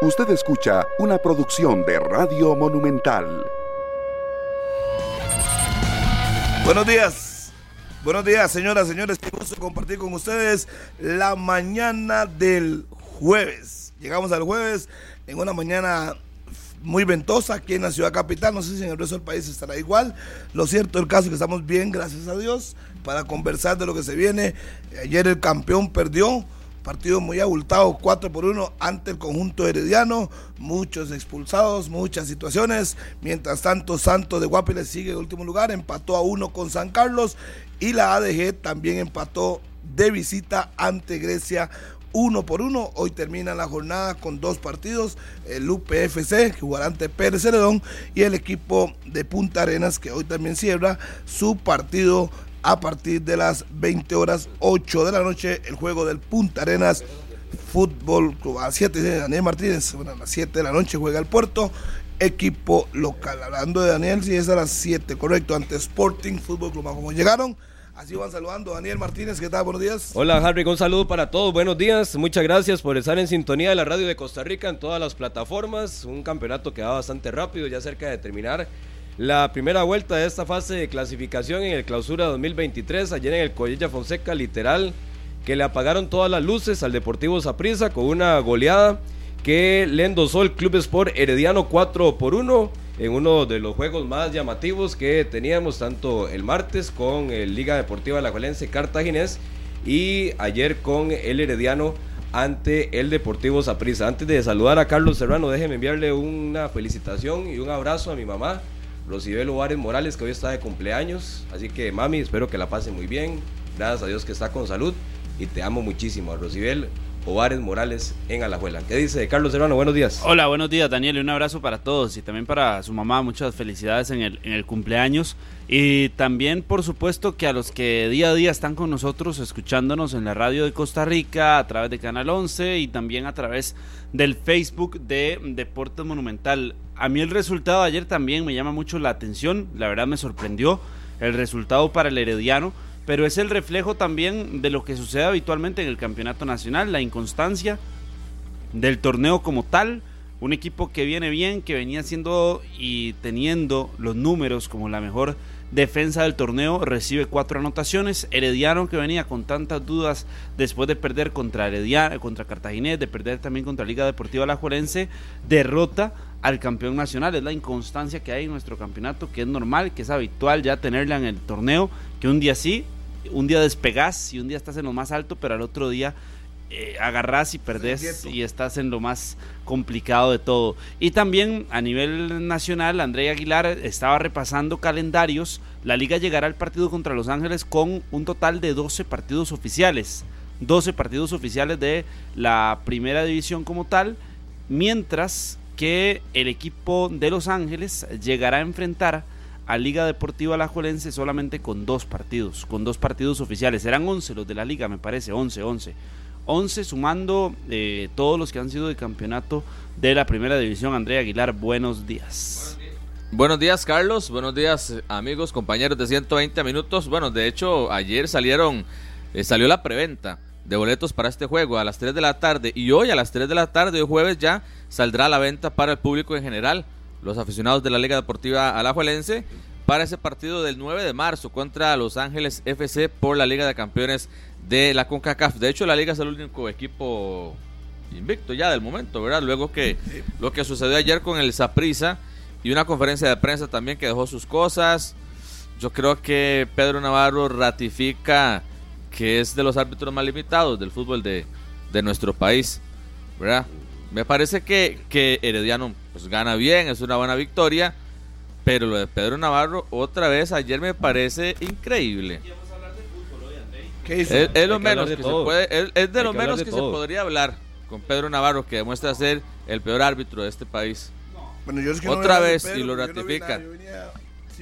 Usted escucha una producción de Radio Monumental. Buenos días. Buenos días, señoras, señores. Qué gusto compartir con ustedes la mañana del jueves. Llegamos al jueves en una mañana muy ventosa aquí en la ciudad capital. No sé si en el resto del país estará igual. Lo cierto el caso es que estamos bien, gracias a Dios, para conversar de lo que se viene. Ayer el campeón perdió Partido muy abultado, 4 por 1 ante el conjunto herediano. Muchos expulsados, muchas situaciones. Mientras tanto, Santos de Guapiles sigue en último lugar, empató a 1 con San Carlos. Y la ADG también empató de visita ante Grecia uno por uno. Hoy termina la jornada con dos partidos: el UPFC, que jugará ante Pérez Celedón, y el equipo de Punta Arenas, que hoy también cierra su partido a partir de las 20 horas 8 de la noche el juego del Punta Arenas Fútbol Club. A las 7 de Daniel Martínez, bueno, a las 7 de la noche juega el Puerto, equipo local. Hablando de Daniel, si es a las 7, correcto, ante Sporting Fútbol Club. Como llegaron, Así van saludando. Daniel Martínez, ¿qué tal? Buenos días. Hola, Harry, un saludo para todos. Buenos días. Muchas gracias por estar en sintonía de la radio de Costa Rica en todas las plataformas. Un campeonato que va bastante rápido, ya cerca de terminar la primera vuelta de esta fase de clasificación en el clausura 2023, ayer en el Collella Fonseca, literal, que le apagaron todas las luces al Deportivo Saprissa con una goleada que le endosó el Club Sport Herediano 4 por 1 en uno de los juegos más llamativos que teníamos tanto el martes con el Liga Deportiva La Juelense Cartaginés y ayer con el Herediano ante el Deportivo Saprissa. Antes de saludar a Carlos Serrano, déjeme enviarle una felicitación y un abrazo a mi mamá Rosibel Ovares Morales, que hoy está de cumpleaños. Así que, mami, espero que la pase muy bien. Gracias a Dios que está con salud. Y te amo muchísimo, Rosibel Ovares Morales en Alajuela. ¿Qué dice Carlos Serrano? Buenos días. Hola, buenos días, Daniel. Y un abrazo para todos y también para su mamá. Muchas felicidades en el, en el cumpleaños. Y también, por supuesto, que a los que día a día están con nosotros, escuchándonos en la radio de Costa Rica, a través de Canal 11 y también a través del Facebook de Deportes Monumental. A mí el resultado de ayer también me llama mucho la atención, la verdad me sorprendió el resultado para el Herediano, pero es el reflejo también de lo que sucede habitualmente en el Campeonato Nacional, la inconstancia del torneo como tal, un equipo que viene bien, que venía siendo y teniendo los números como la mejor defensa del torneo, recibe cuatro anotaciones. Herediano que venía con tantas dudas después de perder contra Herediano, contra Cartaginés, de perder también contra Liga Deportiva Alajuelense, derrota al campeón nacional. Es la inconstancia que hay en nuestro campeonato, que es normal, que es habitual ya tenerla en el torneo, que un día sí, un día despegás y un día estás en lo más alto, pero al otro día eh, agarrás y perdés y estás en lo más complicado de todo. Y también a nivel nacional, André Aguilar estaba repasando calendarios. La liga llegará al partido contra Los Ángeles con un total de 12 partidos oficiales. 12 partidos oficiales de la primera división como tal, mientras que el equipo de Los Ángeles llegará a enfrentar a Liga Deportiva Alajuelense solamente con dos partidos, con dos partidos oficiales. Serán 11 los de la liga, me parece, 11, 11. 11 sumando eh, todos los que han sido de campeonato de la primera división. Andrea Aguilar, buenos días. Buenos días, Carlos. Buenos días, amigos, compañeros de 120 minutos. Bueno, de hecho, ayer salieron, eh, salió la preventa de boletos para este juego a las 3 de la tarde y hoy a las 3 de la tarde, hoy jueves ya saldrá a la venta para el público en general, los aficionados de la Liga Deportiva Alajuelense para ese partido del 9 de marzo contra Los Ángeles FC por la Liga de Campeones de la CONCACAF. De hecho, la Liga es el único equipo invicto ya del momento, ¿verdad? Luego que lo que sucedió ayer con el Saprisa y una conferencia de prensa también que dejó sus cosas. Yo creo que Pedro Navarro ratifica que es de los árbitros más limitados del fútbol de, nuestro país, ¿verdad? Me parece que, que Herediano pues, gana bien, es una buena victoria, pero lo de Pedro Navarro otra vez ayer me parece increíble. Es, es, lo menos que se puede, es, de lo menos que se podría hablar con Pedro Navarro, que demuestra ser el peor árbitro de este país. Otra vez, y lo ratifican.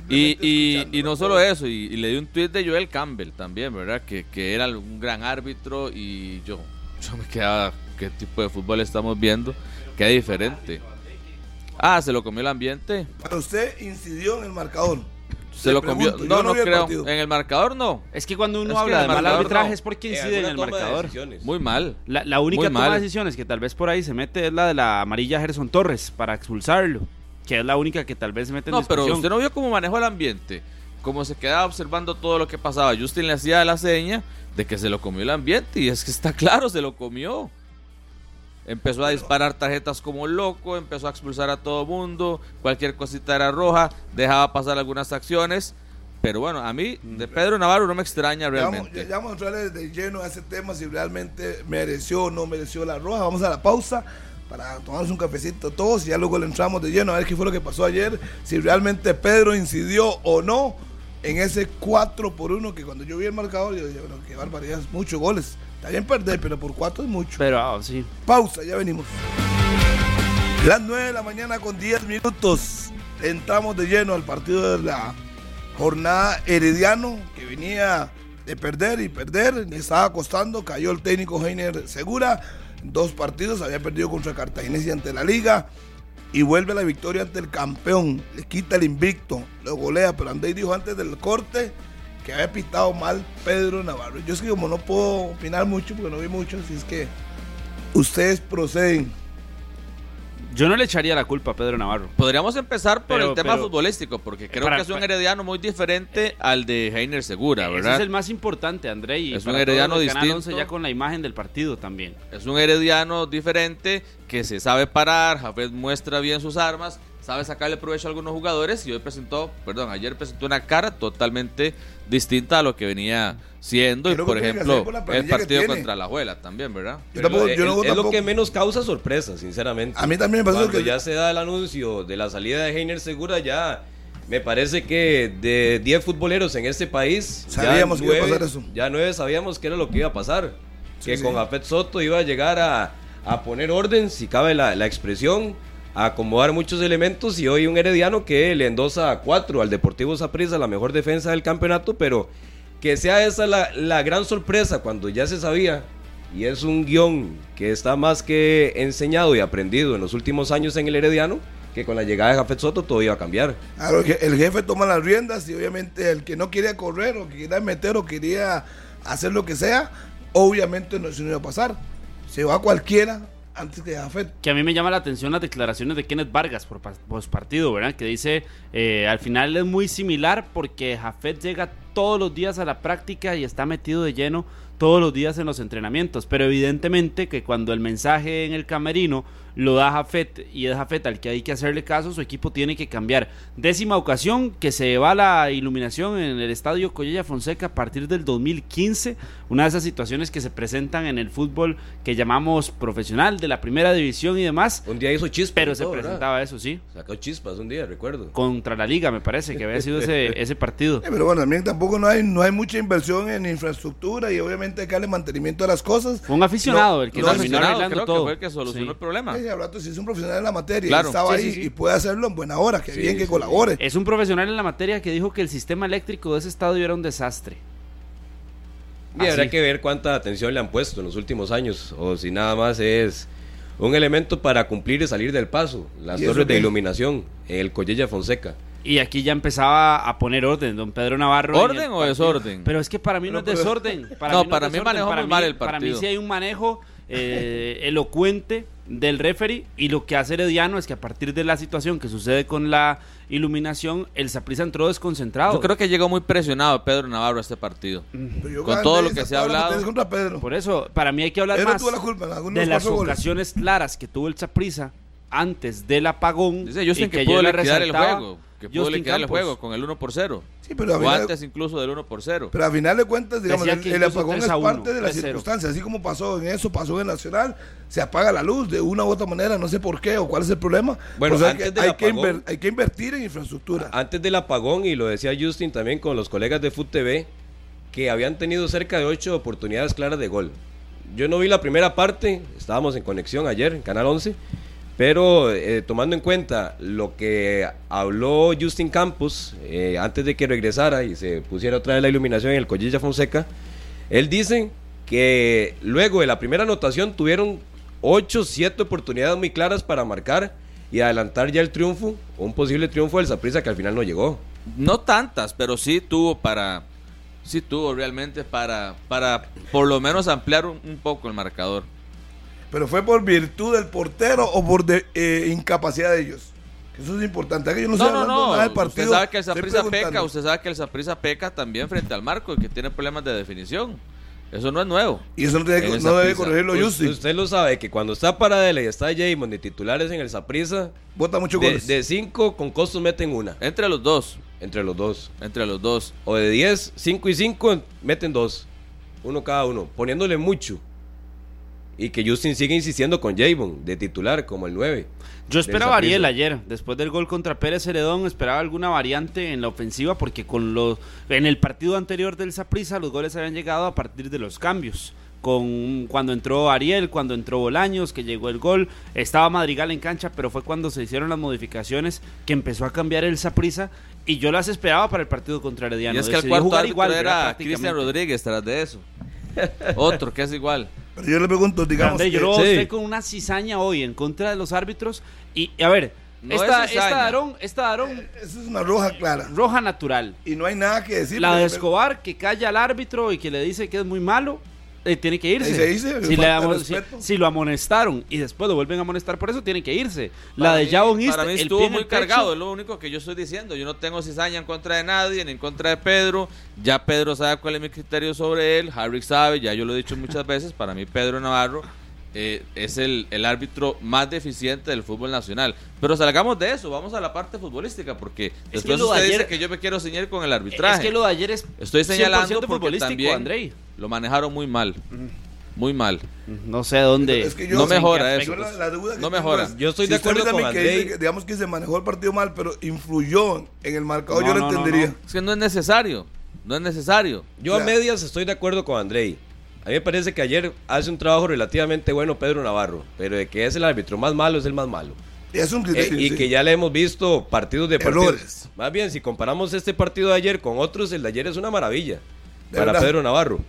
Y, y, no solo eso, y, le di un tweet de Joel Campbell también, ¿verdad? Que, que era un gran árbitro y yo, yo me quedaba, ¿qué tipo de fútbol estamos viendo? Qué diferente. Ah, se lo comió el ambiente. Para usted incidió en el marcador. Se lo comió. No, no, el creo. En el marcador no. Es que cuando uno Es habla de mal arbitraje no. es porque incide en el de marcador. Muy mal. La, la única Muy toma mal. de decisiones que tal vez por ahí se mete es la de la amarilla Gerson Torres para expulsarlo, que es la única que tal vez se mete en No, pero usted no vio cómo manejó el ambiente. Cómo se quedaba observando todo lo que pasaba. Justin le hacía la seña de que se lo comió el ambiente. Y es que está claro, se lo comió. Empezó a disparar tarjetas como loco, empezó a expulsar a todo mundo, cualquier cosita era roja, dejaba pasar algunas acciones. Pero bueno, a mí, de Pedro Navarro no me extraña Ya vamos, realmente. ya vamos a entrar de lleno a ese tema si realmente mereció o no mereció la roja. Vamos a la pausa para tomarnos un cafecito todos y ya luego le entramos de lleno a ver qué fue lo que pasó ayer, si realmente Pedro incidió o no en ese 4 por 1 que cuando yo vi el marcador yo dije, bueno, qué barbaridad, muchos goles. Está bien perder, pero por 4 es mucho. Pero ah, sí. Pausa, ya venimos. Las 9 de la mañana con 10 minutos. Entramos de lleno al partido de la jornada Herediano, que venía de perder y perder, le estaba costando, cayó el técnico Heiner Segura, dos partidos, había perdido contra Cartaginés y ante la liga, y vuelve la victoria ante el campeón, le quita el invicto, lo golea, pero Andrés dijo antes del corte que había pitado mal Pedro Navarro. Yo es que como no puedo opinar mucho, porque no vi mucho, así es que ustedes proceden. Yo no le echaría la culpa a Pedro Navarro. Podríamos empezar por Pero- el tema pero- futbolístico, porque creo Para- que es un herediano muy diferente al de Heiner Segura, Ese ¿verdad? es el más importante, André. Y Es un herediano distinto. 11 ya con la imagen del partido también. Es un herediano diferente que se sabe parar, Jafet muestra bien sus armas, sabe sacarle provecho a algunos jugadores y hoy presentó, perdón, ayer presentó una cara totalmente distinta a lo que venía siendo y Creo que por ejemplo por el partido contra la Juela también, ¿verdad? Yo tampoco- yo no- es, es lo que menos causa sorpresa, sinceramente. A mí también me pasó Cuando que- ya se da el anuncio de la salida de Heiner Segura, ya me parece que de 10 futboleros en este país, ya Sabíamos que iba a pasar eso. Ya nueve sabíamos que era lo que iba a pasar. Sí, que sí. con Jafet Soto iba a llegar a, a poner orden, si cabe la, la expresión, a acomodar muchos elementos y hoy un herediano que le endosa a cuatro al Deportivo Saprissa, la mejor defensa del campeonato, pero que sea esa la, la gran sorpresa cuando ya se sabía y es un guion que está más que enseñado y aprendido en los últimos años en el Herediano, que con la llegada de Jafet Soto todo iba a cambiar. Claro, el jefe toma las riendas y obviamente el que no quería correr o que quería meter o quería hacer lo que sea, obviamente no, no iba a pasar. Se va cualquiera antes que Jafet. Que a mí me llama la atención las declaraciones de Kenneth Vargas por post partido, ¿verdad? Que dice, eh, al final es muy similar porque Jafet llega todos los días a la práctica y está metido de lleno todos los días en los entrenamientos. Pero evidentemente que cuando el mensaje en el camerino lo da Jafet y es Jafet al que hay que hacerle caso, su equipo tiene que cambiar. Décima ocasión que se va la iluminación en el estadio Collella Fonseca a partir del 2015, una de esas situaciones que se presentan en el fútbol que llamamos profesional de la primera división y demás, Un día hizo chispas. pero se todo, ¿verdad? presentaba eso, sí, Sacó chispas un día, recuerdo. contra la liga me parece que había sido ese, ese partido. Eh, Pero bueno, también tampoco no hay, no hay mucha inversión en infraestructura y obviamente hay que darle mantenimiento a las cosas. Fue un aficionado el que no, terminó arreglando creo que todo. fue el que solucionó Sí. el problema. Rato si es un profesional en la materia Claro. y estaba Sí, ahí sí, sí. y puede hacerlo en buena hora, que Sí, bien que sí. colabore. Es un profesional en la materia que dijo que el sistema eléctrico de ese estadio era un desastre. Y habrá Así. que ver cuánta atención le han puesto en los últimos años, o si nada más es un elemento para cumplir y salir del paso, las ¿Y eso torres de iluminación, el Collella Fonseca. Y aquí ya empezaba a poner orden, don Pedro Navarro. en ¿Orden el o partido. desorden? Pero es que para mí no, es desorden. Para No, mí para mí manejó muy mal el Para mí partido. sí hay un manejo eh, elocuente del referee y lo que hace Herediano es que a partir de la situación que sucede con la iluminación, el Saprissa entró desconcentrado. Yo creo que llegó muy presionado Pedro Navarro a este partido. Pero yo con todo lo que se ha hablado. Pedro. Por eso, para mí hay que hablar Pedro más la culpa de las ocasiones claras que tuvo el Saprissa antes del apagón. Dice Justin y que, yo pudo le el juego. Que pudo liquidar el juego con el 1 por 0. Sí, pero a O final- antes incluso del 1 por 0. Pero a final de cuentas, digamos, el, apagón 3 es a 1, parte de las 3-0. circunstancias. Así como pasó en eso, pasó en Nacional, se apaga la luz de una u otra manera, no sé por qué o cuál es el problema. Bueno, hay, antes que, del hay, que apagón- inver- hay que invertir en infraestructura. Antes del apagón, y lo decía Justin también con los colegas de Foot TV, que habían tenido cerca de ocho oportunidades claras de gol. Yo no vi la primera parte, estábamos en conexión ayer en Canal 11, pero eh, tomando en cuenta lo que habló Justin Campos eh, antes de que regresara y se pusiera otra vez la iluminación en el Collilla Fonseca, él dice que luego de la primera anotación tuvieron 8, 7 oportunidades muy claras para marcar y adelantar ya el triunfo, un posible triunfo del Saprissa que al final no llegó. No tantas, pero sí tuvo para. Sí tuvo realmente para, para por lo menos ampliar un, un poco el marcador. Pero fue por virtud del portero o por de- eh, incapacidad de ellos. Eso es importante. Aquí yo no, No, no, hablando no. nada del partido. Usted sabe que el Saprissa peca, usted sabe que el Saprissa peca también frente al marco y que tiene problemas de definición. Eso no es nuevo. Y eso no, tiene no debe corregirlo Us- Justin. Usted lo sabe que cuando está Paradela y está Jamon de titulares en el Saprissa, Bota muchos de, goles. de cinco con costos meten una Entre los dos, entre los dos. entre los dos. O de 10, 5 y 5 meten dos. Uno cada uno, poniéndole mucho. Y que Justin sigue insistiendo con Javon de titular como el 9. Yo esperaba a Ariel ayer, después del gol contra Pérez Heredón, esperaba alguna variante en la ofensiva porque con los en el partido anterior del Saprissa los goles habían llegado a partir de los cambios. Con cuando entró Ariel, cuando entró Bolaños, que llegó el gol, estaba Madrigal en cancha, pero fue cuando se hicieron las modificaciones que empezó a cambiar el Saprissa y yo las esperaba para el partido contra Herediano. y es que el cuarto jugar igual, era. Cristian. Rodríguez tras de eso. Otro que es igual. Pero yo le pregunto, digamos. André, yo que- lo sí. con una cizaña hoy en contra de los árbitros y a ver, No esta, es esta Darón, esta Darón Eso es una roja clara. roja natural. Y no hay nada que decir. La de Escobar que calla al árbitro y que le dice que es muy malo, eh, tiene que irse. Se dice, si, le amo- si- lo amonestaron y después lo vuelven a amonestar por eso, tiene que irse. La de Javon East, Para mí estuvo muy el cargado, es lo único que yo estoy diciendo. Yo no tengo cizaña en contra de nadie, ni en contra de Pedro. Ya Pedro sabe cuál es mi criterio sobre él. Harry sabe, ya yo lo he dicho muchas veces. Para mí, Pedro Navarro eh, es el, el árbitro más deficiente del fútbol nacional. Pero salgamos de eso, vamos a la parte futbolística, porque Es que después lo de usted dice ayer- que yo me quiero ceñir con el arbitraje. Es que lo de ayer es Estoy señalando 100% porque futbolístico, también Andrei. lo manejaron muy mal. Muy mal. No sé dónde. Es que yo- No mejora eso. Yo la, la duda que No mejora. es, Yo estoy si de acuerdo dice con que dice que, digamos que se manejó el partido mal, pero influyó en el marcador, No, yo lo no, no, entendería. no. Es que no es necesario. No es necesario. Yo a medias estoy de acuerdo con Andrei. A mí me parece que ayer hace un trabajo relativamente bueno Pedro Navarro, pero de que es el árbitro más malo, es el más malo. Y es un Eh, criterio. y que ya le hemos visto partidos de partidos. Errores. Más bien, si comparamos este partido de ayer con otros, el de ayer es una maravilla De para verdad. Pedro Navarro.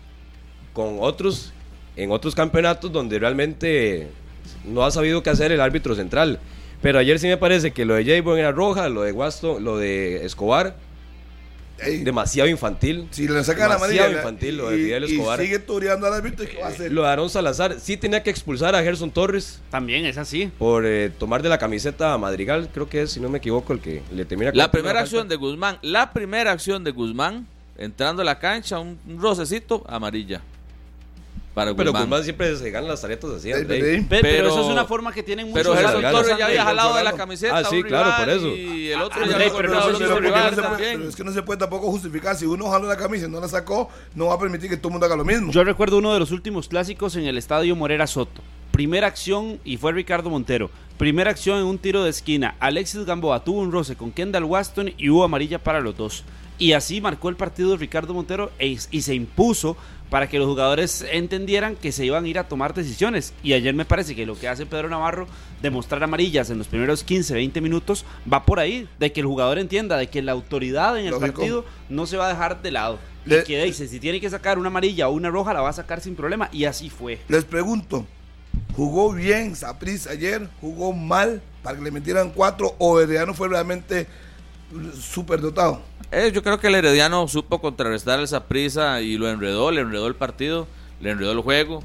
Con otros, en otros campeonatos donde realmente no ha sabido qué hacer el árbitro central. Pero ayer sí me parece que lo de Javon era roja, lo de Guasto, lo de Escobar, Ey, demasiado infantil. si le sacan la demasiado amarilla infantil lo de y, Fidel y Escobar. sigue toreando al árbitro, ¿qué va a hacer? Lo de Aaron Salazar, sí tenía que expulsar a Gerson Torres También es así. por eh, tomar de la camiseta a Madrigal, creo que es, si no me equivoco, el que le termina La primera acción falta. de Guzmán, la primera acción de Guzmán, entrando a la cancha, un, un rocecito, amarilla. Para Pero Guzmán. Guzmán siempre se gana las taretas así, Pe- Pero, Pero- eso es una forma que tienen muchos Pero Gerson. Torres ya había jalado de la camiseta. Ah, a sí, un claro, rival por eso. Y el otro Ah, ya André, pero se puede- pero es que no se puede tampoco justificar. Si uno jaló la camisa y no la sacó, no va a permitir que todo el mundo haga lo mismo. Yo recuerdo uno de los últimos clásicos en el estadio Morera Soto. Primera acción y fue Ricardo Montero. Primera acción en un tiro de esquina. Alexis Gamboa tuvo un roce con Kendall Waston y hubo amarilla para los dos. Y así marcó el partido Ricardo Montero e- y se impuso para que los jugadores entendieran que se iban a ir a tomar decisiones. Y ayer me parece que lo que hace Pedro Navarro, demostrar amarillas en los primeros 15, 20 minutos, va por ahí. De que el jugador entienda de que la autoridad en el Lógico. partido no se va a dejar de lado. Le- y que dice, si tiene que sacar una amarilla o una roja, la va a sacar sin problema. Y así fue. Les pregunto, ¿jugó bien Saprissa ayer? ¿Jugó mal para que le metieran cuatro? ¿O Herediano fue realmente súper dotado? Eh, yo creo que el Herediano supo contrarrestar esa prisa y lo enredó, le enredó el partido, le enredó el juego.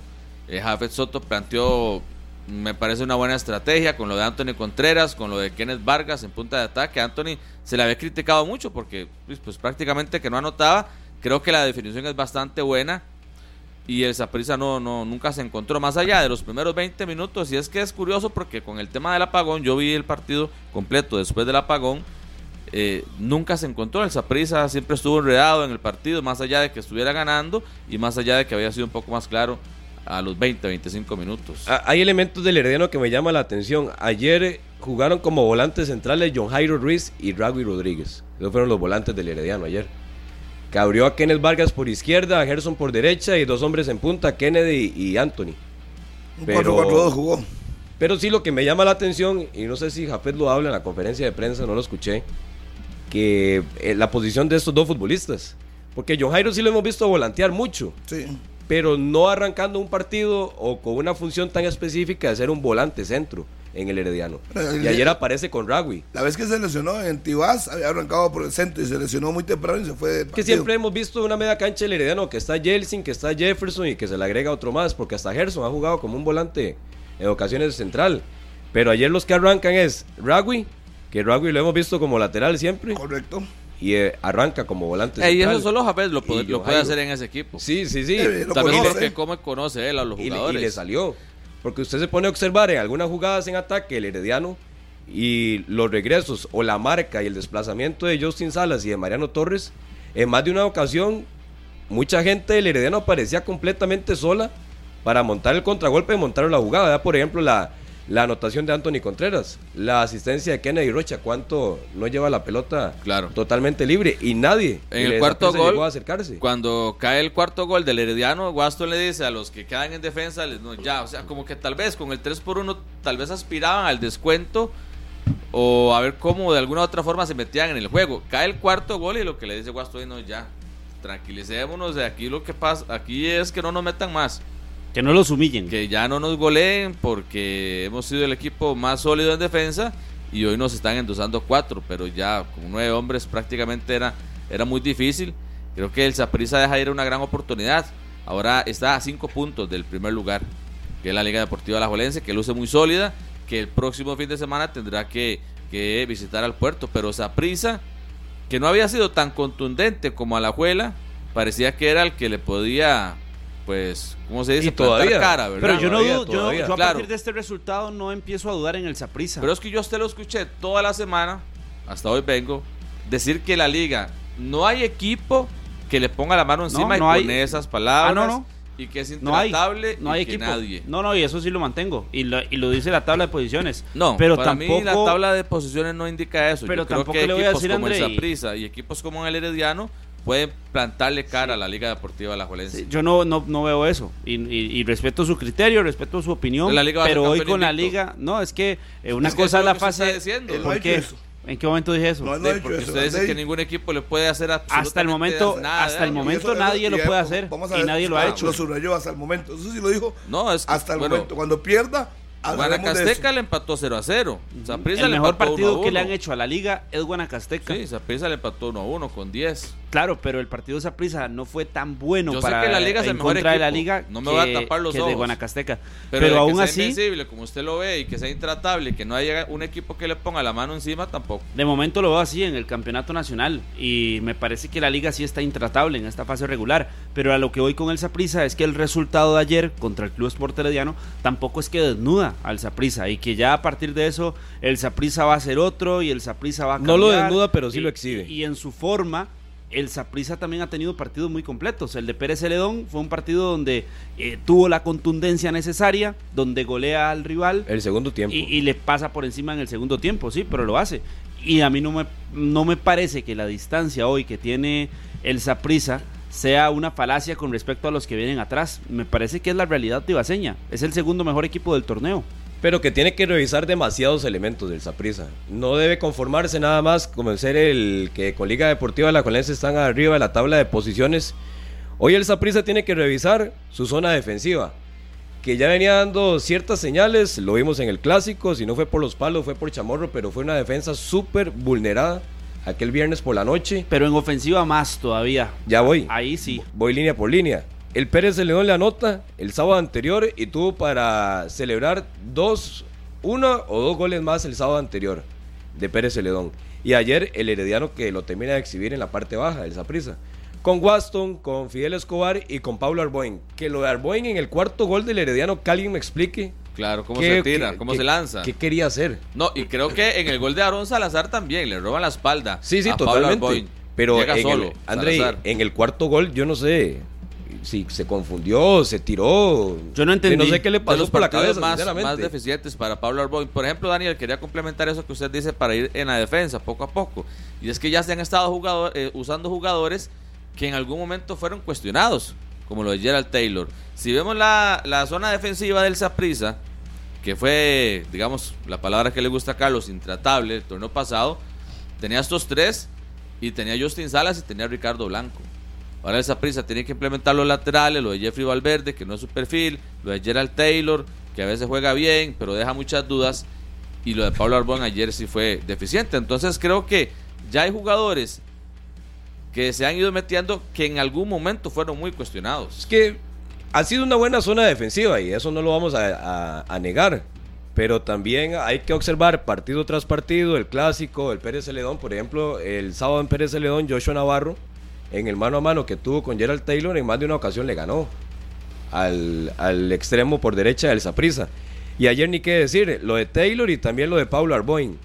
Eh, Jafet Soto planteó, me parece una buena estrategia con lo de Anthony Contreras, con lo de Kenneth Vargas en punta de ataque. Anthony se le había criticado mucho porque pues, pues, prácticamente que no anotaba. Creo que la definición es bastante buena y el Saprissa no, no, nunca se encontró más allá de los primeros 20 minutos. Y es que es curioso porque con el tema del apagón, yo vi el partido completo después del apagón. Eh, nunca se encontró el Saprissa, siempre estuvo enredado en el partido, más allá de que estuviera ganando y más allá de que había sido un poco más claro a los 20, 25 minutos. Ah, Hay elementos del Herediano que me llaman la atención. Ayer jugaron como volantes centrales John Jairo Ruiz y Ragui Rodríguez. Esos fueron los volantes del Herediano ayer. Que abrió a Kenneth Vargas por izquierda, a Gerson por derecha y dos hombres en punta, Kennedy y Anthony. Un Pero- 4-4-2 jugó. Pero sí lo que me llama la atención, y no sé si Jafet lo habla en la conferencia de prensa, no lo escuché, que eh, la posición de estos dos futbolistas. Porque John Jairo sí lo hemos visto volantear mucho, Sí. pero no arrancando un partido o con una función tan específica de ser un volante centro. en el Herediano. El- Y ayer aparece con Ragui. La vez que se lesionó en Tibás, había arrancado por el centro y se lesionó muy temprano y se fue del Que siempre hemos visto una media cancha del Herediano que está Jelsin, que está Jefferson y que se le agrega otro más, porque hasta Gerson ha jugado como un volante en ocasiones de central. Pero ayer los que arrancan es Ragui, que Ragui lo hemos visto como lateral siempre, Correcto. y eh, arranca como volante Ey, y eso solo Javés lo, puede- lo hacer en ese equipo. Sí, sí, sí. Eh, También conoce. porque cómo conoce él a los y, le- y jugadores. le salió. Porque usted se pone a observar en algunas jugadas en ataque el Herediano y los regresos o la marca y el desplazamiento de Justin Salas y de Mariano Torres, en más de una ocasión, mucha gente del Herediano parecía completamente sola para montar el contragolpe y montar la jugada. ¿verdad? Por ejemplo, la, la anotación de Anthony Contreras, la asistencia de Kennedy Rocha, cuánto no lleva la pelota Claro. totalmente libre y nadie En el cuarto gol, llegó a acercarse. cuando cae el cuarto gol del Herediano, Waston le dice a los que quedan en defensa, les, no, ya, o sea, como que tal vez con el 3 por 1 tal vez aspiraban al descuento o a ver cómo de alguna u otra forma se metían en el juego. Cae el cuarto gol y lo que le dice Waston, no, ya, tranquilicémonos, de aquí lo que pasa, aquí es que no nos metan más. Que no los humillen. que ya no nos goleen porque hemos sido el equipo más sólido en defensa y hoy nos están endosando cuatro, pero ya con nueve hombres prácticamente era, era muy difícil. Creo que el Saprissa deja ir una gran oportunidad. Ahora está a cinco puntos del primer lugar, que es la Liga Deportiva Alajuelense, que luce muy sólida, que el próximo fin de semana tendrá que, que visitar al puerto, pero Saprissa, que no había sido tan contundente como Alajuela, parecía que era el que le podía, pues, ¿cómo se dice? Y todavía. Cara, ¿verdad? Pero yo no Todavía, dudo, yo, todavía. yo a Claro. partir de este resultado no empiezo a dudar en el Saprissa. Pero es que yo a usted lo escuché toda la semana, hasta hoy vengo, decir que la liga no hay equipo que le ponga la mano encima no y hay- con esas palabras Ah, no, no. y que es no hay, intratable no hay y que equipo. nadie. No, no, y eso sí lo mantengo. Y lo, y lo dice la tabla de posiciones. No, pero para tampoco. mí la tabla de posiciones no indica eso. Pero Yo creo tampoco que le voy a equipos decir, como el André, Saprissa y equipos como el Herediano pueden plantarle cara a la Liga Deportiva Alajuelense. Sí, Yo no, no, no veo eso. Y, y- y respeto su criterio, respeto su opinión. La liga pero hoy con la liga. No, es que eh, una Es que cosa es la fase. ¿Por qué? ¿En qué momento dije eso? No, no Sí, porque eso. usted dice que ningún equipo le puede hacer hasta el absolutamente momento, nada de hasta el momento eso- nadie lo puede hacer vamos a y ver, nadie lo ha ah, hecho. Lo subrayó hasta el momento. Eso sí lo dijo. No, es que, hasta el bueno, momento. Cuando pierda, de. Guanacasteca le empató 0 a 0. Saprissa El le mejor partido 1 a que le 1. han hecho a la liga es Guanacasteca. Sí, Saprissa le empató 1 a 1 con 10. Claro, pero el partido de Saprissa no fue tan bueno Yo sé para que la liga es el mejor contra de la equipo. liga No me que, voy a tapar los que de ojos. Guanacasteca. Pero, Pero, de aún que sea así, invencible, como usted lo ve, y que sea intratable, y que no haya un equipo que le ponga la mano encima, tampoco. de momento lo veo así en el campeonato nacional y me parece que la liga sí está intratable en esta fase regular. Pero a lo que voy con el Saprissa es que el resultado de ayer contra el Club Sport Herediano tampoco es que desnuda al Saprissa y que ya a partir de eso el Saprissa va a ser otro y el Saprissa va a No lo cambiar. desnuda, pero sí Y- lo exhibe. Y, y en su forma el Saprissa también ha tenido partidos muy completos. El de Pérez Celedón fue un partido donde eh, tuvo la contundencia necesaria, donde golea al rival El segundo tiempo. y, y le pasa por encima en el segundo tiempo, sí, pero lo hace. Y a mí no me, no me parece que la distancia hoy que tiene el Saprissa sea una falacia con respecto a los que vienen atrás. Me parece que es la realidad tibaseña. Es el segundo mejor equipo del torneo. Pero que tiene que revisar demasiados elementos del Saprissa. No debe conformarse nada más como ser el que con Liga Deportiva La Colense están arriba de la tabla de posiciones. Hoy el Saprissa tiene que revisar su zona defensiva, que ya venía dando ciertas señales, lo vimos en el clásico, si no fue por los palos, fue por Chamorro, pero fue una defensa súper vulnerada aquel viernes por la noche. Pero en ofensiva más todavía. Ya voy. Ahí sí. Voy línea por línea. El Pérez de León le anota el sábado anterior y tuvo para celebrar dos, uno o dos goles más el sábado anterior de Pérez Celedón. Y ayer el Herediano que lo termina de exhibir en la parte baja del Saprissa. Con Waston, con Fidel Escobar y con Pablo Arboin. Que lo de Arboin en el cuarto gol del Herediano, que alguien me explique. Claro, cómo se tira, qué- cómo qué- se lanza. ¿Qué quería hacer? No, y creo que en el gol de Aaron Salazar también le roban la espalda. Sí, sí, a totalmente. Pero Llega en solo, el, André, Salazar. en el cuarto gol, yo no sé si se confundió, se tiró. Yo no entendí. No sé qué le pasó los por la cabeza, más, más deficientes para Pablo Arboin. Por ejemplo, Daniel, quería complementar eso que usted dice para ir en la defensa poco a poco. Y es que ya se han estado jugador- eh, usando jugadores que en algún momento fueron cuestionados, como lo de Gerald Taylor. Si vemos la, la zona defensiva del Saprissa, que fue, digamos, la palabra que le gusta a Carlos, intratable el torneo pasado, tenía estos tres y tenía Justin Salas y tenía Ricardo Blanco. Ahora el Saprissa tiene que implementar los laterales, lo de Jeffrey Valverde, que no es su perfil, lo de Gerald Taylor, que a veces juega bien, pero deja muchas dudas. y lo de Pablo Arbón ayer sí fue deficiente. Entonces creo que ya hay jugadores que se han ido metiendo que en algún momento fueron muy cuestionados. Es que ha sido una buena zona defensiva y eso no lo vamos a, a- a negar. Pero también hay que observar partido tras partido, el clásico, el Pérez Celedón, por ejemplo, el sábado en Pérez Celedón, Joshua Navarro, en el mano a mano que tuvo con Gerald Taylor, en más de una ocasión le ganó al, al extremo por derecha del Saprissa. Y ayer ni qué decir, lo de Taylor y también lo de Pablo Arboin,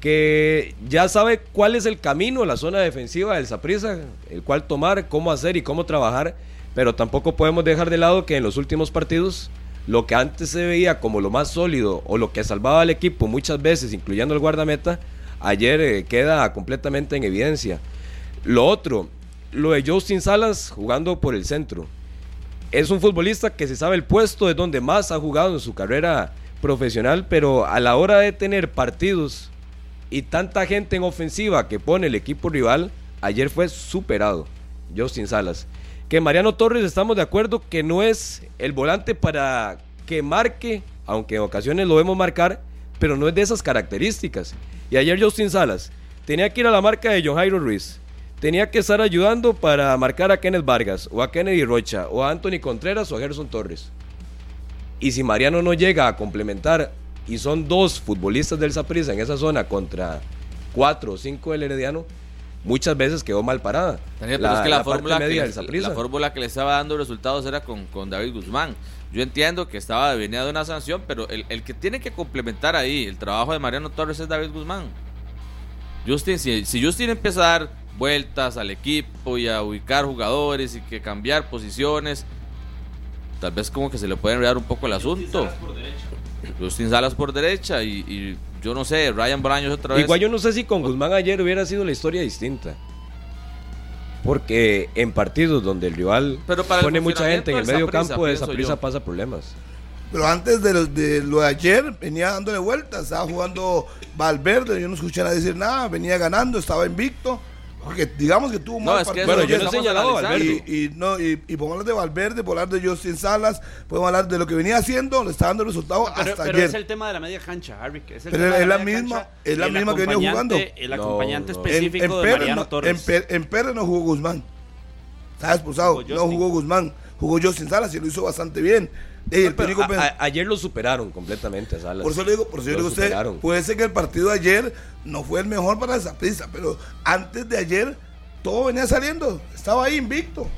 que ya sabe cuál es el camino, la zona defensiva del Saprissa, el cual tomar, cómo hacer y cómo trabajar, pero tampoco podemos dejar de lado que en los últimos partidos lo que antes se veía como lo más sólido o lo que salvaba al equipo muchas veces, incluyendo el guardameta, ayer eh, queda completamente en evidencia. Lo otro, lo de Justin Salas jugando por el centro. Es un futbolista que se sabe el puesto de donde más ha jugado en su carrera profesional, pero a la hora de tener partidos y tanta gente en ofensiva que pone el equipo rival, ayer fue superado Justin Salas. Que Mariano Torres estamos de acuerdo que no es el volante para que marque, aunque en ocasiones lo vemos marcar, pero no es de esas características. Y ayer Justin Salas tenía que ir a la marca de John Jairo Ruiz. Tenía que estar ayudando para marcar a Kenneth Vargas, o a Kennedy Rocha, o a Anthony Contreras, o a Gerson Torres. Y si Mariano no llega a complementar, y son dos futbolistas del Saprissa en esa zona contra cuatro o cinco del Herediano, muchas veces quedó mal parada. Daniel, pero es que la, fórmula, que la fórmula que le estaba dando resultados era con, con David Guzmán. Yo entiendo que estaba venía de una sanción, pero el, el que tiene que complementar ahí el trabajo de Mariano Torres es David Guzmán. Justin, si, si Justin empieza a dar vueltas al equipo y a ubicar jugadores y que cambiar posiciones, tal vez como que se le puede enredar un poco el asunto. Justin Salas por derecha y, y yo no sé, Ryan Braños otra vez. Igual yo no sé si con Guzmán ayer hubiera sido la historia distinta. Porque en partidos donde el rival Pero para el pone mucha gente en el medio campo, esa prisa yo. pasa problemas. Pero antes de lo, de lo de ayer, venía dándole vueltas. Estaba jugando Valverde. Yo no escuché a nadie decir nada. Venía ganando, estaba invicto. Porque digamos que tuvo un No, mal es que partido Bueno, yo no he señalado a. Valverde. Y, y, no, y, y podemos hablar de Valverde, podemos hablar de Justin Salas, podemos hablar de lo que venía haciendo, le está dando resultados Pero, hasta pero ayer. es el tema de la media cancha, Harry. Es el Pero tema de es la media misma- cancha, es la el misma que venía jugando. El No, acompañante no. En, específico en de Pérez Mariano no, en, Torres. Per- en Pérez no jugó Guzmán. Estaba expulsado. Jugó no jugó Guzmán. Jugó Justin Salas y lo hizo bastante bien. El a- a- ayer lo superaron completamente a Salas. por eso le digo, por eso yo digo a usted, superaron. puede ser que el partido de ayer no fue el mejor para esa prisa, pero antes de ayer todo venía saliendo. Estaba ahí invicto.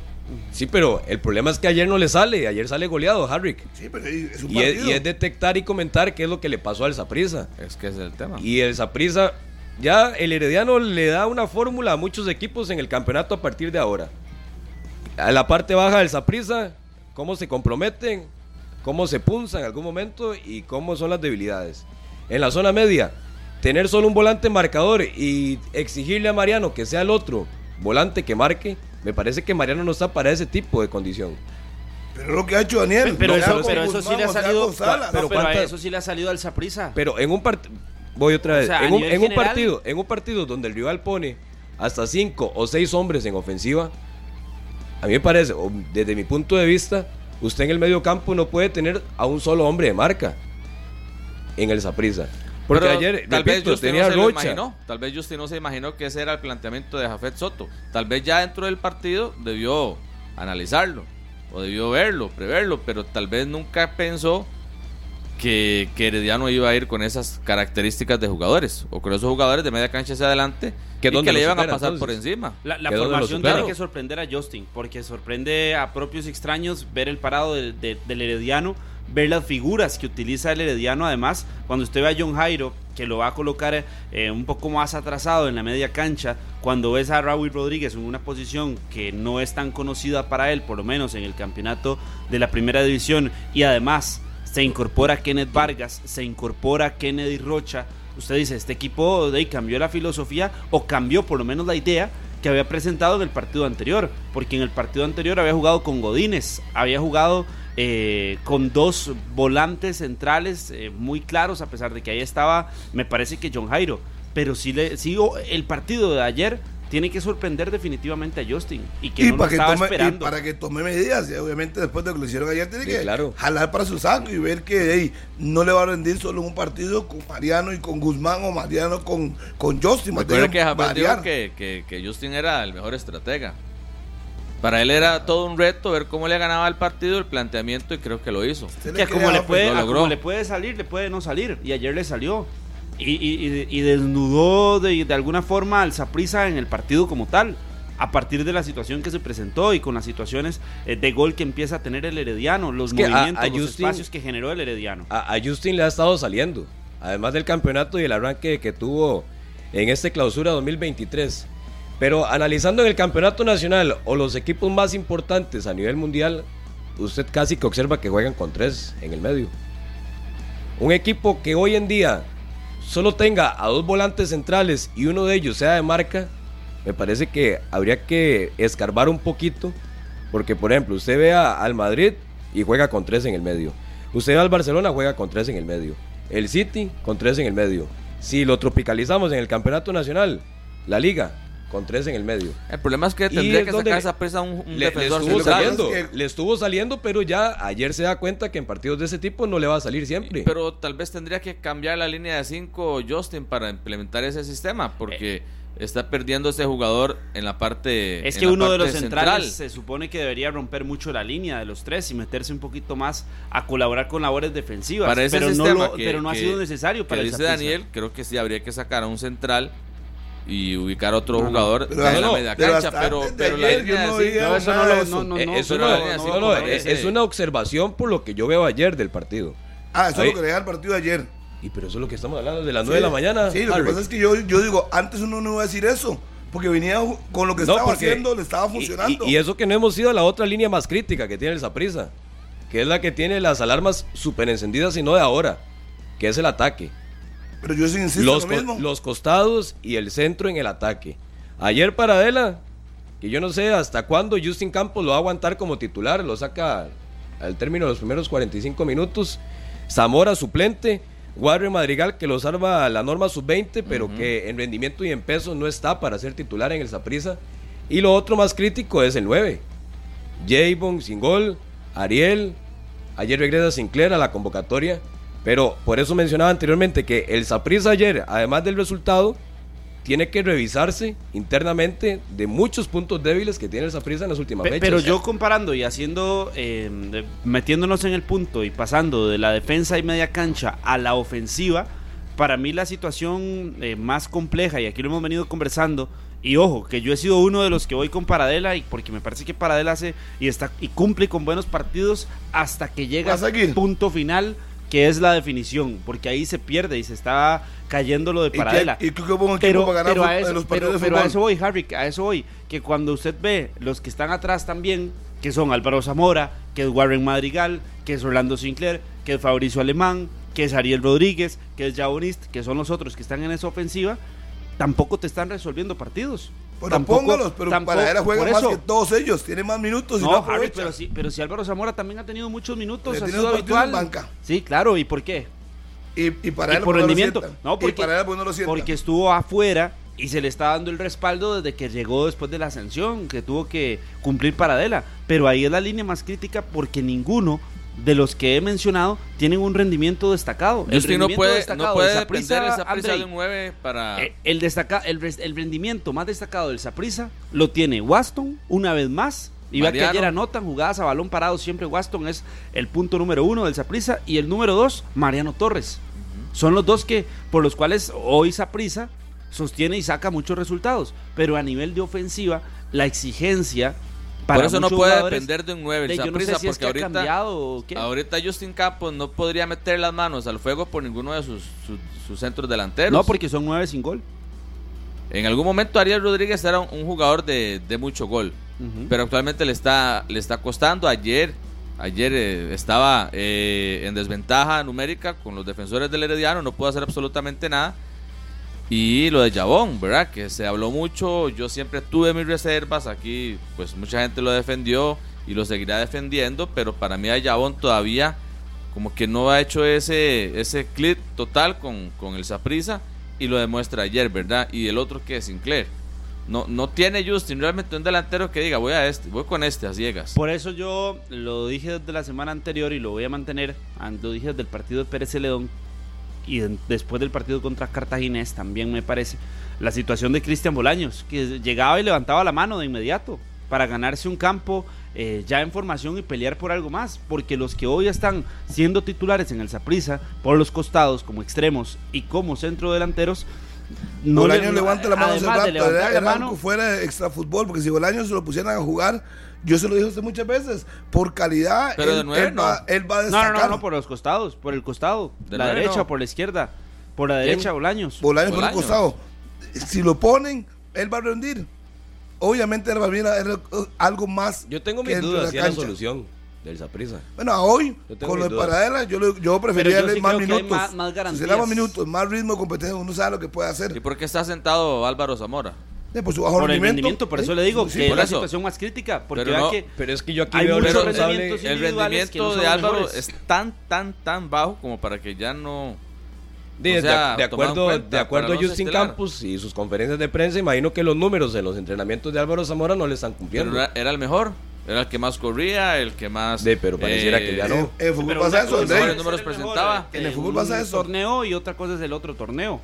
Sí, pero el problema es que ayer no le sale. Ayer sale goleado, Harrick. Sí, pero es un Y es, y es detectar y comentar qué es lo que le pasó al Saprisa. Es que es el tema. Y el Saprisa, ya el Herediano le da una fórmula a muchos equipos en el campeonato a partir de ahora. A la parte baja del Saprisa, cómo se comprometen, cómo se punzan en algún momento y cómo son las debilidades. En la zona media, tener solo un volante marcador y exigirle a Mariano que sea el otro volante que marque, me parece que Mariano no está para ese tipo de condición. Pero lo que ha hecho Daniel. Pero, eso, con pero eso sí le ha salido. Salas. pero pero a ¿cuántas- eso sí le ha salido al Saprisa. Pero en un partido, voy otra vez, O sea, a en, un, un partido, en un partido donde el rival pone hasta cinco o seis hombres en ofensiva, a mí me parece, desde mi punto de vista, usted en el medio campo no puede tener a un solo hombre de marca en el Saprisa. Porque Pero ayer, tal vez repito, Justin tenía no Rocha. imaginó. Tal vez Justin no se imaginó que ese era el planteamiento de Jafet Soto. Tal vez ya dentro del partido debió analizarlo o debió verlo, preverlo, pero tal vez nunca pensó que, que Herediano iba a ir con esas características de jugadores o con esos jugadores de media cancha hacia adelante Que y que le lo iban a supera, pasar por encima. La, formación tiene que sorprender a Justin, porque sorprende a propios extraños ver el parado de- de- del Herediano, ver las figuras que utiliza el Herediano. Además, cuando usted ve a John Jairo, que lo va a colocar eh, un poco más atrasado en la media cancha, cuando ves a Raúl Rodríguez en una posición que no es tan conocida para él, por lo menos en el campeonato de la primera división, y además se incorpora Kenneth Vargas, se incorpora Kennedy Rocha. Usted dice, este equipo de cambió la filosofía o cambió por lo menos la idea que había presentado en el partido anterior, porque en el partido anterior había jugado con Godínez, había jugado eh, con dos volantes centrales eh, muy claros, a pesar de que ahí estaba, me parece que John Jairo, pero sí, le, sí el partido de ayer tiene que sorprender definitivamente a Justin y que y no lo para que, estaba tome, y esperando. para que tome medidas, y obviamente después de lo que lo hicieron ayer, tiene Sí, que claro. jalar para su saco y ver que hey, no le va a rendir solo en un partido con Mariano y con Guzmán o Mariano con, con Justin. Recuerda que Javier dijo que, que, que Justin era el mejor estratega. Para él era todo un reto ver cómo le ganaba el partido, el planteamiento, y creo que lo hizo. Que como le, pues, puede, lo a logró. como le puede salir, le puede no salir. Y ayer le salió. Y, y- y- desnudó de, de alguna forma al Saprisa en el partido como tal. A partir de la situación que se presentó y con las situaciones eh, de gol que empieza a tener el Herediano, los Es que a- movimientos, a Justin- espacios que generó el Herediano. A, a Justin le ha estado saliendo, además del campeonato y el arranque que tuvo en este clausura 2023. Pero analizando en el campeonato nacional o los equipos más importantes a nivel mundial, usted casi que observa que juegan con tres en el medio. Un equipo que hoy en día solo tenga a dos volantes centrales y uno de ellos sea de marca, me parece que habría que escarbar un poquito, porque por ejemplo, usted ve al Madrid y juega con tres en el medio. Usted ve al Barcelona, juega con tres en el medio. El City con tres en el medio. Si lo tropicalizamos en el campeonato nacional, la liga con tres en el medio. El problema es que tendría es que sacar le- esa presa un, un Le, le defensor estuvo central. saliendo, Es que- le estuvo saliendo, pero ya ayer se da cuenta que en partidos de ese tipo no le va a salir siempre. Pero tal vez tendría que cambiar la línea de 5 Justin para implementar ese sistema, porque está perdiendo ese jugador en la parte Es que uno de los centrales central. se supone que debería romper mucho la línea de los tres y meterse un poquito más a colaborar con labores defensivas. Para ese pero, no sistema lo- que- pero no ha sido necesario para que dice. Daniel, creo que sí habría que sacar a un central y ubicar a otro No, jugador Pero en no, la no, media cancha, pero, pero la línea yo no No, eso no lo- eso. no, no, Eh, no, es, pero una, no, no, no, no, no, es- una observación por lo que yo veo ayer del partido. Ah, eso Ahí- es lo que le da el partido de ayer. Y pero eso es lo que estamos hablando, de las 9 de la mañana. Sí, lo que Harry. pasa es que yo, yo digo, antes uno no iba a decir eso. Porque venía con lo que No, estaba porque- haciendo, le estaba y- funcionando. Y, y eso que no hemos ido a la otra línea más crítica que tiene el Saprisa, que es la que tiene las alarmas súper encendidas y no de ahora, que es el ataque. Pero yo sí insisto Los, en co- lo mismo. los costados y el centro en el ataque. Ayer para Adela, que yo no sé hasta cuándo Justin Campos lo va a aguantar como titular, lo saca al término de los primeros 45 minutos. Zamora suplente, Warren Madrigal que lo salva la norma sub-20, pero que en rendimiento y en peso no está para ser titular en el Saprissa. Y lo otro más crítico es el 9. Javon sin gol, Ariel, ayer regresa Sinclair a la convocatoria, pero por eso mencionaba anteriormente que el Saprissa ayer, además del resultado, tiene que revisarse internamente de muchos puntos débiles que tiene el Saprissa en las últimas Pe- fechas. Pero yo comparando y haciendo, eh, metiéndonos en el punto y pasando de la defensa y media cancha a la ofensiva, para mí la situación eh, más compleja, y aquí lo hemos venido conversando, y ojo, que yo he sido uno de los que voy con Paradela, y porque me parece que Paradela hace y, está, y cumple con buenos partidos hasta que llega al punto final, que es la definición, porque ahí se pierde y se está cayendo lo de ¿Y Paradela ¿Y qué buen equipo pero, para ganar pero a fut- en eso, los pero, partidos de pero a eso voy, Harry, a eso voy. Que cuando usted ve los que están atrás también, que son Álvaro Zamora, que es Warren Madrigal, que es Orlando Sinclair, que es Fabricio Alemán, que es Ariel Rodríguez, que es Jabonist, que son los otros que están en esa ofensiva, tampoco te están resolviendo partidos. Bueno, Tampoco- póngalos, pero tampoco- él juega más que todos ellos. Tiene más minutos y no, No, Harry, pero si, pero si Álvaro Zamora también ha tenido muchos minutos, Le ha sido habitual. banca. Sí, claro, ¿y por qué? Y, y para y él por pues, rendimiento. No, porque, y para él pues, no lo porque estuvo afuera y se le está dando el respaldo desde que llegó después de la ascensión, que tuvo que cumplir Paradela. Pero ahí es la línea más crítica porque ninguno de los que he mencionado tienen un rendimiento destacado. El Justin no rendimiento puede, destacado no puede del de un 9 para... eh, el, destaca, el, el rendimiento más destacado del Saprissa lo tiene Waston una vez más. Y vea que ayer anotan jugadas a balón parado. Siempre Waston es el punto número uno del Saprissa. Y el número dos, Mariano Torres. Son los dos que por los cuales hoy Saprissa sostiene y saca muchos resultados. Pero a nivel de ofensiva, la exigencia para Por eso no puede depender de un 9 de- el yo no sé si porque ahorita, cambiado o qué. ahorita Justin Campos no podría meter las manos al fuego por ninguno de sus, sus, sus centros delanteros. No, porque son nueve sin gol. En algún momento Ariel Rodríguez era un, un jugador de, de mucho gol, pero actualmente le está, le está costando. Ayer, ayer eh, estaba eh, en desventaja numérica con los defensores del Herediano, no pudo hacer absolutamente nada. Y lo de Jabón, ¿verdad? Que se habló mucho, yo siempre tuve mis reservas, aquí pues mucha gente lo defendió y lo seguirá defendiendo, pero para mí a Jabón todavía como que no ha hecho ese, ese clip total con, con el Saprisa y lo demuestra ayer, ¿verdad? Y el otro que es Sinclair. No, no tiene Justin realmente un delantero que diga, voy a este, voy con este, a ciegas. Por eso yo lo dije desde la semana anterior y lo voy a mantener, lo dije desde el partido de Pérez Celedón y de- después del partido contra Cartaginés también me parece, la situación de Cristian Bolaños, que llegaba y levantaba la mano de inmediato para ganarse un campo eh, ya en formación y pelear por algo más, porque los que hoy están siendo titulares en el Saprissa por los costados como extremos y como centrodelanteros no Bolaños le- levanta la mano de rato, levantar era, la mano, algo fuera de extra fútbol, porque si Bolaños se lo pusieran a jugar, yo se lo dije a usted muchas veces, por calidad, Pero él, de nueve él va, no. él va a No, no, destacar. no, no, por los costados, por el costado. De la nueve, derecha no. o por la izquierda. Por la derecha, Bolaños. Bolaños por el costado. Si lo ponen, él va a rendir. Obviamente él va a venir algo más. Yo tengo mis dudas si la es la cancha. solución del Saprissa. Bueno, a hoy, con lo de. Paradela, yo, le- yo prefería yo darle sí más minutos. más- más si se le da más minutos, más ritmo de competencia, uno sabe lo que puede hacer. ¿Y por qué está sentado Álvaro Zamora? Eh, por su bajo Por el rendimiento. rendimiento, por ¿eh? eso le digo Sí, que es la eso. situación más crítica. Porque Pero no- que Pero es que yo aquí Hay veo muchos responsable. rendimientos El no rendimiento son de Álvaro mejores. es tan, tan, tan bajo como para que ya no... De, O sea, de- de acuerdo, de acuerdo a Justin estelar. Campos y sus conferencias de prensa, imagino que los números en los entrenamientos de Álvaro Zamora no le están Pero cumpliendo. era, era el mejor. Era el que más corría, el que más... De, pero pareciera que ya no. En el fútbol Pero pasa eso, eh, En el fútbol pasa eso. torneo y otra cosa es el otro torneo.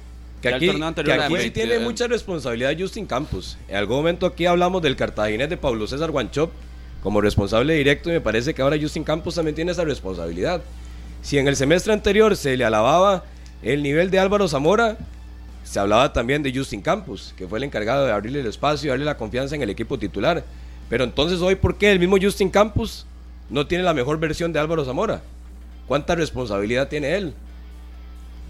Que aquí, que sí tiene mucha responsabilidad Justin Campos. En algún momento aquí hablamos del cartaginés de Pablo César Guanchop como responsable directo y me parece que ahora Justin Campos también tiene esa responsabilidad. Si en el semestre anterior se le alababa el nivel de Álvaro Zamora, se hablaba también de Justin Campos, que fue el encargado de abrirle el espacio y darle la confianza en el equipo titular. Pero entonces hoy, ¿por qué el mismo Justin Campos no tiene la mejor versión de Álvaro Zamora? ¿Cuánta responsabilidad tiene él?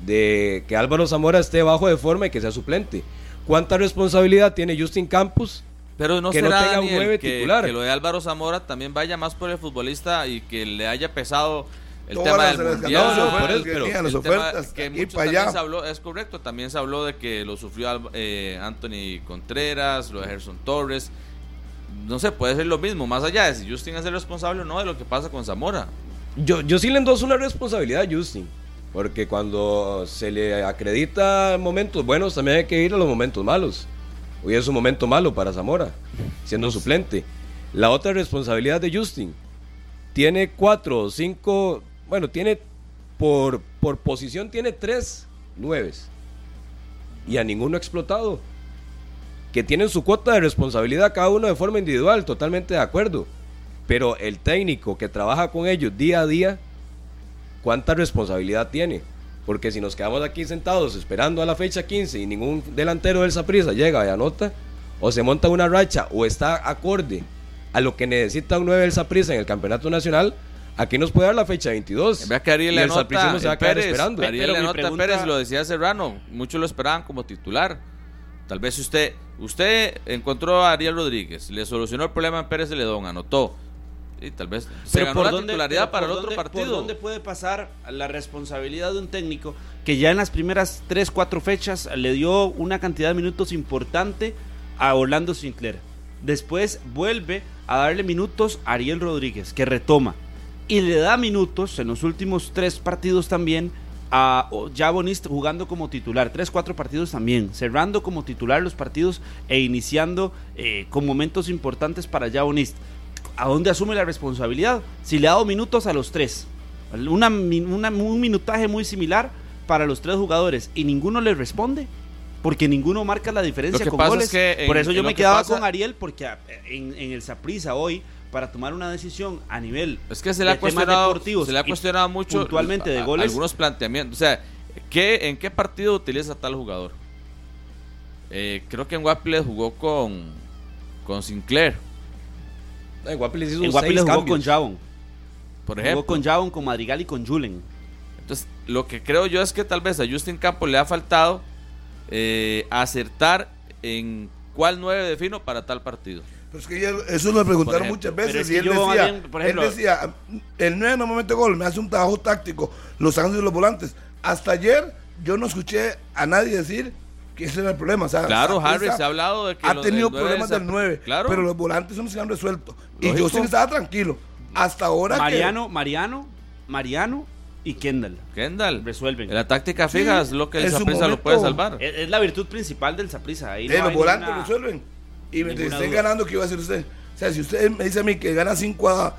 De que Álvaro Zamora esté bajo de forma y que sea suplente. ¿Cuánta responsabilidad tiene Justin Campos? Pero no que no será, tenga un Daniel, nueve que, titular. que lo de Álvaro Zamora también vaya más por el futbolista y que le haya pesado el Todas tema del mundial. No, no, ofertas que pero El tema que mucho para también allá. se habló, es correcto, también se habló de que lo sufrió eh, Anthony Contreras, lo de Gerson Torres. No sé, puede ser lo mismo, más allá de si Justin es el responsable o no de lo que pasa con Zamora. Yo, yo sí le endoso una responsabilidad a Justin. Porque cuando se le acredita momentos buenos, también hay que ir a los momentos malos. Hoy es un momento malo para Zamora, siendo suplente. La otra responsabilidad de Justin. Tiene cuatro o cinco, bueno, tiene por, por posición tiene tres nueves. Y a ninguno explotado. Que tienen su cuota de responsabilidad cada uno de forma individual, totalmente de acuerdo. Pero el técnico que trabaja con ellos día a día, ¿cuánta responsabilidad tiene? Porque si nos quedamos aquí sentados esperando a la fecha 15 y ningún delantero del Saprissa llega y anota, o se monta una racha o está acorde a lo que necesita un 9 del Saprissa en el campeonato nacional, aquí nos puede dar la fecha 22. Vea que Ariel el anota saprissismo se va a quedar Pérez, esperando. Ariel Pero pregunta- Pérez, lo decía Serrano, muchos lo esperaban como titular. Tal vez usted, usted encontró a Ariel Rodríguez, le solucionó el problema en Pérez Celedón, anotó. Y tal vez se ganó la titularidad pero para el por otro dónde- partido. ¿Por dónde puede pasar la responsabilidad de un técnico que ya en las primeras 3, 4 fechas le dio una cantidad de minutos importante a Orlando Sinclair? Después vuelve a darle minutos a Ariel Rodríguez, que retoma. Y le da minutos en los últimos tres partidos también a Jabonist jugando como titular. Tres, cuatro partidos también. Cerrando como titular los partidos e iniciando eh, con momentos importantes para Jabonist. ¿A dónde asume la responsabilidad? Si le ha dado minutos a los tres. Una, una- un minutaje muy similar para los tres jugadores y ninguno le responde. Porque ninguno marca la diferencia con goles. es que en- Por eso yo me que quedaba pasa- con Ariel, porque en, en el Saprisa hoy, para tomar una decisión a nivel Es que se le ha cuestionado, se le ha cuestionado mucho puntualmente de a- algunos planteamientos. O sea, ¿qué, ¿en qué partido utiliza tal jugador? Eh, creo que en Guapiles jugó con, con Sinclair, En Guapiles hizo En seis jugó cambios. con Javon. por ejemplo. Jugó con Javon, con Madrigal y con Julen. Entonces, lo que creo yo es que tal vez a Justin Campos le ha faltado eh, acertar en cuál nueve defino para tal partido. Pero es que ya- eso lo preguntaron ejemplo. muchas veces es y él decía, bien, por él decía, el 9 no me mete gol, me hace un trabajo táctico, los sacan de los volantes. Hasta ayer yo no escuché a nadie decir ese era el problema. o sea, Claro, Harry, se ha hablado de que ha tenido problemas del 9, Claro. pero los volantes son los que han resuelto. Y yo sí estaba tranquilo. Hasta ahora Mariano, Mariano, Mariano y Kendall. Kendall. Resuelven. La táctica fija Sí, es lo que el Saprissa lo puede salvar. Es, es la virtud principal del Saprisa. Ahí no eh, los volantes ninguna- resuelven. Y mientras Ninguna estén ganando, ¿qué iba a hacer usted? O sea, si usted me dice a mí que gana 5 a,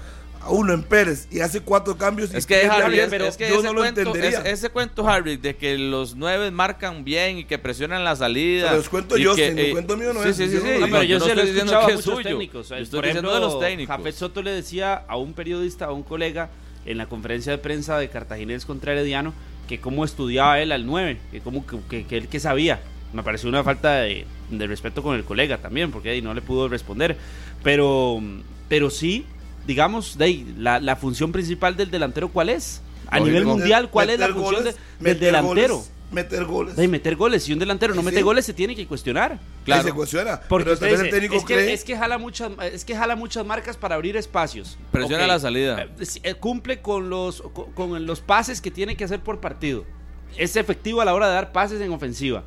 a 1 en Pérez y hace 4 cambios, y Es que, pierde Harry, bien, es, es que yo ese, no lo cuento, entendería. ese, ese cuento, Harry, de que los nueve marcan bien y que presionan la salida. Pero es cuento y yo, que, si el cuento mío no sí, es, Sí, sí, yo sí. no lo No, pero yo, no se lo he estoy diciendo que es suyo. técnicos. Yo Eh, estoy Por diciendo ejemplo, de los técnicos. Jafet Soto le decía a un periodista, a un colega, en la conferencia de prensa de Cartaginés contra Herediano, que cómo estudiaba él al 9, que, cómo, que, que- que él que sabía. Me pareció una falta de, de respeto con el colega también, porque ahí no le pudo responder. Pero, pero sí, digamos, de ahí, la, la función principal del delantero, ¿cuál es? A nivel meter- mundial, ¿cuál es la función goles, de- del delantero? goles, meter goles. De meter goles. Si un delantero no Sí, mete sí. goles, se tiene que cuestionar. Claro. Se cuestiona. Porque usted el técnico es, que, cree. es, que jala muchas, es que jala muchas marcas para abrir espacios. Presiona la salida. Eh, sí, eh, cumple con los, con, con los pases que tiene que hacer por partido. Es efectivo a la hora de dar pases en ofensiva.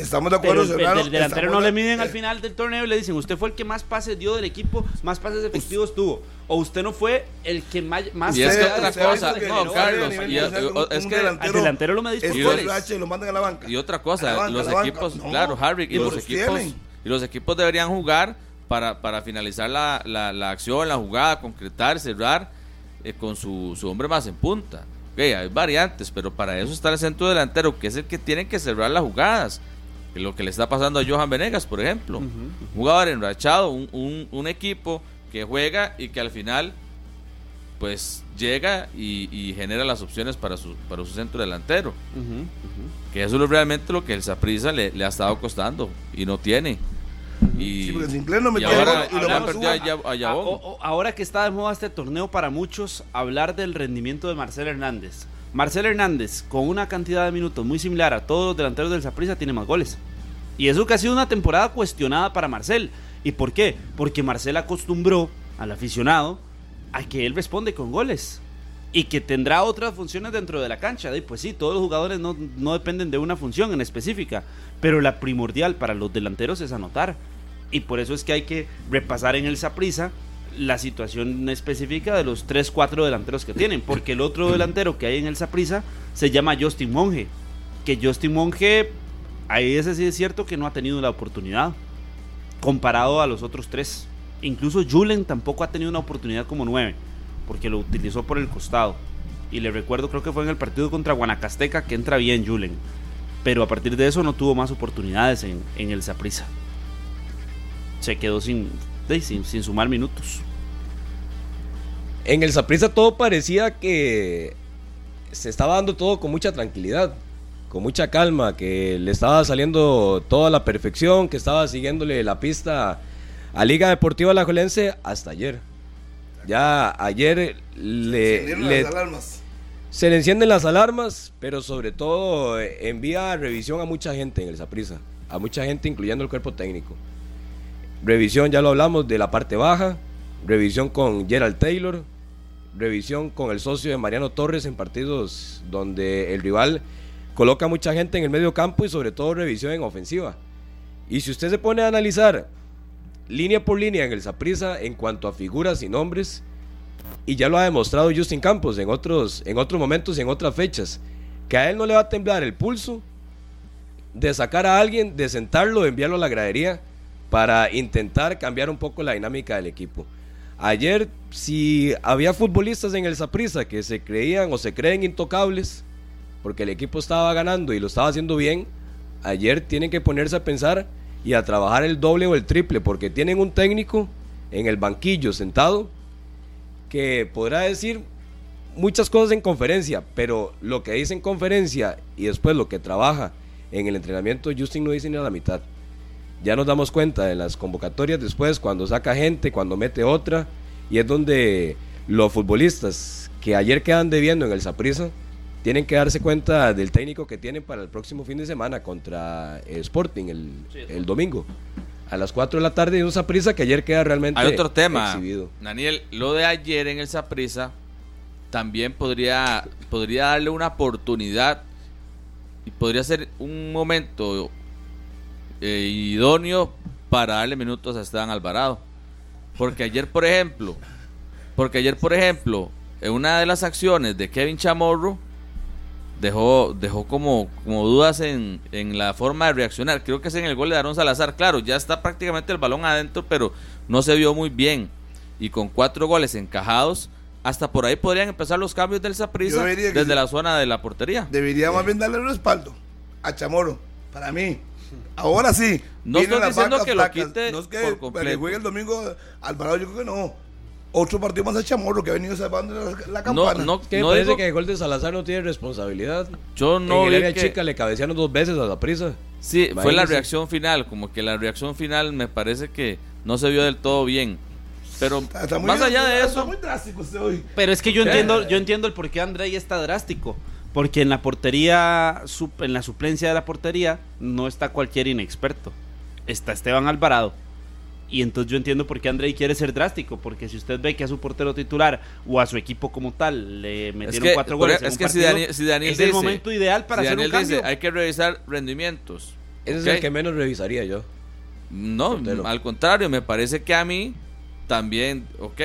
Estamos de Pero acuerdo, el, el Serrano, del delantero no de- le miden al eh, final del torneo y le dicen, usted fue el que más pases dio del equipo, más pases efectivos tuvo. O usted no fue el que más... más Y es que otra cosa, que no, Carlos, y- es un que al delantero lo goles. borracho y lo mandan a la banca. Y otra cosa, banca, los equipos, No, claro, Harry, y los los equipos, y los equipos deberían jugar para, para finalizar la, la, la acción, la jugada, concretar, cerrar eh, con su, su hombre más en punta. Ok, hay variantes, pero para eso está el centro delantero, que es el que tiene que cerrar las jugadas. Lo que le está pasando a Johan Venegas, por ejemplo. Un jugador enrachado, un, un, un equipo que juega y que al final pues llega y, y genera las opciones para su, para su centro delantero. Que eso es realmente lo que el Saprissa le, le ha estado costando y no tiene. Y, Sí, porque Sinclair no y ahora, y lo a, a- a Ah, ahora que está de moda este torneo para muchos, hablar del rendimiento de Marcel Hernández. Marcel Hernández, con una cantidad de minutos muy similar a todos los delanteros del Saprissa, tiene más goles. Y eso que ha sido una temporada cuestionada para Marcel. ¿Y por qué? Porque Marcel acostumbró al aficionado a que él responde con goles. Y que tendrá otras funciones dentro de la cancha. Y pues sí, todos los jugadores no, no dependen de una función en específica. Pero la primordial para los delanteros es anotar. Y por eso es que hay que repasar en el Saprissa la situación específica de los 3, 4 delanteros que tienen. Porque el otro delantero que hay en el Saprissa se llama Justin Monge. Que Justin Monge, ahí ese sí es cierto que no ha tenido la oportunidad. Comparado a los otros tres. Incluso Julen tampoco ha tenido una oportunidad como 9. Porque lo utilizó por el costado. Y le recuerdo, creo que fue en el partido contra Guanacasteca que entra bien Julen. Pero a partir de eso no tuvo más oportunidades en, en el Saprissa. Se quedó sin, de- sin, sin sumar minutos. En el Saprissa todo parecía que se estaba dando todo con mucha tranquilidad, con mucha calma, que le estaba saliendo toda la perfección, que estaba siguiéndole la pista a Liga Deportiva Alajuelense hasta ayer. Ya ayer le, Encendieron le- las alarmas. se le encienden las alarmas, pero sobre todo envía revisión a mucha gente en el Saprissa, a mucha gente incluyendo el cuerpo técnico. Revisión, ya lo hablamos, de la parte baja, revisión con Gerald Taylor, revisión con el socio de Mariano Torres en partidos donde el rival coloca mucha gente en el medio campo y sobre todo revisión en ofensiva. Y si usted se pone a analizar línea por línea en el Saprissa en cuanto a figuras y nombres, y ya lo ha demostrado Justin Campos en otros, en otros momentos y en otras fechas, que a él no le va a temblar el pulso de sacar a alguien, de sentarlo, de enviarlo a la gradería para intentar cambiar un poco la dinámica del equipo. Ayer, si había futbolistas en el Saprissa que se creían o se creen intocables, porque el equipo estaba ganando y lo estaba haciendo bien, ayer tienen que ponerse a pensar y a trabajar el doble o el triple, porque tienen un técnico en el banquillo sentado que podrá decir muchas cosas en conferencia, pero lo que dice en conferencia y después lo que trabaja en el entrenamiento, Justin no dice ni a la mitad. Ya nos damos cuenta de las convocatorias después, cuando saca gente, cuando mete otra, y es donde los futbolistas que ayer quedan debiendo en el Saprissa tienen que darse cuenta del técnico que tienen para el próximo fin de semana contra Sporting el, el domingo. A las 4 de la tarde y un Saprissa que ayer queda realmente Hay otro tema, exhibido. Daniel, lo de ayer en el Saprissa también podría, podría darle una oportunidad y podría ser un momento eh, idóneo para darle minutos a Esteban Alvarado. Porque ayer, por ejemplo, porque ayer, por ejemplo, en una de las acciones de Kevin Chamorro, dejó, dejó como, como dudas en, en la forma de reaccionar. Creo que es en el gol de Aaron Salazar. Claro, ya está prácticamente el balón adentro, pero no se vio muy bien. Y con cuatro goles encajados, hasta por ahí podrían empezar los cambios del Saprissa desde la zona de la portería. Debería más bien darle el respaldo a Chamorro, para mí. Ahora sí. No estoy diciendo vacas que lo quite No es que por completo. juegue el domingo Alvarado, yo creo que no. Otro partido más a Chamorro que ha venido salvando la, la No, campana. no, Es que no parece digo- que el gol de Salazar no tiene responsabilidad. yo no en el área que- chica le cabecearon dos veces a la prisa. Sí, fue la reacción final, como que la reacción final me parece que no se vio del todo bien. Pero Está- más allá de Está eso, muy drástico usted hoy. Pero es que yo entiendo, yo entiendo el por qué Andrei está drástico. Porque en la portería, sup- en la suplencia de la portería, no está cualquier inexperto. Está Esteban Alvarado. Y entonces yo entiendo por qué Andrei quiere ser drástico. Porque si usted ve que a su portero titular o a su equipo como tal le metieron que- cuatro por- goles, en es un que si Daniel- si Daniel es el momento ideal para si hacer Daniel un cambio. dice, hay que revisar rendimientos. Ese es el que menos revisaría yo. No, Portero. al contrario, me parece que a mí también, ok,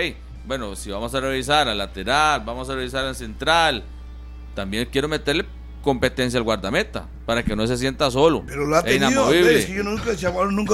bueno, si vamos a revisar al lateral, vamos a revisar al central, también quiero meterle competencia al guardameta para que no se sienta solo. Pero lo ha tenido. inamovible. Es que yo nunca,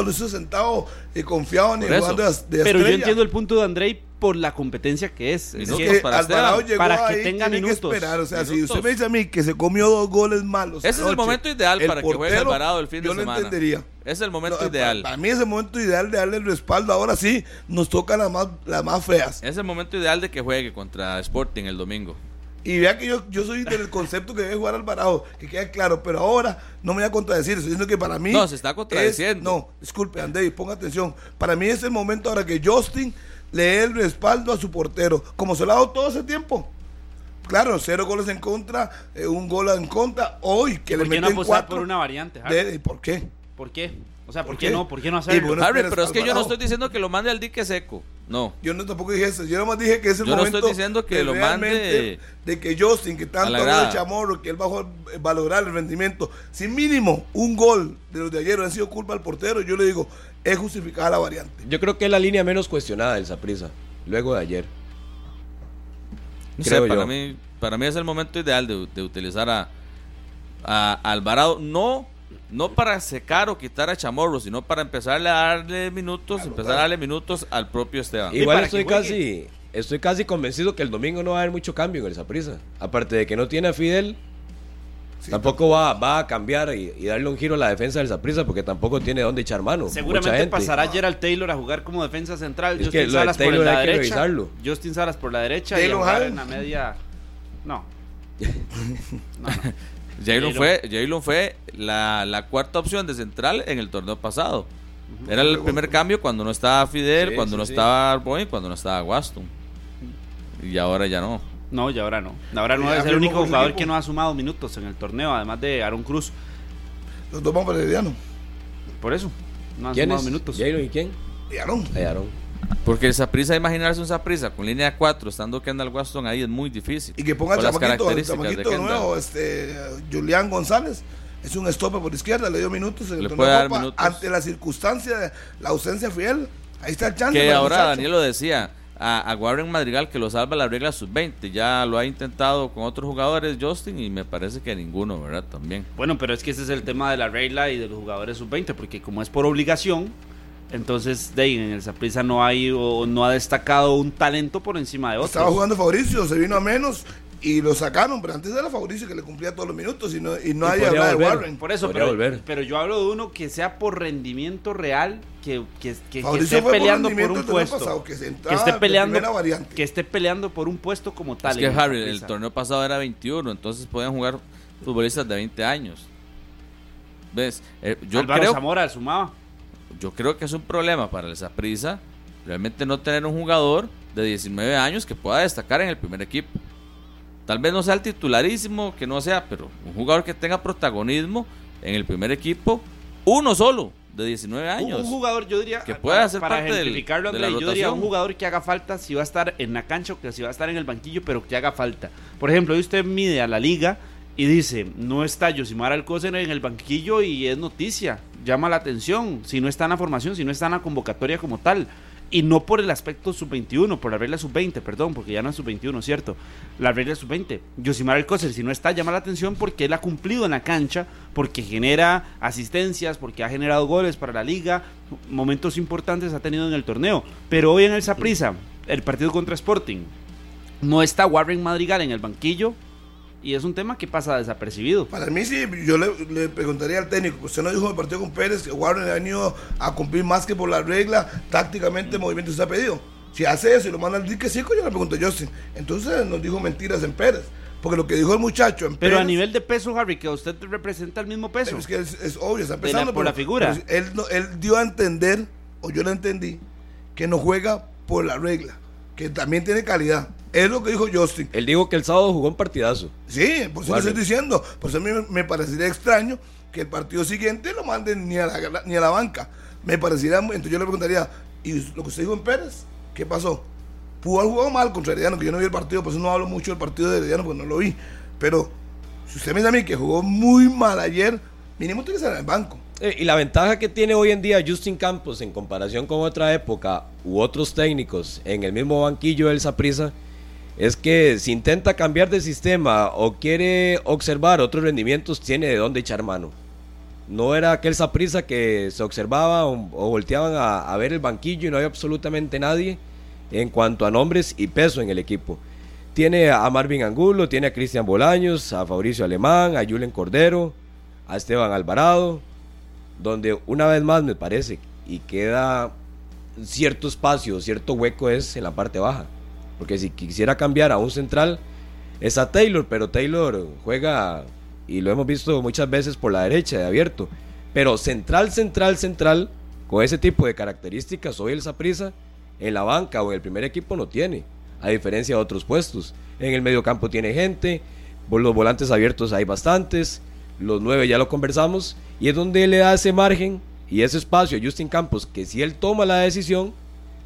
lo hice sentado y confiado ni jugando de, de Pero yo minutos el punto de Andrei por la competencia que es. Es que- para llegó para que ahí, tenga tiene minutos. Que esperar. O sea, si usted me dice a mí que se comió dos goles malos. Ese es el momento ideal el para que juegue Alvarado el fin de yo lo semana. entendería. Es el momento No, ideal. Para, para mí es el momento ideal de darle el respaldo. Ahora sí, nos tocan las más, las más feas. Es el momento ideal de que juegue contra Sporting el domingo. Y vea que yo, yo soy del concepto que debe jugar Alvarado, que quede claro, pero ahora no me voy a contradecir, estoy diciendo que para mí... No, se está es- contradiciendo. no, disculpe, Andrés, ponga atención. Para mí es el momento ahora que Justin le dé el respaldo a su portero, como se lo ha dado todo ese tiempo. Claro, cero goles en contra, eh, un gol en contra, hoy que le ¿Por qué no meten apostar cuatro. por una variante? De- ¿Por qué? ¿Por qué? O sea, ¿por, ¿Por qué? qué? no? ¿Por qué no hacerlo? bueno, Harry, pero es que yo no estoy diciendo que lo mande al dique seco. No. Yo no tampoco dije eso, yo nomás dije que es el Yo no momento estoy diciendo que de lo realmente mande de que Justin, que tanto grada. de Chamorro, que él va a valorar el rendimiento, si mínimo un gol de los de ayer ha sido culpa del portero, yo le digo, es justificada la variante. Yo creo que es la línea menos cuestionada del Saprisa. Luego de ayer. No Creo sé, para yo. mí, para mí es el momento ideal de, de utilizar a, a Alvarado, no, no para secar o quitar a Chamorro, sino para empezarle a darle minutos, empezar a darle minutos al propio Esteban. Igual estoy casi, estoy casi convencido que el domingo no va a haber mucho cambio en el Saprisa. Aparte de que no tiene a Fidel, Sí, tampoco va, va a cambiar y, y darle un giro a la defensa del Saprisa porque tampoco tiene dónde echar mano. Seguramente pasará Gerald Taylor a jugar como defensa central. Es Justin de Salas por la hay que derecha. revisarlo. Justin Salas por la derecha y a Taylor jugar Hall. en la media. No. No, no. Jalen Jalen. fue, Jalen fue la, la cuarta opción de central en el torneo pasado. Era el primer cambio cuando no estaba Fidel, Sí, cuando sí, no sí. estaba Arboin, cuando no estaba Waston. Y ahora ya no. No, y ahora no. Ahora no Ya es el único jugador equipo. que no ha sumado minutos en el torneo, además de Aaron Cruz. Los dos van para. Por eso. No han ¿Quién sumado es? minutos. ¿Jairo y quién? Y Aarón. Ay, Aarón. Porque el Saprisa, imaginarse un Saprisa con línea 4, estando Kendall Waston ahí es muy difícil. Y que ponga el las chamaquito, el nuevo, este, Julián González. Es un stopper por izquierda, le dio minutos en el Le torneo puede dar Copa, minutos. ante la circunstancia de la ausencia fiel. Ahí está el chance. Que ahora muchacho. Daniel lo decía, a, a Warren Madrigal que lo salva la regla sub-20. Ya lo ha intentado con otros jugadores, Justin, y me parece que ninguno, ¿verdad? También. Bueno, pero es que ese es el tema de la regla y de los jugadores sub-20, porque como es por obligación, entonces de ahí en el Saprissa no hay o no ha destacado un talento por encima de otros. Estaba jugando Fabricio, se vino a menos y lo sacaron, pero antes era Fabricio que le cumplía todos los minutos y no, y no Y hablar de. Warren. Por eso, pero, volver. pero yo hablo de uno que sea por rendimiento real, que, que, que- esté por peleando por, rendimiento un puesto. pasado, que esté peleando que esté peleando por un puesto como tal. es que Harry, el torneo pasado era 21, entonces podían jugar futbolistas de 20 años. ¿Ves? Eh, yo, Álvaro creo, Zamora sumaba. Yo creo que es un problema para el Saprissa realmente no tener un jugador de 19 años que pueda destacar en el primer equipo. Tal vez no sea el titularísimo, que no sea, pero un jugador que tenga protagonismo en el primer equipo, uno solo, de 19 Un- años. Un jugador, yo diría, Que pueda ser para parte del- la yo diría un jugador que haga falta si va a estar en la cancha o que si va a estar en el banquillo, pero que haga falta. Por ejemplo, hoy usted mide a la liga y dice, no está Yosimar Alcocer en el banquillo y es noticia, llama la atención, si no está en la formación, si no está en la convocatoria como tal. y no por el aspecto sub-21, por la regla sub-20, perdón, porque ya no es sub-21, ¿cierto? La regla sub-20. Yosimar Alcocer, si no está, llama la atención porque él ha cumplido en la cancha, porque genera asistencias, porque ha generado goles para la liga, momentos importantes ha tenido en el torneo. Pero hoy en el Saprissa, el partido contra Sporting, no está Warren Madrigal en el banquillo, y es un tema que pasa desapercibido. Para mí sí, yo le, preguntaría al técnico, usted no dijo en el partido con Pérez que Warren ha venido a cumplir más que por la regla, tácticamente el movimiento se ha pedido. Si hace eso y lo manda al dique yo le pregunto yo sí. Entonces nos dijo mentiras en Pérez. Porque lo que dijo el muchacho en Pero a nivel de peso, Harry, que usted representa el mismo peso. Es que es, obvio, está empezando por, la figura. Él, él dio a entender, o yo le entendí, que no juega por la regla, que también tiene calidad. Es lo que dijo Justin. Él dijo que el sábado jugó un partidazo. Sí, por eso lo estoy diciendo. Por eso a mí me parecería extraño que el partido siguiente lo manden ni a la, ni a la banca. Me parecería, entonces yo le preguntaría, ¿y lo que usted dijo en Pérez? ¿Qué pasó? Pudo haber jugado mal contra Herediano, que yo no vi el partido, por eso no hablo mucho del partido de Herediano, porque no lo vi. Pero si usted me dice a mí que jugó muy mal ayer, mínimo tiene que estar en el banco. Eh, y la ventaja que tiene hoy en día Justin Campos en comparación con otra época u otros técnicos en el mismo banquillo del Saprissa es que si intenta cambiar de sistema o quiere observar otros rendimientos, tiene de dónde echar mano. No era aquel Saprisa que se observaba o, volteaban a, ver el banquillo y no había absolutamente nadie en cuanto a nombres y peso en el equipo. Tiene a Marvin Angulo, tiene a Cristian Bolaños, a Fabricio Alemán, a Julen Cordero, a Esteban Alvarado, donde una vez más me parece y queda cierto espacio, cierto hueco es en la parte baja. Porque si quisiera cambiar a un central, es a Taylor, pero Taylor juega, y lo hemos visto muchas veces por la derecha, de abierto. Pero central, central, central, con ese tipo de características, hoy el Saprisa en la banca o en el primer equipo no tiene, a diferencia de otros puestos. En el medio campo tiene gente, los volantes abiertos hay bastantes, los nueve ya lo conversamos, y es donde le da ese margen y ese espacio a Justin Campos, que si él toma la decisión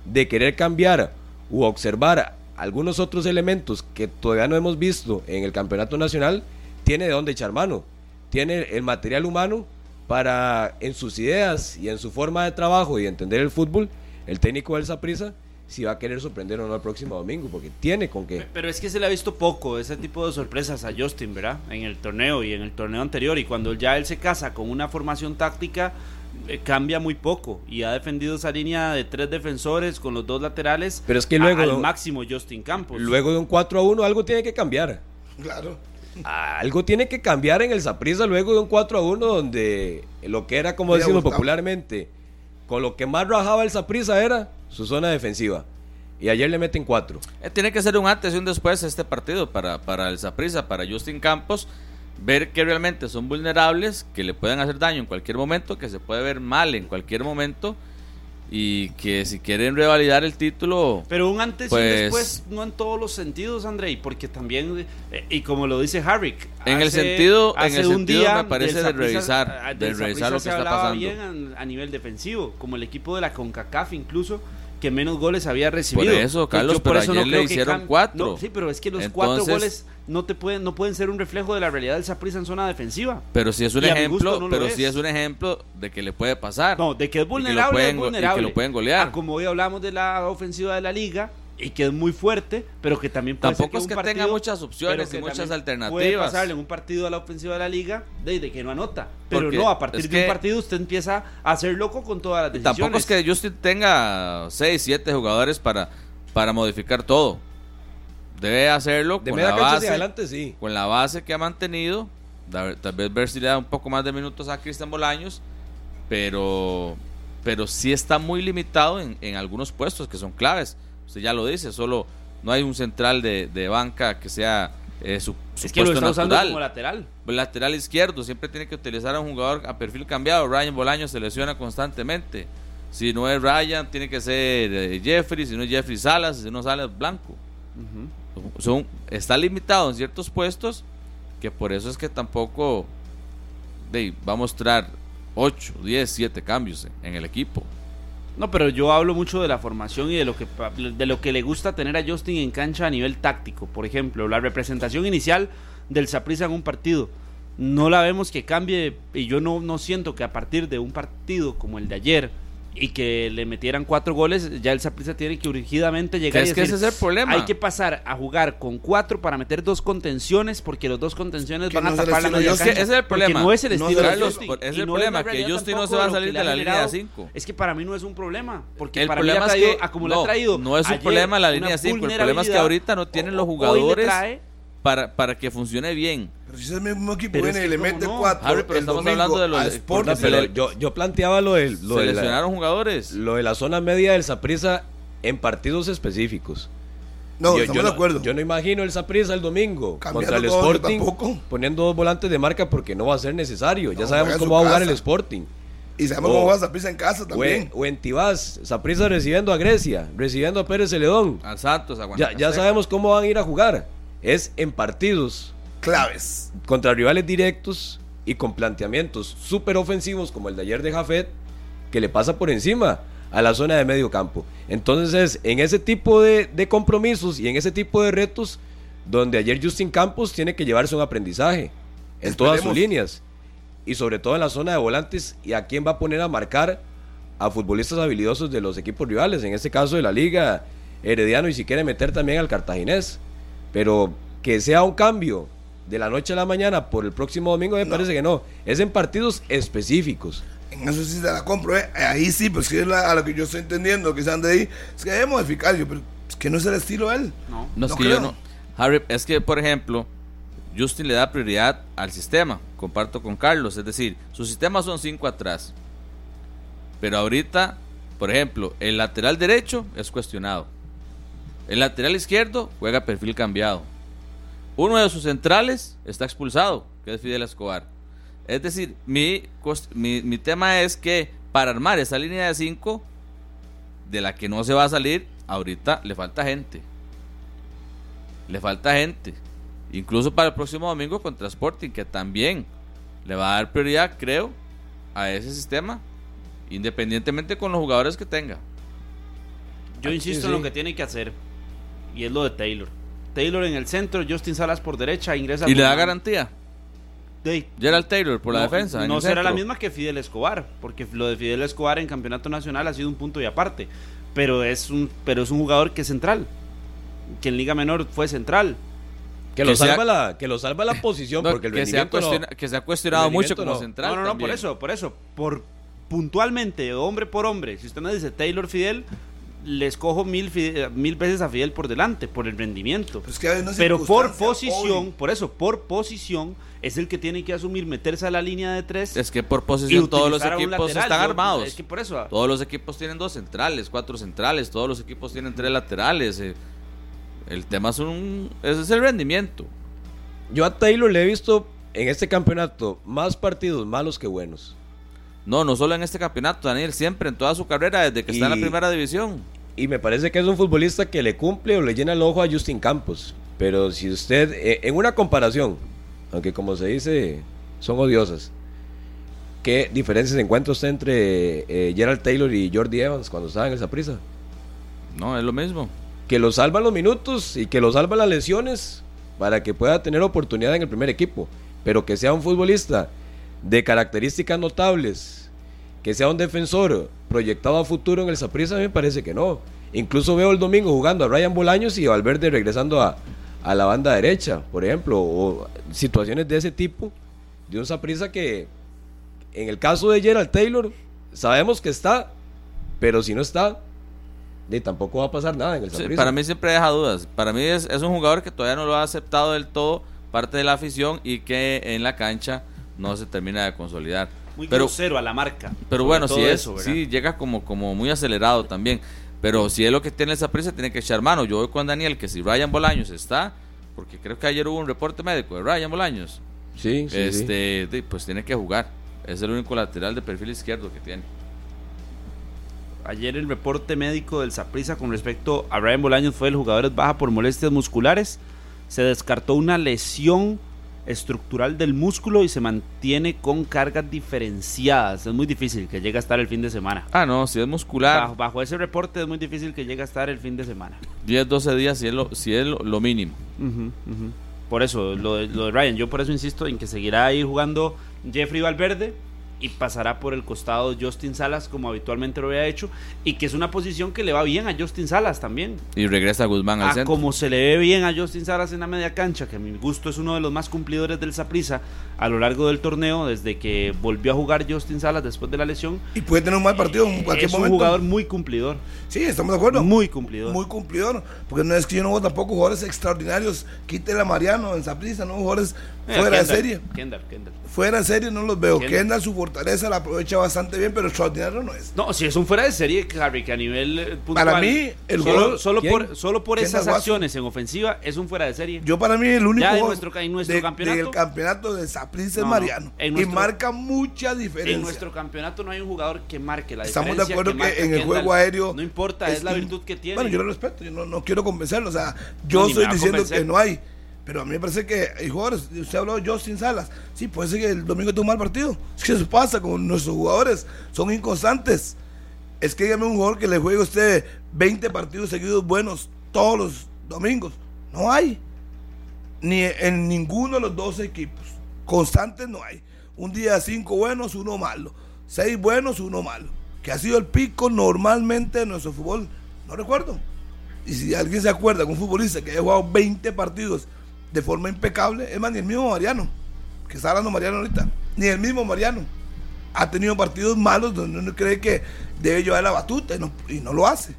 de querer cambiar u observar algunos otros elementos que todavía no hemos visto en el campeonato nacional, tiene de dónde echar mano. Tiene el material humano para, en sus ideas y en su forma de trabajo y entender el fútbol, el técnico del Saprisa, si va a querer sorprender o no el próximo domingo, porque tiene con qué. Pero es que se le ha visto poco ese tipo de sorpresas a Justin, ¿verdad? En el torneo y en el torneo anterior. Y cuando ya él se casa con una formación táctica, cambia muy poco y ha defendido esa línea de tres defensores con los dos laterales pero es que luego al máximo Justin Campos. luego de un 4 a 1 algo tiene que cambiar. Claro. Algo tiene que cambiar en el Saprissa luego de un 4 a 1 donde lo que era como decimos popularmente con lo que más rajaba el Saprissa era su zona defensiva. Y ayer le meten 4 eh, tiene que ser un antes y un después este partido para, para el Saprissa para Justin Campos ver que realmente son vulnerables, que le pueden hacer daño en cualquier momento, que se puede ver mal en cualquier momento y que si quieren revalidar el título. Pero un antes y un pues después, no en todos los sentidos, Andrei, porque también, eh, y como lo dice Harrick, en el sentido, en el un día me parece de revisar, de revisar lo que está pasando. bien a, a, nivel defensivo, como el equipo de la CONCACAF incluso que menos goles había recibido. Por eso, Carlos, por eso no le hicieron cuatro. sí, pero es que los cuatro goles no te pueden no pueden ser un reflejo de la realidad del Saprissa en zona defensiva. Pero si es un ejemplo, pero si es un ejemplo de que le puede pasar. No, de que es vulnerable, es vulnerable. que lo pueden golear. Ah, como hoy hablamos de la ofensiva de la liga, y que es muy fuerte, pero que también puede Tampoco es que tenga muchas opciones y muchas alternativas. Puede pasarle en un partido a la ofensiva de la liga de, que no anota. Pero no, a partir de un partido usted empieza a ser loco con todas las decisiones. Tampoco es que Justin tenga 6, 7 jugadores para, para modificar todo. Debe hacerlo con la base. Adelante, sí. Con la base que ha mantenido. Tal vez ver si le da un poco más de minutos a Cristian Bolaños. Pero, pero sí está muy limitado en, en algunos puestos que son claves Usted ya lo dice, solo no hay un central de, banca que sea eh, su, es que lo está usando como lateral. Lateral izquierdo, siempre tiene que utilizar a un jugador a perfil cambiado. Ryan Bolaño se lesiona constantemente. Si no es Ryan, tiene que ser eh, Jeffrey, si no es Jeffrey Salas, si no Salas Blanco. Son, está limitado en ciertos puestos que por eso es que tampoco va a mostrar 8, 10, 7 cambios en el equipo. No, pero yo hablo mucho de la formación y de lo que de lo que le gusta tener a Justin en cancha a nivel táctico. Por ejemplo, la representación inicial del Saprissa en un partido. No la vemos que cambie y yo no, no siento que a partir de un partido como el de ayer y que le metieran cuatro goles, ya el Saprissa tiene que urgidamente llegar es y que decir, ese es el problema. Hay que pasar a jugar con cuatro para meter dos contenciones, porque los dos contenciones Que van a no es el tapar la media cancha. Ese es el problema. no es el No estilo es el de. Justin. Es el no problema, la que Justin no se va a que salir de ha la línea generado. 5. Es que para mí no es un problema, porque El para mí problema ha es traído, que a como le ha no, traído no es un ayer problema la línea 5, el problema es que ahorita no tienen los hoy le jugadores trae- para, para que funcione bien. Pero si ese mismo equipo Pero viene es y le mete no. cuatro Harry, pero el estamos hablando de lo a de- Sporting, pero yo, yo planteaba lo, del, lo, Se de la, jugadores. lo de la zona media del Saprissa en partidos específicos. no, yo, estamos yo de no, acuerdo. yo no imagino el Saprissa el domingo Cambiando contra el Sporting tampoco. poniendo dos volantes de marca porque no va a ser necesario. ya sabemos cómo va a jugar casa. el Sporting. y sabemos o- cómo va a Saprissa en casa O también. en, o en Tibás, Saprissa recibiendo a Grecia, recibiendo a Pérez Celedón. Al Santos, a Ya, ya sabemos cómo van a ir a jugar. Es en partidos Claves. contra rivales directos y con planteamientos súper ofensivos como el de ayer de Jafet, que le pasa por encima a la zona de medio campo. Entonces es en ese tipo de, de compromisos y en ese tipo de retos donde ayer Justin Campos tiene que llevarse un aprendizaje en todas sus líneas y sobre todo en la zona de volantes y a quién va a poner a marcar a futbolistas habilidosos de los equipos rivales, en este caso de la liga Herediano y si quiere meter también al cartaginés. Pero que sea un cambio de la noche a la mañana por el próximo domingo me parece que no. Es en partidos específicos. En eso sí se la compro, ¿eh? Ahí sí, pues que es la- a lo que yo estoy entendiendo que se ande ahí. Es que debe modificar, yo, pero es que no es el estilo de él. No. No, es No que creo. yo no. Harry, es que, por ejemplo, Justin le da prioridad al sistema. Comparto con Carlos. Es decir, sus sistemas son cinco atrás. Pero ahorita, por ejemplo, el lateral derecho es cuestionado. El lateral izquierdo juega perfil cambiado. Uno de sus centrales está expulsado, que es Fidel Escobar. Es decir, mi, mi, mi tema es que para armar esa línea de cinco, de la que no se va a salir, ahorita le falta gente. Le falta gente. Incluso para el próximo domingo contra Sporting, que también le va a dar prioridad, creo, a ese sistema, independientemente con los jugadores que tenga. Yo insisto sí, en lo que tiene que hacer. Y es lo de Taylor. Taylor en el centro, Justin Salas por derecha, ingresa Y le da Guzmán. garantía. De- Gerald Taylor por la no, defensa. en No será la misma que Fidel Escobar, porque lo de Fidel Escobar en campeonato nacional ha sido un punto y aparte. Pero es un, pero es un jugador que es central. Que en Liga Menor fue central. Que, Que lo, sea- salva la, que lo salva la posición No, porque el que, se ha rendimiento no- cuestiona- que se ha cuestionado mucho como no. central. no, no, no, también. por eso, por eso. Por puntualmente, hombre por hombre. Si usted me dice Taylor Fidel, le escojo mil, mil veces a Fidel por delante, por el rendimiento. Pues que hay una Pero por posición, hoy. por eso, por posición, es el que tiene que asumir meterse a la línea de tres. Es que por posición todos los equipos lateral. están Yo- armados. Es que por eso. Todos los equipos tienen dos centrales, cuatro centrales, todos los equipos tienen tres laterales. eh. El tema es un ese es el rendimiento. Yo a Taylor le he visto en este campeonato más partidos malos que buenos. No, no solo en este campeonato, Daniel, siempre en toda su carrera desde que está en la primera división. Y me parece que es un futbolista que le cumple o le llena el ojo a Justin Campos. Pero si usted, eh, en una comparación, aunque como se dice, son odiosas, ¿qué diferencias encuentra usted entre eh, Gerald Taylor y Jordi Evans cuando estaban en esa prisa? No, es lo mismo. Que lo salvan los minutos y que lo salvan las lesiones para que pueda tener oportunidad en el primer equipo. Pero que sea un futbolista de características notables, que sea un defensor proyectado a futuro en el Saprissa, me parece que no. Incluso veo el domingo jugando a Ryan Bolaños y Valverde regresando a, a la banda derecha, por ejemplo, o situaciones de ese tipo, de un Saprissa que, en el caso de Gerald Taylor, sabemos que está, pero si no está, de, tampoco va a pasar nada en el Sí, para mí siempre deja dudas. Para mí es, es un jugador que todavía no lo ha aceptado del todo parte de la afición y que en la cancha no se termina de consolidar. Muy pero grosero a la marca. pero bueno, si es, eso, sí llega como, como muy acelerado también. Pero si es lo que tiene esa prisa, tiene que echar mano. Yo voy con Daniel que si Ryan Bolaños está, porque creo que ayer hubo un reporte médico de Ryan Bolaños, Sí, sí, este, pues tiene que jugar. Es el único lateral de perfil izquierdo que tiene. Ayer el reporte médico del Saprissa con respecto a Ryan Bolaños fue el jugador es baja por molestias musculares. Se descartó una lesión estructural del músculo y se mantiene con cargas diferenciadas. Es muy difícil que llegue a estar el fin de semana. Ah, no, si es muscular, Bajo, bajo ese reporte es muy difícil que llegue a estar el fin de semana. 10, 12 días si es lo, si es lo, lo mínimo. Por eso, lo de, lo de Ryan, yo por eso insisto en que seguirá ahí jugando Jeffrey Valverde y pasará por el costado Justin Salas como habitualmente lo había hecho y que es una posición que le va bien a Justin Salas también. Y regresa Guzmán al A centro. como se le ve bien a Justin Salas en la media cancha, que a mi gusto es uno de los más cumplidores del Saprissa a lo largo del torneo desde que volvió a jugar Justin Salas después de la lesión. Y puede tener un mal partido en cualquier es un momento. jugador muy cumplidor, Sí, estamos de acuerdo. muy cumplidor. Muy cumplidor. Porque no es que yo no veo tampoco jugadores extraordinarios. Quítela a Mariano en Saprissa, no jugadores Eh, fuera de serie. Kendall, Kendall. Fuera de serie no los veo. Kendall. Kendall su fortaleza la aprovecha bastante bien, pero extraordinario no es. No, si es un fuera de serie, Harry, que a nivel eh, puntual, Para mí, el solo, jugador- solo por, solo por esas acciones en ofensiva es un fuera de serie. Yo para mí el único Ya en nuestro en nuestro de- campeonato- del campeonato de Saprissa No. Mariano. Y marca mucha diferencia. En nuestro campeonato no hay un jugador que marque la Estamos de diferencia. acuerdo que, en el Kendall. juego aéreo. No importa, es, la virtud que tiene. Bueno, yo lo respeto, yo no, no quiero convencerlo. O sea, yo No, estoy diciendo que no hay. Pero a mí me parece que hay jugadores. Usted habló de Justin Salas. Sí, puede ser que el domingo tuvo un mal partido. Es que eso pasa con nuestros jugadores. Son inconstantes. Es que dígame un jugador que le juegue a usted 20 partidos seguidos buenos todos los domingos. No hay. Ni en ninguno de los dos equipos. Constantes no hay. Un día cinco buenos, uno malo. Seis buenos, uno malo. Que ha sido el pico normalmente de nuestro fútbol. No recuerdo. Y si alguien se acuerda de un futbolista que haya jugado 20 partidos de forma impecable, es más, ni el mismo Mariano, que está hablando Mariano ahorita, ni el mismo Mariano ha tenido partidos malos donde uno cree que debe llevar la batuta y no, y no lo hace.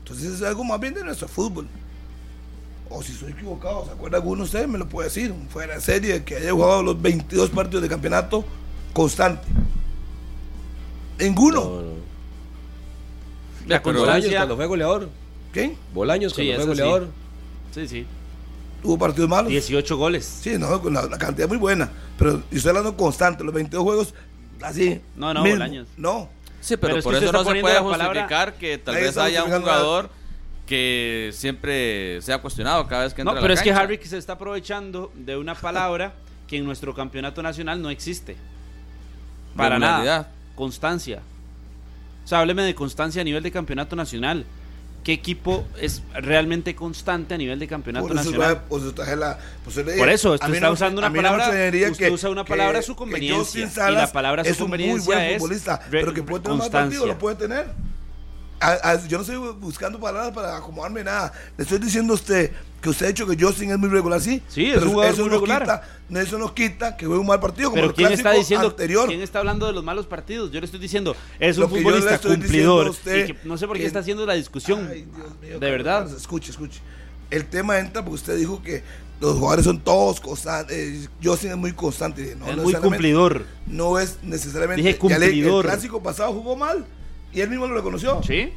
Entonces es algo más bien de nuestro fútbol. O si estoy equivocado, ¿se acuerda alguno de ustedes? Me lo puede decir. Un Fuera de serie que haya jugado los 22 partidos de campeonato constante. Ninguno. No, no. Bolaños cuando fue goleador. ¿Quién? Bolaños Sí, cuando fue sí. goleador. Sí, sí. Tuvo partidos malos. 18 goles. Sí, no, con la, la cantidad es muy buena. Pero yo estoy hablando constante, los 22 juegos, así. No, no, mismo. Bolaños. No. Sí, pero, Pero es por que eso no se puede palabra- justificar que tal vez haya un jugador que siempre sea cuestionado cada vez que entra No, a la pero es que. Harry se está aprovechando de una palabra que en nuestro campeonato nacional no existe. Para nada. Constancia. O sea, hábleme de constancia a nivel de campeonato nacional. ¿Qué equipo es realmente constante a nivel de campeonato Por eso, nacional? por eso traje la- por eso Por eso, usted está usando una palabra. usted usa una palabra a su conveniencia. Y la palabra a su es un muy buen futbolista, pero que puede tener más partido, constancia. lo puede tener. A- a- yo no estoy buscando palabras para acomodarme nada. Le estoy diciendo a usted que usted ha dicho que Justin es muy regular, sí. Sí, es pero un jugador eso muy no regular. Quita, eso no quita que juegue un mal partido como Pero el ¿quién está diciendo anterior. quién está hablando de los malos partidos? Yo le estoy diciendo, es un futbolista cumplidor diciendo a usted y que no sé por qué que- está haciendo la discusión. Ay, Dios mío, de verdad. Escuche, escuche. El tema entra porque usted dijo que los jugadores son todos constantes. Eh, Justin es muy constante. No, es muy cumplidor. No es necesariamente. Dije le- cumplidor. el clásico pasado jugó mal y él mismo lo reconoció. ¿Sí?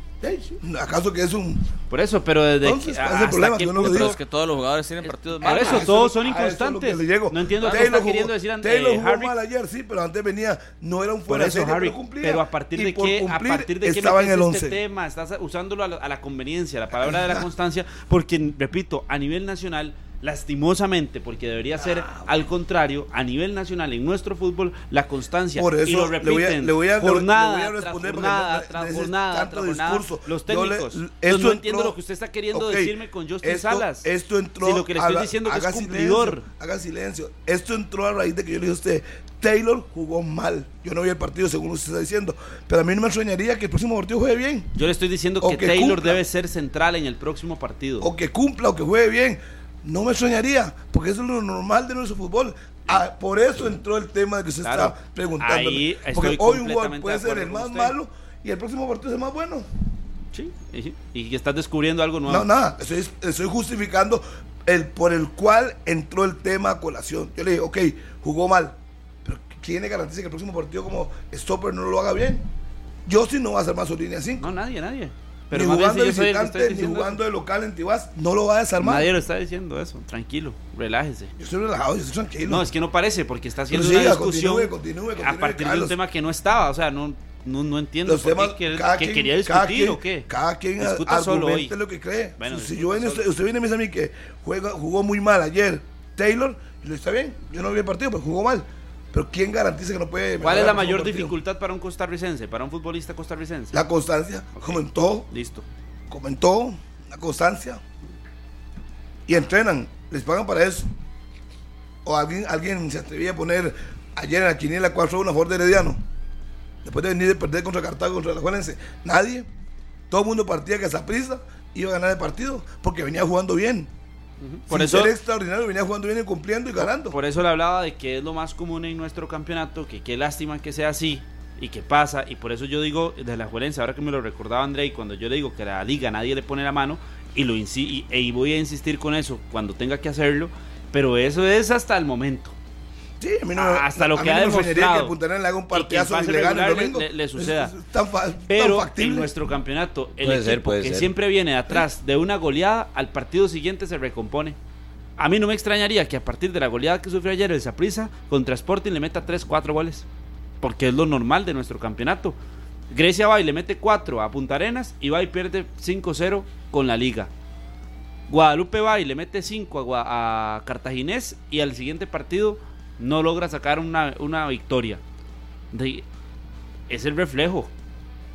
¿Acaso que es un. Por eso, pero desde Entonces, que- ¿cuál es el hasta problema? qué Yo no lo Pero digo. es que todos los jugadores tienen partidos Por malos. eso, Ah, todos son eso inconstantes. que. No entiendo qué Taylor está jugó- queriendo decir ante Taylor jugó Harry. mal ayer, sí, pero antes venía, no era un Por fuera de eso, serie, Harry, pero cumplía. pero a partir de por qué, a partir de qué estaba en metes el este 11. tema, estás usándolo a la, a la conveniencia, la palabra de la constancia, porque repito, a nivel nacional, lastimosamente, porque debería ser Ah, al contrario, a nivel nacional en nuestro fútbol, la constancia Por eso y lo le voy a- repiten le voy a- le voy- le jornada voy a responder jornada, tras jornada, tras los le- técnicos. esto Entonces, no entiendo entró- lo que usted está queriendo decirme con Justin esto- Salas. Esto entró. Si lo que le estoy haga- diciendo que es haga cumplidor. Silencio, haga silencio. Esto entró a raíz de que yo le dije a usted, Taylor jugó mal. Yo no vi el partido según usted está diciendo. Pero a mí no me extrañaría que el próximo partido juegue bien. Yo le estoy diciendo que, que Taylor cumpla. debe ser central en el próximo partido. O que cumpla o que juegue bien. No me extrañaría. Porque eso es lo normal de nuestro fútbol. Ah, por eso entró el tema de que usted Claro. está preguntando. Porque hoy un completamente puede de ser el más usted. malo y el próximo partido es el más bueno. Sí, y, y que estás descubriendo algo nuevo. No, nada, estoy, estoy justificando el por el cual entró el tema a colación. Yo le dije, ok, jugó mal, pero ¿quién le garantiza que el próximo partido como stopper no lo haga bien? Yo sí no va a hacer más su línea 5. No, nadie, nadie. Pero ni jugando de visitante, ni jugando de local en Tibás, no lo va a desarmar. Nadie lo está diciendo eso. Tranquilo, relájese. Yo estoy relajado, yo estoy tranquilo. No, es que no parece porque está haciendo una discusión continúe, continúe, continúe, a partir de un tema que no estaba. O sea, no, no, no entiendo los por temas, qué que, cada que quien- quería discutir quien- o qué. Cada quien Discuta solo hoy. lo que cree. Bueno, si yo viene, solo. usted, usted viene y me dice a mí que juega, jugó muy mal ayer, Taylor, y lo está bien, yo no vi el partido, pero jugó mal. Pero ¿quién garantiza que no puede ¿Cuál es la mayor dificultad para un costarricense, para un futbolista costarricense? La constancia, como en todo, Listo. como en todo, la constancia. Y entrenan, les pagan para eso. O alguien, alguien se atrevía a poner ayer en la quiniela 4 1 a favor de Herediano. Después de venir de perder contra Cartago, contra la Juelense. Nadie, todo el mundo partía que esa prisa iba a ganar el partido porque venía jugando bien. Por Sin eso- ser extraordinario, venía jugando bien y cumpliendo y ganando. Por eso le hablaba de que es lo más común en nuestro campeonato, que qué lástima que sea así y que pasa. Y por eso yo digo de la Juelense, ahora que me lo recordaba André, y cuando yo le digo que la liga nadie le pone la mano, y, lo y, y voy a insistir con eso cuando tenga que hacerlo, pero eso es hasta el momento. Sí, a mí no, Hasta lo a que mí ha no me extrañaría demostrado. que Punta Arenas le haga un Y que en partidazo ilegal el domingo. le- le suceda. Es- es tan, fa- tan Pero factible. en nuestro campeonato, el Puede equipo ser, puede que ser. siempre viene de atrás de una goleada, al partido siguiente se recompone. A mí no me extrañaría que a partir de la goleada que sufrió ayer el Saprissa contra Sporting le meta 3, 4 goles. Porque es lo normal de nuestro campeonato. Grecia va y le mete 4 a Punta Arenas y va y pierde 5-0 con la liga. Guadalupe va y le mete 5 a, Gua- a Cartaginés y al siguiente partido no logra sacar una, una victoria. De- es el reflejo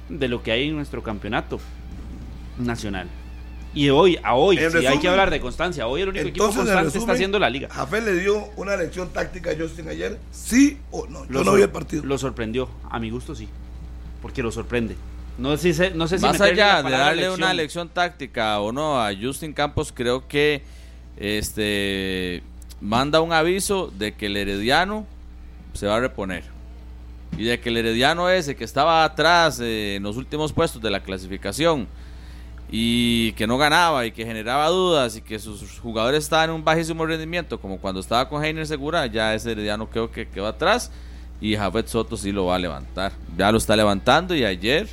de lo que hay en nuestro campeonato nacional. Y hoy, a hoy, si hay que hablar de constancia, hoy el único equipo Entonces, constante está haciendo la liga. Jafé le dio una lección táctica a Justin ayer, sí o no. Yo Lo no vi el partido. Lo sorprendió, a mi gusto sí. Porque lo sorprende. No sé si, no sé si Más allá de darle una lección táctica o no a Justin Campos, creo que este manda un aviso de que el Herediano se va a reponer. Y de que el Herediano ese que estaba atrás eh, en los últimos puestos de la clasificación y que no ganaba y que generaba dudas y que sus jugadores estaban en un bajísimo rendimiento, como cuando estaba con Heiner Segura, ya ese Herediano creo que quedó atrás y Jafet Soto sí lo va a levantar. Ya lo está levantando y ayer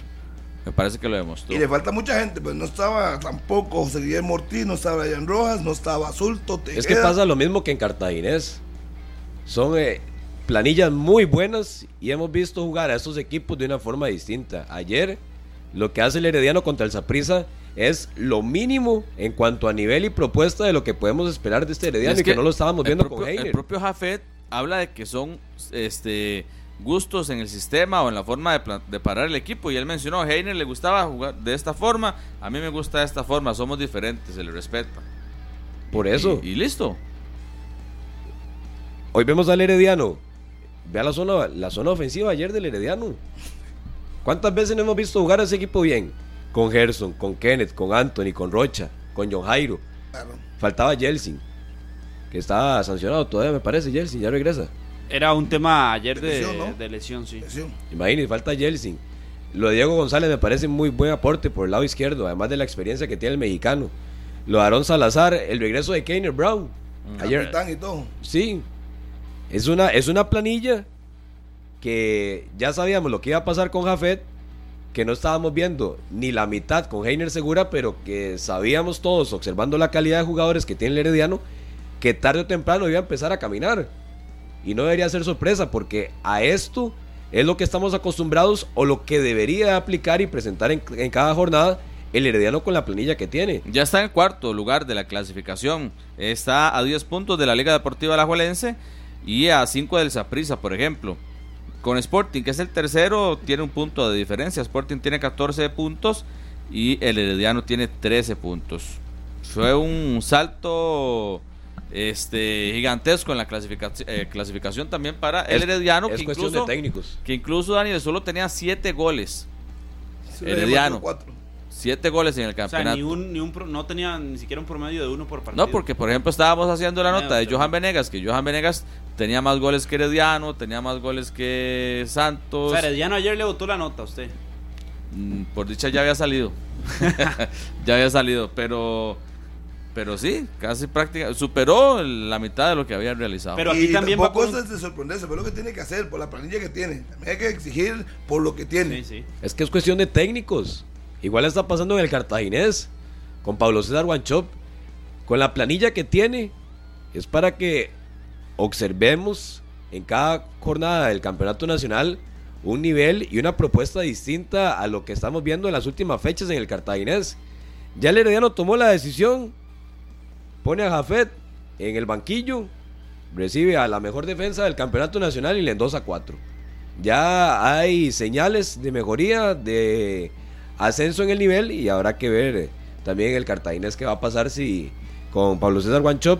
me parece que lo demostró. Y le falta mucha gente, pues no estaba tampoco José Guillermo Ortiz, no estaba Brian Rojas, no estaba Azulto, Es que pasa lo mismo que en Cartaginés. Son eh, planillas muy buenas y hemos visto jugar a estos equipos de una forma distinta. Ayer, lo que hace el Herediano contra el Saprissa es lo mínimo en cuanto a nivel y propuesta de lo que podemos esperar de este Herediano Es y que, no lo estábamos viendo propio- con Heiner. El propio Jafet habla de que son este gustos en el sistema o en la forma de, parar el equipo y él mencionó a Heiner le gustaba jugar de esta forma, a mí me gusta de esta forma, somos diferentes, se le respeta. Por eso, Y, y listo. hoy vemos al Herediano. Vea la zona, la zona ofensiva ayer del Herediano. ¿Cuántas veces no hemos visto jugar a ese equipo bien? Con Gerson, con Kenneth, con Anthony, con Rocha, con John Jairo. Claro. Faltaba Jelsin, que está sancionado todavía, me parece, Jelsin, ya regresa. Era un tema ayer De de, lesión, ¿no? de lesión, sí. Imagínate, falta Jelsin. Lo de Diego González me parece muy buen aporte por el lado izquierdo, además de la experiencia que tiene el mexicano. Lo de Aaron Salazar, el regreso de Keiner Brown. Ayer, Capitán y todo. sí, es una, es una planilla que ya sabíamos lo que iba a pasar con Jafet, que no estábamos viendo ni la mitad con Heiner Segura, pero que sabíamos todos, observando la calidad de jugadores que tiene el Herediano, que tarde o temprano iba a empezar a caminar. Y no debería ser sorpresa, porque a esto es lo que estamos acostumbrados o lo que debería aplicar y presentar en, cada jornada el Herediano con la planilla que tiene. Ya está en el cuarto lugar de la clasificación. Está a 10 puntos de la Liga Deportiva Alajuelense y a 5 del Saprissa, por ejemplo. Con Sporting, que es el tercero, tiene un punto de diferencia. Sporting tiene 14 puntos y el Herediano tiene 13 puntos. Fue un salto este gigantesco en la clasificación, clasificación también para el Es- Herediano, es que cuestión incluso, de técnicos. que incluso Daniel solo tenía 7 goles. Sí, Herediano. cuatro. 7 goles en el O sea, campeonato. ni un, ni un pro- no tenía ni siquiera un promedio de uno por partido. No, porque por ejemplo estábamos haciendo la Ah, nota de Johan. Venegas, que Johan Venegas tenía más goles que Herediano, tenía más goles que O Santos. sea, Herediano ayer le votó la nota a usted. Mm, Por dicha ya había salido. ya había salido, pero pero sí, casi prácticamente superó la mitad de lo que había realizado. Pero aquí y también va tampoco por un- es de sorprenderse, pero lo que tiene que hacer por la planilla que tiene. También hay que exigir por lo que tiene. Sí, sí. Es que es cuestión de técnicos. Igual está pasando en el Cartaginés, con Pablo César Guanchop. Con la planilla que tiene, es para que observemos en cada jornada del Campeonato Nacional un nivel y una propuesta distinta a lo que estamos viendo en las últimas fechas en el Cartaginés. Ya el Herediano tomó la decisión, pone a Jafet en el banquillo, recibe a la mejor defensa del Campeonato Nacional y le endosa cuatro. Ya hay señales de mejoría, de ascenso en el nivel y habrá que ver eh, también el Cartaginés que va a pasar si con Pablo César Guanchop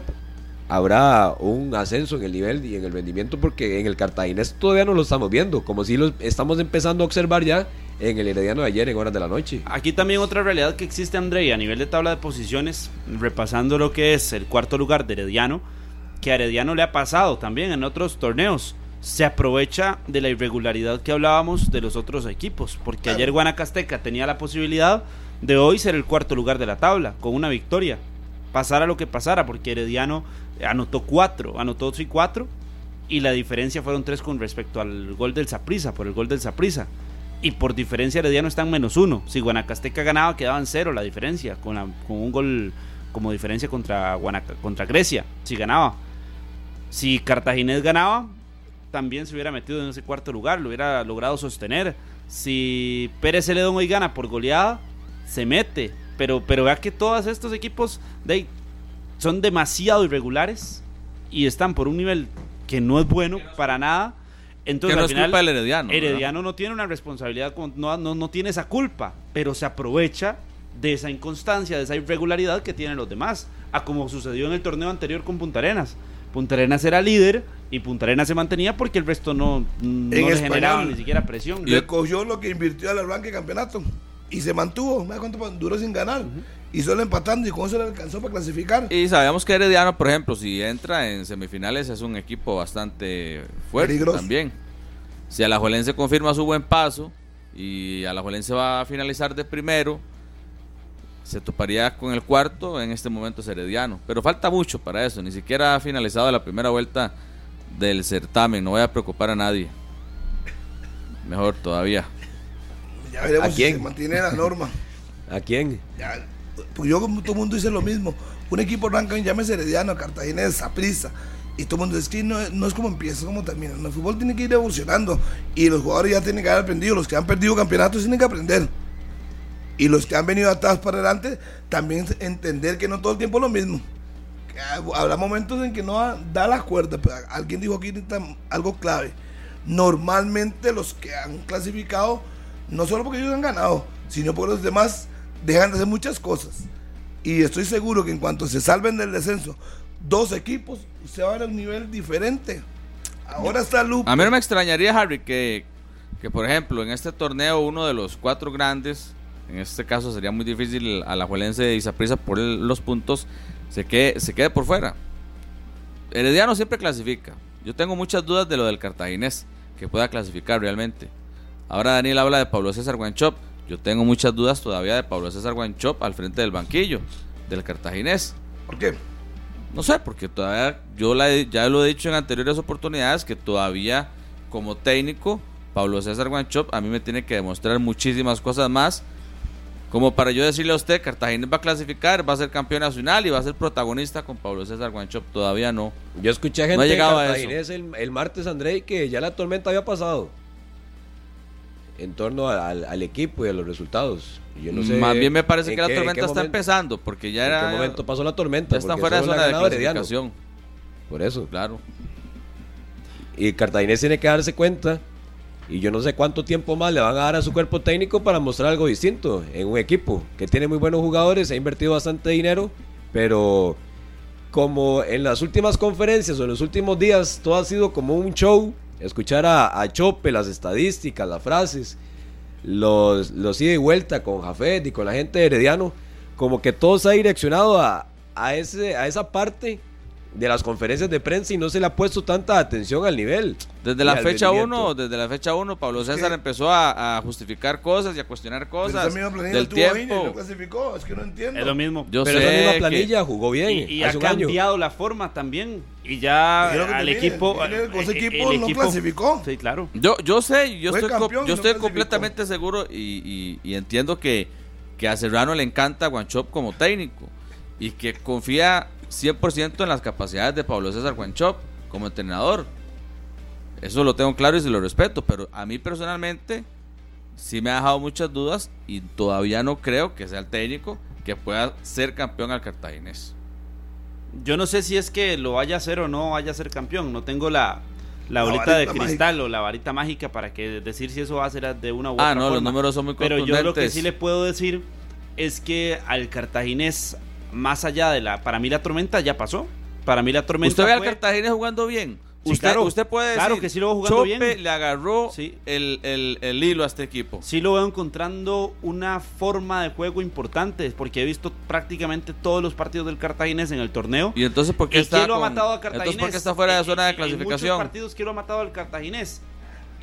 habrá un ascenso en el nivel y en el rendimiento porque en el cartaginés todavía no lo estamos viendo, como si lo estamos empezando a observar ya en el Herediano de ayer en horas de la noche. Aquí también otra realidad que existe, André, a nivel de tabla de posiciones, repasando lo que es el cuarto lugar de Herediano, que a Herediano le ha pasado también en otros torneos. Se aprovecha de la irregularidad que hablábamos de los otros equipos, porque ayer Guanacasteca tenía la posibilidad de hoy ser el cuarto lugar de la tabla, con una victoria. Pasara lo que pasara, porque Herediano anotó cuatro, anotó y cuatro, y la diferencia fueron tres con respecto al gol del Saprisa, por el gol del Saprisa. Y por diferencia Herediano está en menos uno. Si Guanacasteca ganaba, quedaban cero la diferencia, con, un gol como diferencia contra, contra Grecia, si ganaba. Si Cartaginés ganaba, también se hubiera metido en ese cuarto lugar, lo hubiera logrado sostener. Si Pérez Celedón hoy gana por goleada, se mete. Pero, pero vea que todos estos equipos de, son demasiado irregulares y están por un nivel que no es bueno para nada. Entonces, no al final, es culpa del Herediano. Herediano no tiene una responsabilidad, no, no, no tiene esa culpa, pero se aprovecha de esa inconstancia, de esa irregularidad que tienen los demás, a como sucedió en el torneo anterior con Punta Arenas. Punta Arenas era líder y Punta Arenas se mantenía porque el resto no, no le generaba ni siquiera presión. Le cogió lo que invirtió al arranque de campeonato y se mantuvo. ¿Me cuánto duró sin ganar? Y solo empatando y con eso le alcanzó para clasificar. Y sabemos que Herediano, por ejemplo, si entra en semifinales es un equipo bastante fuerte también. Si Alajuelense confirma su buen paso y Alajuelense va a finalizar de primero, se toparía con el cuarto, en este momento es Herediano. Pero falta mucho para eso, ni siquiera ha finalizado la primera vuelta del certamen, no voy a preocupar a nadie. Mejor todavía. Ya veremos ¿A quién? si se mantiene la norma. ¿A quién? Ya, pues yo como todo el mundo dice lo mismo. Un equipo arranca llámese Herediano, Cartagena, Saprisa. Y todo el mundo dice que no, no, es como empieza, es como termina. El fútbol tiene que ir evolucionando. Y los jugadores ya tienen que haber aprendido. Los que han perdido campeonatos tienen que aprender. Y los que han venido atrás para adelante, también entender que no todo el tiempo es lo mismo. habrá momentos en que no da la cuerda. Pero alguien dijo aquí algo clave. Normalmente los que han clasificado, no solo porque ellos han ganado, sino porque los demás dejan de hacer muchas cosas. Y estoy seguro que en cuanto se salven del descenso, dos equipos, se va a un nivel diferente. Ahora está Lupe. A mí no me extrañaría, Harry, que, que por ejemplo en este torneo uno de los cuatro grandes en este caso sería muy difícil a la Juelense de Isaprisa por los puntos, se quede, se quede por fuera. Herediano siempre clasifica. Yo tengo muchas dudas de lo del cartaginés, que pueda clasificar realmente. Ahora Daniel habla de Pablo César Guanchop. Yo tengo muchas dudas todavía de Pablo César Guanchop al frente del banquillo del cartaginés. ¿Por qué? No sé, porque todavía yo ya lo he dicho en anteriores oportunidades que todavía como técnico Pablo César Guanchop a mí me tiene que demostrar muchísimas cosas más como para yo decirle a usted, Cartagena va a clasificar, va a ser campeón nacional y va a ser protagonista con Pablo César Guanchop. Todavía no. Yo escuché a gente de Cartaginés el, el, martes, André, que ya la tormenta había pasado en torno al, equipo y a los resultados. Yo no sé Más bien me parece que la tormenta está empezando, porque ya era. ¿En qué momento pasó la tormenta? Ya está fuera de zona de clasificación. Por eso. Claro. Y Cartaginés tiene que darse cuenta y yo no sé cuánto tiempo más le van a dar a su cuerpo técnico para mostrar algo distinto en un equipo que tiene muy buenos jugadores, ha invertido bastante dinero, pero como en las últimas conferencias o en los últimos días todo ha sido como un show, escuchar a, Chope, las estadísticas, las frases, los, los ida y vuelta con Jafet y con la gente de Herediano, como que todo se ha direccionado a, ese, a esa parte de las conferencias de prensa y no se le ha puesto tanta atención al nivel. Desde la fecha 1, desde la fecha 1, Pablo César empezó a, justificar cosas y a cuestionar cosas del tiempo. No clasificó, es que no entiendo. Es lo mismo. Yo Pero sé esa misma planilla jugó bien. Y, ha cambiado la forma también. Y ya al equipo, el, equipo no clasificó. Sí, claro. Yo, yo sé, yo estoy, yo estoy completamente seguro y, y, entiendo que, que a Serrano le encanta Guanchop como técnico y que confía 100% en las capacidades de Pablo César Guanchop como entrenador. Eso lo tengo claro y se lo respeto, pero a mí personalmente sí me ha dejado muchas dudas y todavía no creo que sea el técnico que pueda ser campeón al cartaginés. Yo no sé si es que lo vaya a hacer o no vaya a ser campeón, no tengo la, la, bolita de cristal o la varita mágica para que decir si eso va a ser de una u ah, otra Ah, no, los números son muy Pero yo lo que sí le puedo decir es que al cartaginés más allá de la, para mí la tormenta ya pasó. Para mí la tormenta ¿Usted ve al fue- Cartagena jugando bien? Sí, usted, claro. usted puede Claro decir, que sí lo veo jugando Chope bien. le agarró Sí. el, el- el hilo a este equipo. sí lo veo encontrando una forma de juego importante, porque he visto prácticamente todos los partidos del Cartaginés en el torneo. Y entonces, ¿por qué ¿Y está quién lo ha con- matado al Cartaginés? Entonces, ¿por qué está fuera de En- zona de en- En muchos clasificación? partidos, ¿quién lo ha matado al Cartaginés?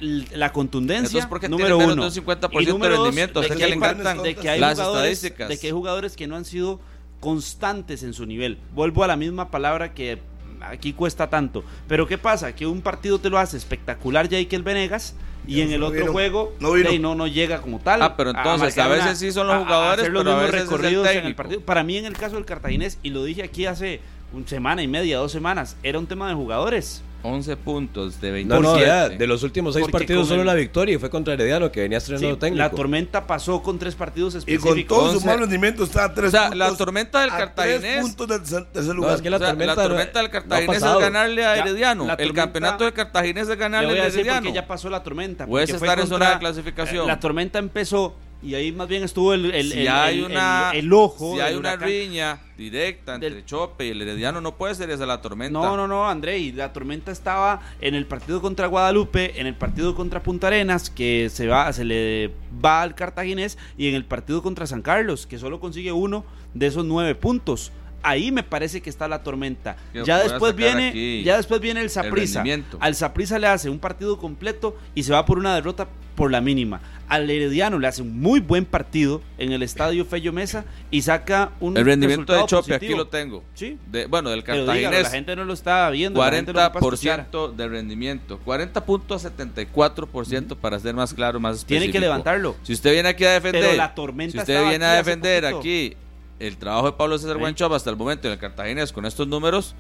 La contundencia, Entonces, ¿por qué tiene número menos uno. de un 50% Y de número dos, rendimiento? ¿A de que le encantan de que hay las jugadores, estadísticas? de que hay jugadores que no han sido constantes en su nivel. Vuelvo a la misma palabra que aquí cuesta tanto. Pero ¿qué pasa? Que un partido te lo hace espectacular Jaikel Venegas y en no el otro vino. juego No vino. ey, no, no llega como tal. Ah, pero entonces, a veces sí son los jugadores, hacer los pero a mismos veces es el recorridos en el partido. Para mí en el caso del Cartaginés, y lo dije aquí hace una semana y media, dos semanas, era un tema de jugadores. 11 puntos de 27. No, no, ya, de los últimos seis Porque partidos con solo el- una victoria y fue contra Herediano que venía estrenando Sí, técnico. la tormenta pasó con tres partidos Y específicos. con todo su Once. mal rendimiento está a tres O sea, puntos. la tormenta del Cartaginés- Tres puntos del tercer- tercer No, lugar. es que la O sea, tormenta, la tormenta del no Cartaginés es pasado. ganarle a Ya, Herediano. la el tormenta- campeonato del Cartaginés es Le ganarle a Herediano. porque ya pasó la tormenta. Puedes estar en zona de clasificación. eh, La tormenta empezó y ahí más bien estuvo el, el, si el- hay una, el- ojo. si hay una huracán. riña directa entre Del- Chope y el Herediano, no puede ser esa la tormenta. No, no, no, André, y la tormenta estaba en el partido contra Guadalupe, en el partido contra Punta Arenas, que se va, se le va al Cartaginés, y en el partido contra San Carlos, que solo consigue uno de esos nueve puntos. Ahí me parece que está la tormenta. Ya después viene, ya después viene el rendimiento. Al Saprissa le hace un partido completo y se va por una derrota por la mínima. Al Herediano le hace un muy buen partido en el estadio Fello Mesa y saca un El rendimiento de Chope, aquí lo tengo. Sí. De, bueno, del dígalo, Cartaginés. la gente no lo está viendo. la gente lo ocupa escuchar. 40% de rendimiento, 40.74% para ser más claro, más específico. Tiene que levantarlo. Si usted viene aquí a defender, Pero la tormenta si usted viene a defender aquí el trabajo de Pablo César Sí. Guanchope hasta el momento en el Cartaginés con estos números,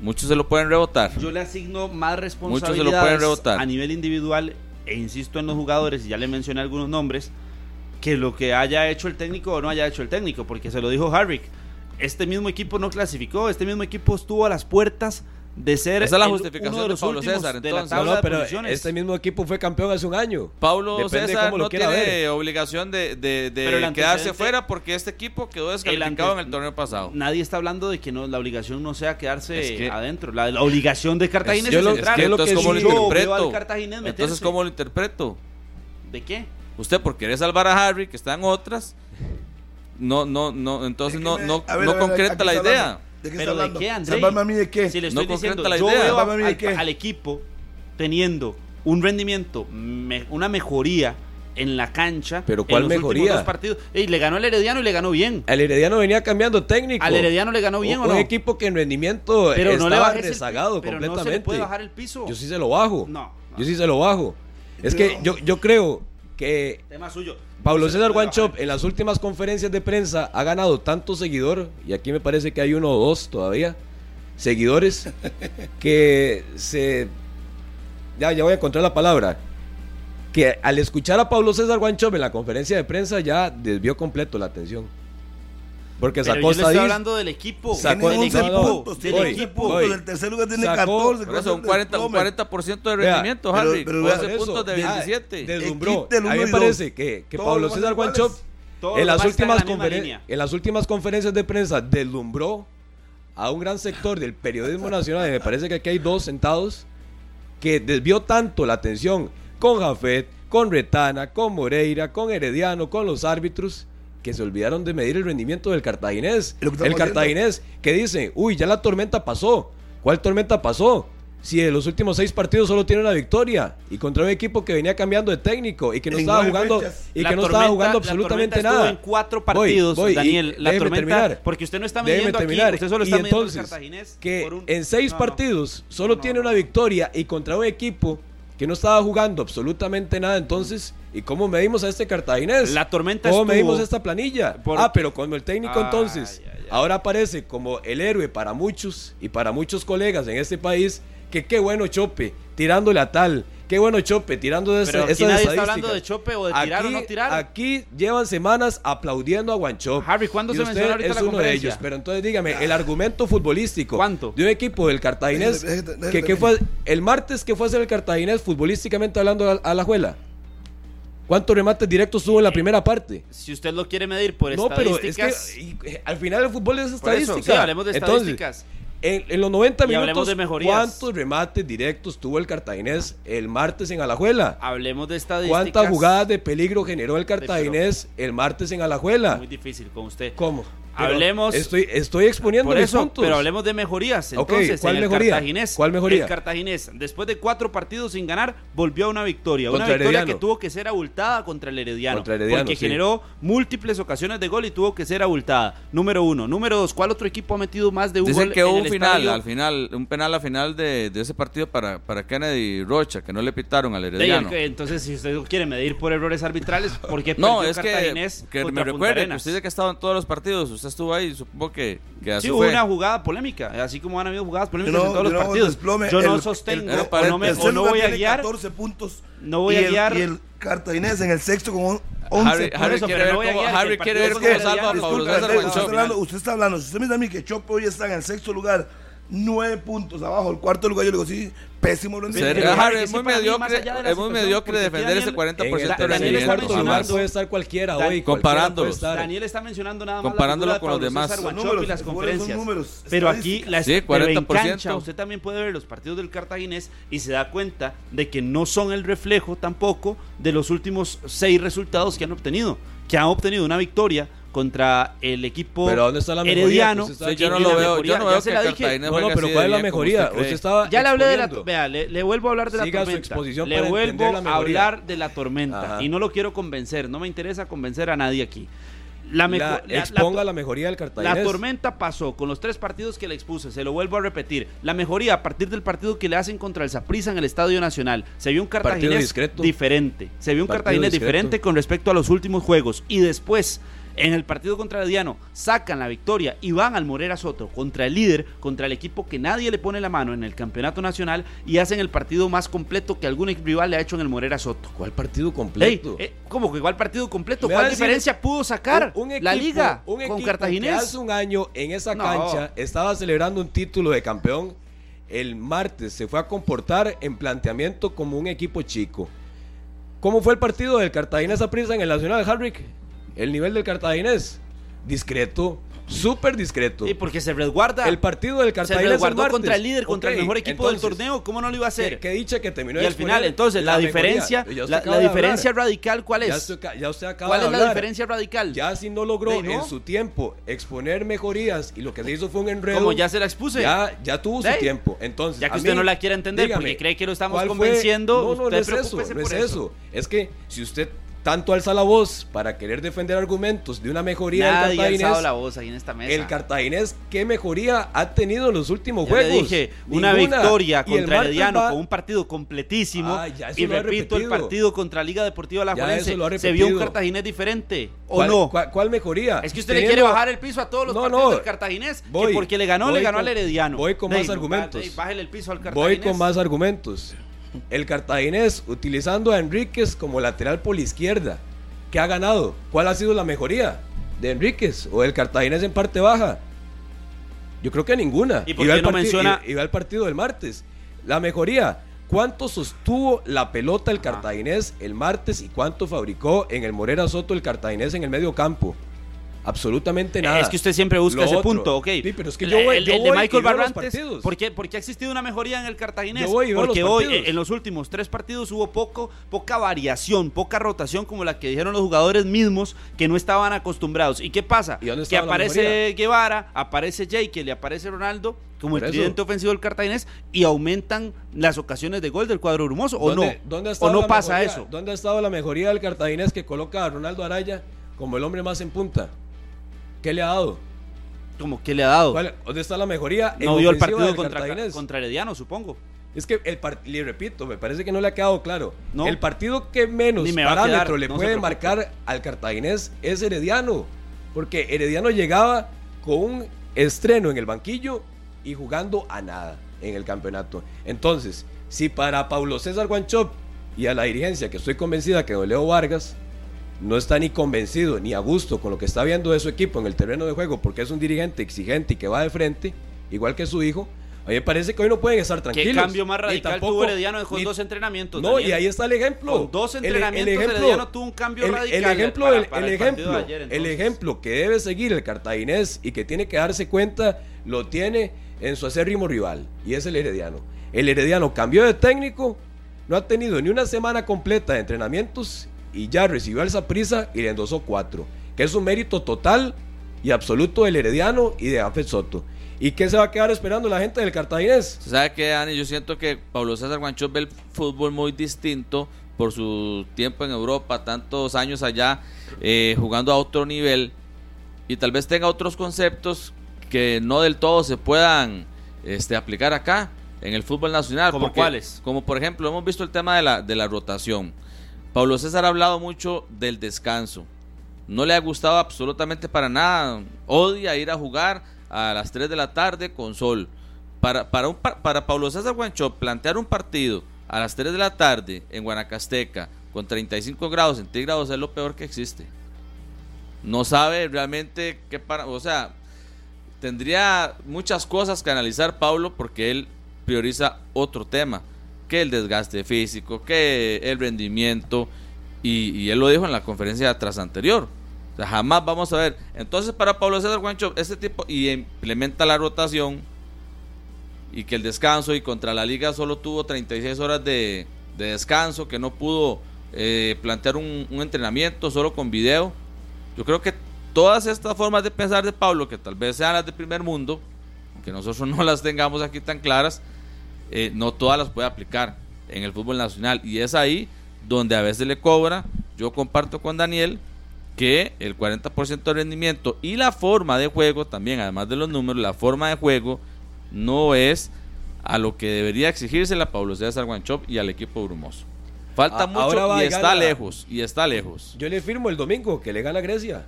muchos se lo pueden rebotar. Yo le asigno más Muchos se lo responsabilidades pueden rebotar. a nivel individual e insisto en los jugadores y ya le mencioné algunos nombres que lo que haya hecho el técnico o no haya hecho el técnico porque se lo dijo Harvick este mismo equipo no clasificó este mismo equipo estuvo a las puertas de ser Esa es la justificación uno de de los Pablo últimos César, entonces. No, pero este mismo equipo fue campeón hace un año. Pablo Depende César cómo lo no tiene ver. obligación de, quedarse fuera porque este equipo quedó descalificado en el torneo pasado. Nadie está hablando de que no la obligación no sea quedarse Es que- adentro. La, la obligación de Cartagena es, entrar. es que Entonces, ¿cómo lo interpreto? Entonces. ¿cómo lo interpreto? ¿De qué? Usted por querer salvar a Harry, que está en otras, no, no, no, entonces no, no, no concreta la idea. Hablando. ¿De qué ¿Pero de qué, Andrei? ¿Salvarme a mí de qué? Si le No estoy diciendo, concreta la yo idea. veo Salvarme a mí de al, qué. al equipo teniendo un rendimiento, me- una mejoría en la cancha. ¿Pero cuál en los mejoría? dos partidos. Y le ganó al Herediano y le ganó bien. El Herediano venía cambiando técnico. ¿Al Herediano le ganó bien un, o no? Un equipo que en rendimiento Pero no le estaba el rezagado pero completamente. no se le puede bajar el piso. Yo sí se lo bajo. No, no. Yo sí se lo bajo. Es que yo, yo creo que Tema suyo. Pablo César Guanchop en las últimas conferencias de prensa ha ganado tanto seguidor, y aquí me parece que hay uno o dos todavía, seguidores, que se... Ya, ya voy a encontrar la palabra. Que al escuchar a Pablo César Guanchop en la conferencia de prensa ya desvió completo la atención. Porque Pero sacó yo le estoy hablando del equipo. Sacó- del Tiene 11 no, no, puntos, del tiene voy, 11 equipo. voy. el tercer lugar tiene Sacó- 14. Por eso, un 40, un 40% de Vea, rendimiento, pero- Harry. pero 12 vea puntos de Ah, 27. Deslumbró. A mí me parece que, Pablo César. Guanchop en las, últimas la en las últimas conferencias de prensa deslumbró a un gran sector del periodismo nacional, y me parece que aquí hay dos sentados, que desvió tanto la atención con Jafet, con Retana, con Moreira, con Herediano, con los árbitros, que se olvidaron de medir el rendimiento del cartaginés. El cartaginés que dice, uy, ya la tormenta pasó. ¿Cuál tormenta pasó? Si en los últimos seis partidos solo tiene una victoria y contra un equipo que venía cambiando de técnico y que no En estaba jugando fechas. y La que no tormenta- estaba jugando absolutamente nada. en cuatro partidos, voy, y Daniel. La tormenta, terminar. porque usted no está midiendo aquí, usted solo y está midiendo al entonces, Cartaginés que por un- en seis No, no. partidos solo No, tiene no. una victoria y contra un equipo que no estaba jugando absolutamente nada, entonces, ¿y cómo medimos a este cartaginés? La tormenta ¿Cómo estuvo- medimos esta planilla? Por- Ah, pero como el técnico entonces ahora aparece como el héroe para muchos y para muchos colegas en este país, que qué bueno Chope, tirándole a tal, qué bueno Chope, tirando de Pero ese- aquí esas nadie está estadísticas. hablando de Chope o de tirar o no tirar. Aquí llevan semanas aplaudiendo a Guanchop. Harry, ¿cuándo Y se usted mencionó ahorita es la uno de ellos. Pero entonces dígame, el argumento futbolístico ¿Cuánto? de un equipo del Cartaginés, que, fue el martes que fue a hacer el Cartaginés futbolísticamente hablando a, a la juela. ¿Cuántos remates directos tuvo en la primera parte? Si usted lo quiere medir por No, pero es estadísticas. que y- eh, al final el fútbol es por eso, estadística. sí, hablemos de Entonces, estadísticas. En, en los 90 Y hablemos minutos, de mejorías. ¿cuántos remates directos tuvo el cartaginés el martes en Alajuela? Hablemos de estadísticas. ¿Cuántas jugadas de peligro generó el cartaginés el martes en Alajuela? Muy difícil con usted. ¿Cómo? Pero Hablemos- Estoy, estoy exponiendo Por eso, puntos. pero hablemos de mejorías. Entonces, ¿cuál en el mejoría? Cartaginés, ¿Cuál mejoría? El Cartaginés, después de cuatro partidos sin ganar, volvió a una victoria. Contra una victoria Herediano. que tuvo que ser abultada contra el Herediano. Contra Herediano, porque sí. generó múltiples ocasiones de gol y tuvo que ser abultada. Número uno. Número dos, ¿cuál otro equipo ha metido más de un Dicen gol que hubo un final, estadio? al final, un penal al final de, de ese partido para, para Kennedy Rocha, que no le pitaron al Herediano. el que- Entonces, si usted quiere medir por errores arbitrales, ¿por qué No, es que, Cartaginés que contra me recuerde, que Arenas? usted dice que ha estado en todos los partidos, usted estuvo ahí, supongo que, que así Sí, hubo fue. una jugada polémica, así como han habido jugadas polémicas Yo no- en todos los no partidos. desplome, yo no el- sostengo el- o no, me- El o no voy a guiar 14 puntos. No voy a el- guiar- Y el Cartaginés en el sexto con 11 Harry, puntos. Harry eso, quiere ver no cómo, Harry el quiere ver cómo salva a Pablo César usted, está hablando, usted está hablando, si usted me dice a mí que Chopo hoy está en el sexto lugar, nueve puntos abajo, el cuarto lugar, yo le digo, sí, pésimo. Pero, Harry, es muy mediocre, es muy mediocre defender ese Daniel- 40% En el, de rendimiento. mencionando- puede estar cualquiera hoy. comparándolo. Daniel está mencionando nada más Comparándolo con los demás. Y números, las conferencias. números, pero aquí la Sí, pero en 40%. cancha usted también puede ver los partidos del Cartaginés y se da cuenta de que no son el reflejo tampoco de los últimos seis resultados que han obtenido, que han obtenido una victoria contra el equipo Pero ¿dónde está la mejoría? herediano. Usted está Sí, yo no lo veo, mejoría, yo no ya se la dije. Cartagena No, pero ¿cuál es la mejoría? usted cree. Usted estaba Ya le hablé de la vea, le, le vuelvo a hablar de la Siga su tormenta. exposición le para vuelvo a mejoría. hablar de la tormenta Ajá. y no lo quiero convencer, no me interesa convencer a nadie aquí. La, exponga la mejoría del Cartaginés. la tormenta pasó con los tres partidos que le expuse, se lo vuelvo a repetir. La mejoría a partir del partido que le hacen contra el Saprissa en el Estadio Nacional. Se vio un Cartaginés discreto. diferente. Se vio un Partido Cartaginés discreto. diferente con respecto a los últimos juegos. Y después, en el partido contra Herediano, sacan la victoria y van al Morera Soto contra el líder, contra el equipo que nadie le pone la mano en el campeonato nacional y hacen el partido más completo que algún rival le ha hecho en el Morera Soto. ¿Cuál partido Ey, completo? eh, ¿Cómo que igual partido completo? ¿Cuál diferencia pudo sacar Un- un la liga un con equipo Cartaginés? que hace un año en esa No. cancha estaba celebrando un título de campeón. El martes se fue a comportar en planteamiento como un equipo chico. ¿Cómo fue el partido del Cartaginés a prisa en el Nacional, Harrick? El nivel del Cartaginés, discreto, súper discreto. Sí, porque se resguarda. El partido del se Cartaginés el resguardó contra el líder, contra el mejor equipo entonces, del torneo. ¿Cómo no lo iba a hacer? qué dicha que terminó y al final, entonces, la, diferencia, la, diferencia radical, ¿cuál Ya es? usted, ya usted acaba ¿Cuál de es la diferencia radical? Ya si no logró en su tiempo exponer mejorías y lo que se hizo fue un enredo. Como ya se la expuse. Ya, ya tuvo su tiempo. Entonces, Ya que usted mí, no la quiere entender dígame, porque cree que lo estamos convenciendo, No, no, usted no es eso, no es eso. Es que si usted tanto alza la voz para querer defender argumentos de una mejoría Nadie ha del Cartaginés, alzado la voz ahí en esta mesa. el Cartaginés, ¿qué mejoría ha tenido en los últimos Ya le juegos? dije, una Ninguna. victoria Y el contra martes Herediano va- con un partido completísimo. Ah, ya eso y lo ha repito, el partido contra Liga Deportiva La Juelense. ha Se vio un. Cartaginés diferente. ¿O ¿Cuál- no? ¿Cuál, cuál mejoría? Es que usted le Teniendo- quiere bajar el piso a todos los No, partidos no. del Cartaginés. Voy, que porque le ganó, voy le ganó con- al Herediano. voy con más no, argumentos. Bájele el piso al Voy Cartaginés. con más argumentos. El Cartaginés utilizando a Enríquez como lateral por la izquierda. ¿Qué ha ganado? ¿Cuál ha sido la mejoría? ¿De Enríquez o del Cartaginés en parte baja? Yo creo que ninguna. ¿Y por qué no parti- menciona- va el partido del martes. La mejoría. ¿Cuánto sostuvo la pelota el Cartaginés el martes y cuánto fabricó en el Morera Soto el Cartaginés en el medio campo? Absolutamente nada. Es que usted siempre busca Lo ese otro. punto, ok. Sí, pero es que El- yo voy- el, yo el de voy Michael Barrantes. ¿por qué, por qué ha existido una mejoría en el Cartaginés? Yo voy Porque hoy, partidos. en los últimos tres partidos, hubo poco, poca variación, poca rotación, como la que dijeron los jugadores mismos que no estaban acostumbrados. ¿Y qué pasa? ¿Y dónde Que aparece? Guevara, aparece Jake, le aparece Ronaldo, como Por el tridente ofensivo del Cartaginés, y aumentan las ocasiones de gol del cuadro brumoso, ¿o no? ¿Dónde- ¿dónde ha ¿O no pasa mejoría? eso? ¿Dónde ha estado la mejoría del cartaginés que coloca a Ronaldo Araya como el hombre más en punta? ¿Qué le ha dado? Como que le ha dado. ¿Cuál- ¿Dónde está la mejoría? en No vio el ofensiva partido del contra, Cartaginés? contra Herediano, supongo. Es que el par- le repito, me parece que no le ha quedado claro. No. El partido que menos Ni me va a parámetro quedar, le no se puede preocupe. marcar al cartaginés es Herediano. Porque Herediano llegaba con un estreno en el banquillo y jugando a nada en el campeonato. Entonces, si para Paulo César Guanchop y a la dirigencia, que estoy convencida que don Leo Vargas no está ni convencido ni a gusto con lo que está viendo de su equipo en el terreno de juego, porque es un dirigente exigente y que va de frente, igual que su hijo, a mí me parece que hoy no pueden estar tranquilos. ¿Qué cambio más radical tampoco- tuvo Herediano ni- dos entrenamientos? No, Daniel? y ahí está el ejemplo. Con dos El- entrenamientos, Herediano tuvo un cambio el- radical El ejemplo, para- del- para el el ejemplo, ayer, el ejemplo que debe seguir el cartaginés y que tiene que darse cuenta, lo tiene en su acérrimo rival, y es el Herediano. El Herediano cambió de técnico, no ha tenido ni una semana completa de entrenamientos y ya recibió al prisa y le endosó cuatro, que es un mérito total y absoluto del Herediano y de Afet Soto. ¿Y qué se va a quedar esperando la gente del Cartaginés? ¿Sabe qué, Dani? Yo siento que Pablo César Guanchot ve el fútbol muy distinto por su tiempo en Europa, tantos años allá, eh, jugando a otro nivel, y tal vez tenga otros conceptos que no del todo se puedan este, aplicar acá en el fútbol nacional. ¿Como cuáles? Como por ejemplo, hemos visto el tema de la, de la rotación. Pablo César ha hablado mucho del descanso. No le ha gustado absolutamente para nada. Odia ir a jugar a las 3 de la tarde con sol. Para, para, para Pablo César Guancho plantear un partido a las 3 de la tarde en Guanacasteca con 35 grados centígrados es lo peor que existe. No sabe realmente qué para... O sea, tendría muchas cosas que analizar Pablo porque él prioriza otro tema, que el desgaste físico, que el rendimiento, y, él lo dijo en la conferencia tras anterior. jamás vamos a ver. Entonces, para Pablo César Guancho, este tipo y implementa la rotación y que el descanso y contra la liga solo tuvo 36 horas de, descanso, que no pudo eh, plantear un, un entrenamiento solo con video. Yo creo que todas estas formas de pensar de Pablo, que tal vez sean las de primer mundo, que nosotros no las tengamos aquí tan claras, eh, no todas las puede aplicar en el fútbol nacional. Y es ahí donde a veces le cobra, yo comparto con Daniel, que el 40% de rendimiento y la forma de juego también, además de los números, la forma de juego no es a lo que debería exigirse la Pablo César Guanchop y al equipo brumoso. Falta mucho y está lejos, y está lejos. Yo le firmo el domingo que le gana Grecia.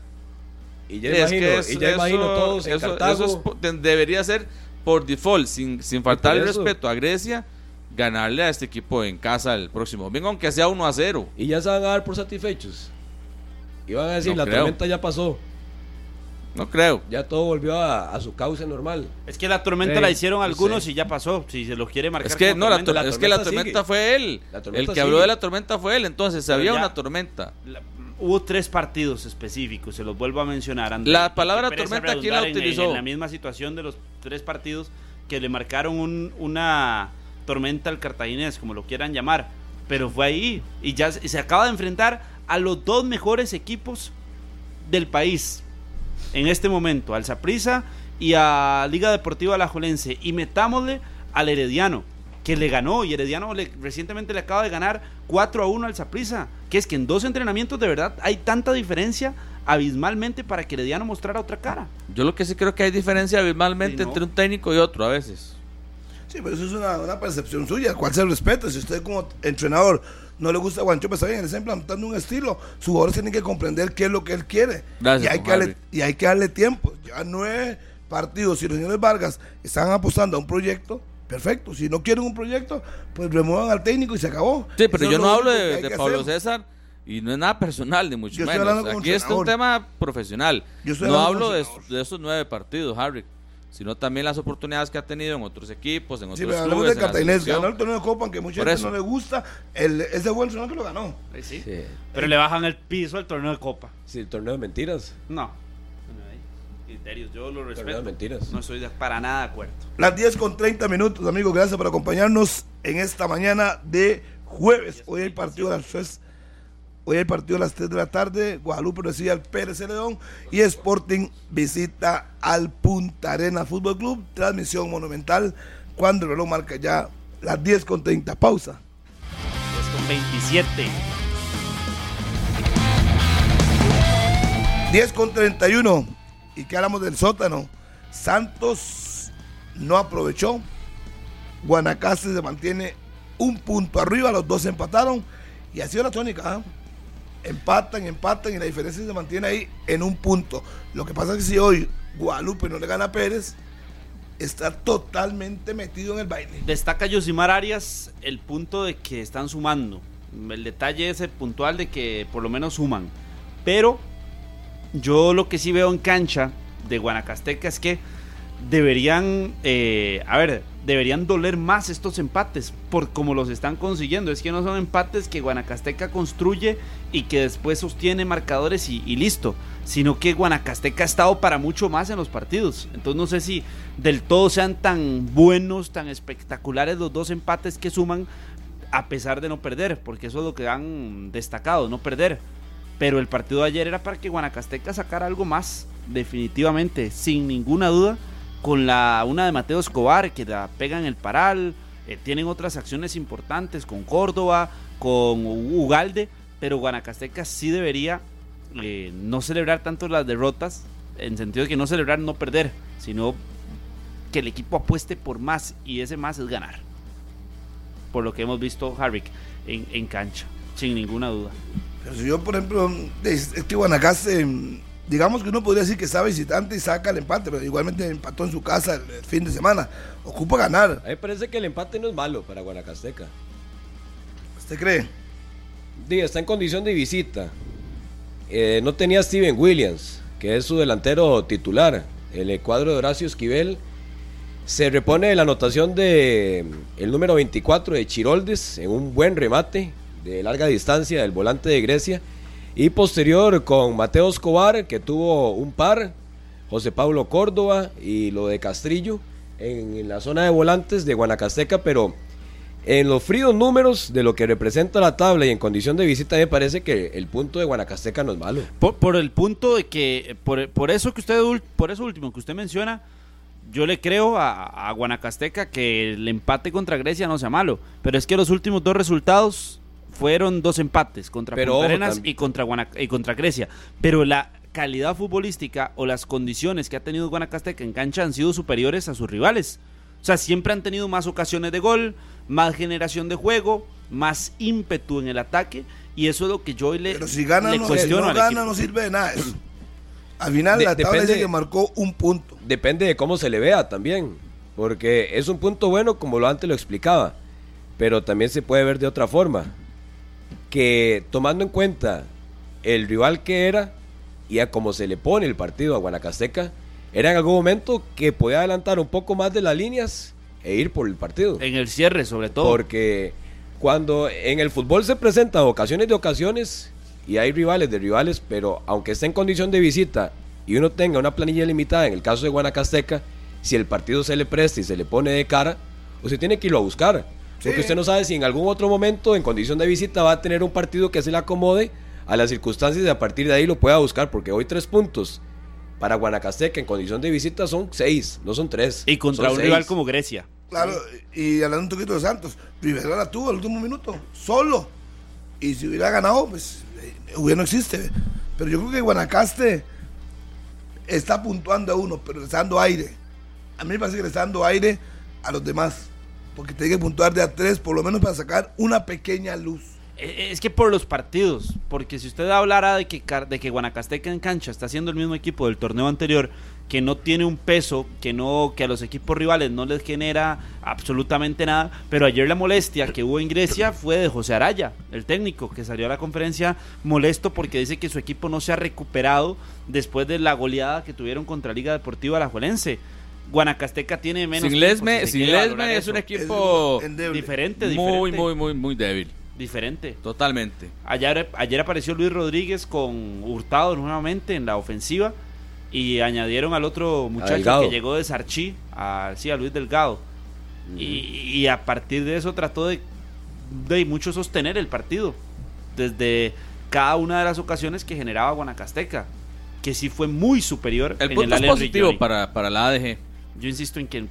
Y ya, imagino, y ya imagino todos en eso, eso debería ser por default, sin, sin faltar el respeto a Grecia, ganarle a este equipo en casa el próximo domingo, aunque sea 1 a 0. Y ya se van a dar por satisfechos. Y van a decir, la tormenta ya pasó. No creo. Ya todo volvió a, su cauce normal. Es que la tormenta la hicieron algunos y ya pasó. Si se lo quiere marcar. Es que, no, la, es que la tormenta fue él. El que habló de la tormenta fue él. Entonces, había una tormenta hubo tres partidos específicos, se los vuelvo a mencionar. la palabra tormenta, ¿quién la utilizó? En, la misma situación de los tres partidos que le marcaron una tormenta al cartaginés, como lo quieran llamar. Pero fue ahí y ya se acaba de enfrentar a los dos mejores equipos del país en este momento, al Saprissa y a Liga Deportiva Alajuelense. Y metámosle al Herediano que le ganó y Herediano recientemente le acaba de ganar 4 a 1 al Zaprisa, que es que en dos entrenamientos de verdad hay tanta diferencia abismalmente para que Herediano mostrara otra cara. Yo lo que sí creo que hay diferencia abismalmente entre un técnico y otro a veces. Sí, pero eso es una, percepción suya, cual se respeta. Si usted como entrenador no le gusta Guancho, pues está bien, le está implantando un estilo. Sus jugadores tienen que comprender qué es lo que él quiere. y, hay que darle, y hay que darle tiempo. Ya nueve partidos, si los señores Vargas están apostando a un proyecto, perfecto. Si no quieren un proyecto, pues remuevan al técnico y se acabó. Sí, pero yo no hablo de, Pablo César y no es nada personal, ni mucho menos. Aquí es un tema profesional. no hablo de, esos nueve partidos, Harry, sino también las oportunidades que ha tenido en otros equipos, en otros sí, pero clubes. de Cartaginés, ganó el torneo de Copa, aunque mucha gente no le gusta. El, ese buen torneo que lo ganó. Sí, sí. Pero le bajan el piso al torneo de Copa. Sí, el torneo de mentiras. No. Yo lo respeto. No estoy para nada de acuerdo. Las 10 con 30 minutos, amigos. Gracias por acompañarnos en esta mañana de jueves. Hoy hay partido a las 3. Hoy hay partido a las 3 de la tarde. Guadalupe recibe al Pérez León y Sporting visita al Punta Arena Fútbol Club. Transmisión monumental cuando el reloj marca ya las 10 con 30. Pausa. 10 con 27. 10 con 31 y que hablamos del sótano. Santos no aprovechó. Guanacaste se mantiene un punto arriba, los dos empataron y ha sido la tónica. ¿ah? Empatan, empatan y la diferencia se mantiene ahí en un punto. Lo que pasa es que si hoy Guadalupe no le gana a Pérez, está totalmente metido en el baile. Destaca Yosimar Arias el punto de que están sumando. El detalle ese puntual de que por lo menos suman. Pero yo lo que sí veo en cancha de Guanacasteca es que deberían, eh, a ver, deberían doler más estos empates por como los están consiguiendo. Es que no son empates que Guanacasteca construye y que después sostiene marcadores y, y, listo, sino que Guanacasteca ha estado para mucho más en los partidos. Entonces no sé si del todo sean tan buenos, tan espectaculares los dos empates que suman a pesar de no perder, porque eso es lo que han destacado, no perder. Pero el partido de ayer era para que Guanacasteca sacara algo más, definitivamente, sin ninguna duda con la una de Mateo Escobar que la pega en el paral, eh, tienen otras acciones importantes con Córdoba, con Ugalde, pero Guanacasteca sí debería eh, no celebrar tanto las derrotas, en sentido de que no celebrar no perder, sino que el equipo apueste por más y ese más es ganar. Por lo que hemos visto Harvick en, en cancha, sin ninguna duda. Pero si yo, por ejemplo, es, que Guanacaste digamos que uno podría decir que está visitante y saca el empate, pero igualmente empató en su casa el, fin de semana. Ocupa ganar. A mí me parece que el empate no es malo para Guanacasteca. ¿Usted cree? Diga, está en condición de visita. Eh, no tenía Steven Williams, que es su delantero titular. El cuadro de Horacio Esquivel se repone de la anotación de el número 24 de Chiroldes en un buen remate de larga distancia del volante de Grecia. Y posterior con Mateo Escobar, que tuvo un par, José Pablo Córdoba y lo de Castrillo en, la zona de volantes de Guanacasteca, pero en los fríos números de lo que representa la tabla y en condición de visita me parece que el punto de Guanacasteca no es malo. Por, el punto de que, por, por, eso que usted, por eso último que usted menciona, yo le creo a Guanacasteca que el empate contra Grecia no sea malo, pero es que los últimos dos resultados fueron dos empates contra Pero, Punta Arenas y contra, Guanac- y contra Grecia. Pero la calidad futbolística o las condiciones que ha tenido Guanacasteca en cancha han sido superiores a sus rivales. O sea, siempre han tenido más ocasiones de gol, más generación de juego, más ímpetu en el ataque. Y eso es lo que yo le, Pero si gana, le no, cuestiono no al gana, no sirve de nada eso. Al final De- la tabla depende- dice que marcó un punto. Depende de cómo se le vea también, porque es un punto bueno como lo antes lo explicaba, pero también se puede ver de otra forma, que tomando en cuenta el rival que era y a cómo se le pone el partido a Guanacasteca, era en algún momento que podía adelantar un poco más de las líneas e ir por el partido. En el cierre, sobre todo. Porque cuando en el fútbol se presentan ocasiones de ocasiones y hay rivales de rivales, pero aunque esté en condición de visita y uno tenga una planilla limitada, en el caso de Guanacasteca, si el partido se le presta y se le pone de cara, usted tiene que irlo a buscar. Porque usted no sabe si en algún otro momento, en condición de visita, va a tener un partido que se le acomode a las circunstancias y a partir de ahí lo pueda buscar, porque hoy tres puntos para Guanacasteca en condición de visita son seis, no son tres. y contra un seis. rival como Grecia. Claro, y hablando un poquito de Santos, Rivera la tuvo al último minuto, solo. Y si hubiera ganado, pues eh, hubiera no existe. Pero yo creo que Guanacaste está puntuando a uno, pero le está dando aire. A mí me parece que le está dando aire a los demás. Porque tiene que puntuar de a tres, por lo menos para sacar una pequeña luz. Eh, Es que por los partidos, porque si usted hablara de que, de que Guanacasteca en cancha está siendo el mismo equipo del torneo anterior, que no tiene un peso, que no que a los equipos rivales no les genera absolutamente nada, pero ayer la molestia que hubo en Grecia fue de José Araya, el técnico, que salió a la conferencia molesto porque dice que su equipo no se ha recuperado después de la goleada que tuvieron contra Liga Deportiva Alajuelense. Guanacasteca tiene menos Sin Lesme, si sin Lesme es eso. un equipo Es diferente, muy, muy, muy, muy débil. diferente. Totalmente. Ayer, ayer apareció Luis Rodríguez con Hurtado nuevamente en la ofensiva y añadieron al otro muchacho que llegó de Sarchi, a, sí, a Luis Delgado. y, y a partir de eso trató de, de mucho sostener el partido desde cada una de las ocasiones que generaba Guanacasteca, que sí fue muy superior El en punto es Allen positivo para, para la ADG. Yo insisto en que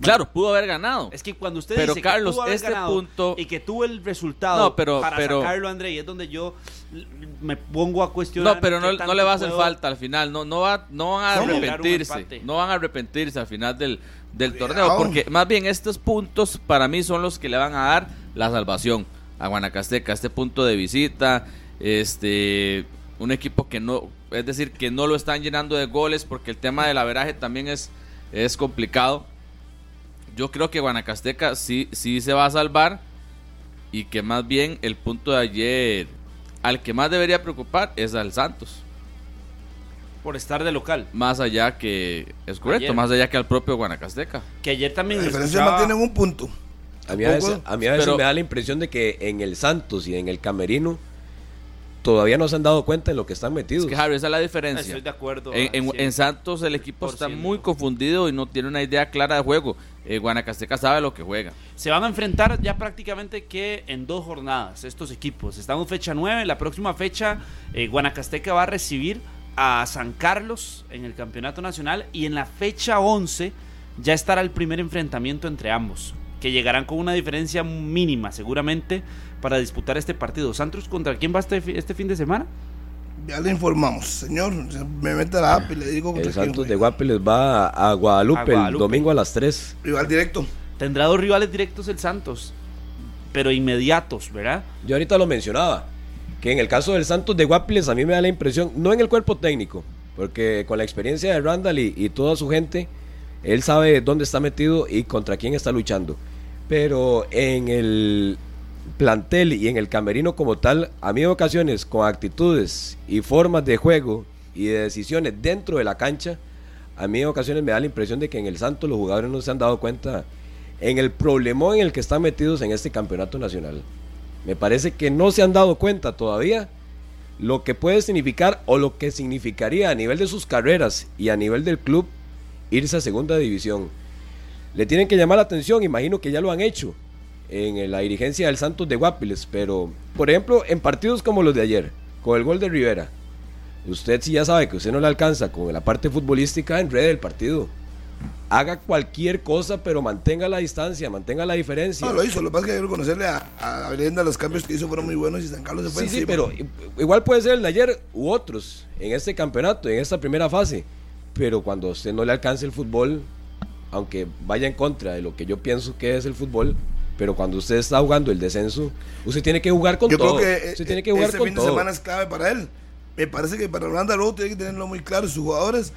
Claro, pudo haber ganado. es que cuando usted Pero, dice Carlos, que pudo haber este ganado punto- y que tuvo el resultado No, pero- para pero- sacarlo, André, y es donde yo me pongo a cuestionar. No, pero no, no le va a hacer puedo- falta al final. No, no, va, no van a arrepentirse. No van a arrepentirse al final del, del torneo. Porque más bien estos puntos para mí son los que le van a dar la salvación a Guanacasteca. Este punto de visita, este un equipo que no, es decir, que no lo están llenando de goles porque el tema del averaje también es, es complicado. Yo creo que Guanacasteca sí, sí se va a salvar y que más bien el punto de ayer al que más debería preocupar es al Santos. Por estar de local. Más allá que, es correcto, Ayer. más allá que al propio Guanacasteca. Que ayer también La diferencia escuchaba- mantienen un punto. A mí a veces, a mí a veces pero- me da la impresión de que en el Santos y en el Camerino todavía no se han dado cuenta en lo que están metidos. Es que Harry, esa es la diferencia. Estoy de acuerdo. En, en- al en 100%. Santos el equipo está 100%. muy confundido y no tiene una idea clara de juego. Eh, Guanacasteca sabe lo que juega. Se van a enfrentar ya prácticamente que en dos jornadas estos equipos. Estamos fecha 9, la próxima fecha eh, Guanacasteca va a recibir a San Carlos en el Campeonato Nacional y en la fecha 11 ya estará el primer enfrentamiento entre ambos, que llegarán con una diferencia mínima seguramente para disputar este partido. Santos contra quién va este, este fin de semana? Ya le informamos, señor. Me mete a la app y le digo el quién Santos de juega. Guapiles va a Guadalupe, A Guadalupe. el domingo a las 3. Rival directo. Tendrá dos rivales directos el Santos, pero inmediatos, ¿verdad? Yo ahorita lo mencionaba, que en el caso del Santos de Guapiles a mí me da la impresión, no en el cuerpo técnico, porque con la experiencia de Randall y, y toda su gente, él sabe dónde está metido y contra quién está luchando. Pero en el plantel y en el camerino como tal, a mí en ocasiones con actitudes y formas de juego y de decisiones dentro de la cancha, a mí en ocasiones me da la impresión de que en el Santos los jugadores no se han dado cuenta en el problemón en el que están metidos en este campeonato nacional. Me parece que no se han dado cuenta todavía lo que puede significar o lo que significaría a nivel de sus carreras y a nivel del club irse a segunda división. Le tienen que llamar la atención, imagino que ya lo han hecho en la dirigencia del Santos de Guapiles, pero por ejemplo en partidos como los de ayer, con el gol de Rivera, usted si ya sabe que usted no le alcanza con la parte futbolística, enrede el partido. Haga cualquier cosa, pero mantenga la distancia, mantenga la diferencia. No, lo hizo. Lo que pasa es que hay que reconocerle a, a Brenda los cambios que hizo fueron muy buenos y San Carlos se fue Sí, sí, encima. pero i- igual puede ser el de ayer u otros en este campeonato, en esta primera fase. Pero cuando a usted no le alcance el fútbol, aunque vaya en contra de lo que yo pienso que es el fútbol, pero cuando usted está jugando el descenso, usted tiene que jugar con Yo todo. creo que usted eh, tiene que jugar este con fin de semana es clave para él. Me parece que para Orlando Road tiene que tenerlo muy claro. Sus jugadores,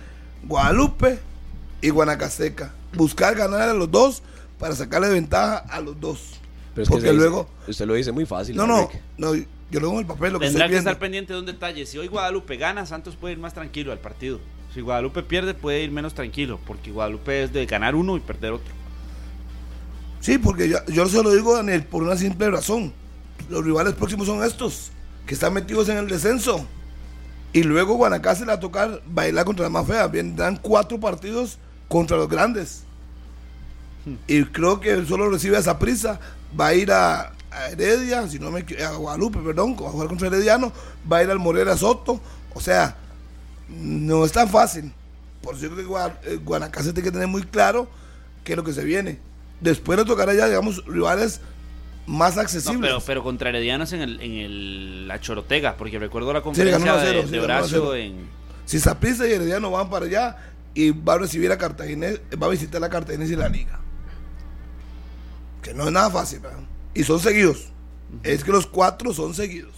Guadalupe y Guanacasteca. Buscar ganar a los dos para sacarle ventaja a los dos. Pero es que Porque dice- luego. usted lo dice muy fácil. No, no, no. Yo lo veo en el papel, lo que Tendrá que viendo. estar pendiente de un detalle. Si hoy Guadalupe gana, Santos puede ir más tranquilo al partido. Si Guadalupe pierde, puede ir menos tranquilo, porque Guadalupe es de ganar uno y perder otro. Sí, porque yo, yo se lo digo, Daniel, por una simple razón. Los rivales próximos son estos, que están metidos en el descenso. Y luego Guanacaste le va a tocar bailar contra la más fea. Vendrán cuatro partidos contra los grandes. Y creo que solo recibe esa prisa. Va a ir a, Heredia, si no me a Guadalupe, perdón, a jugar contra Herediano. Va a ir al Morera Soto. O sea, no es tan fácil. Por eso yo creo que eh, Guanacaste tiene que tener muy claro qué es lo que se viene. Después le tocará ya, digamos, rivales más No, accesibles. pero, pero contra Heredianos en, el, en el, la Chorotega, porque recuerdo la conferencia ganó 1 a 0, de, sí, de le ganó 1 a Horacio 0. en... Si Saprissa y Herediano van para allá y va a recibir a Cartaginés, va a visitar a Cartaginés y la liga. Que no es nada fácil, ¿verdad? Y son seguidos. Es que los cuatro son seguidos.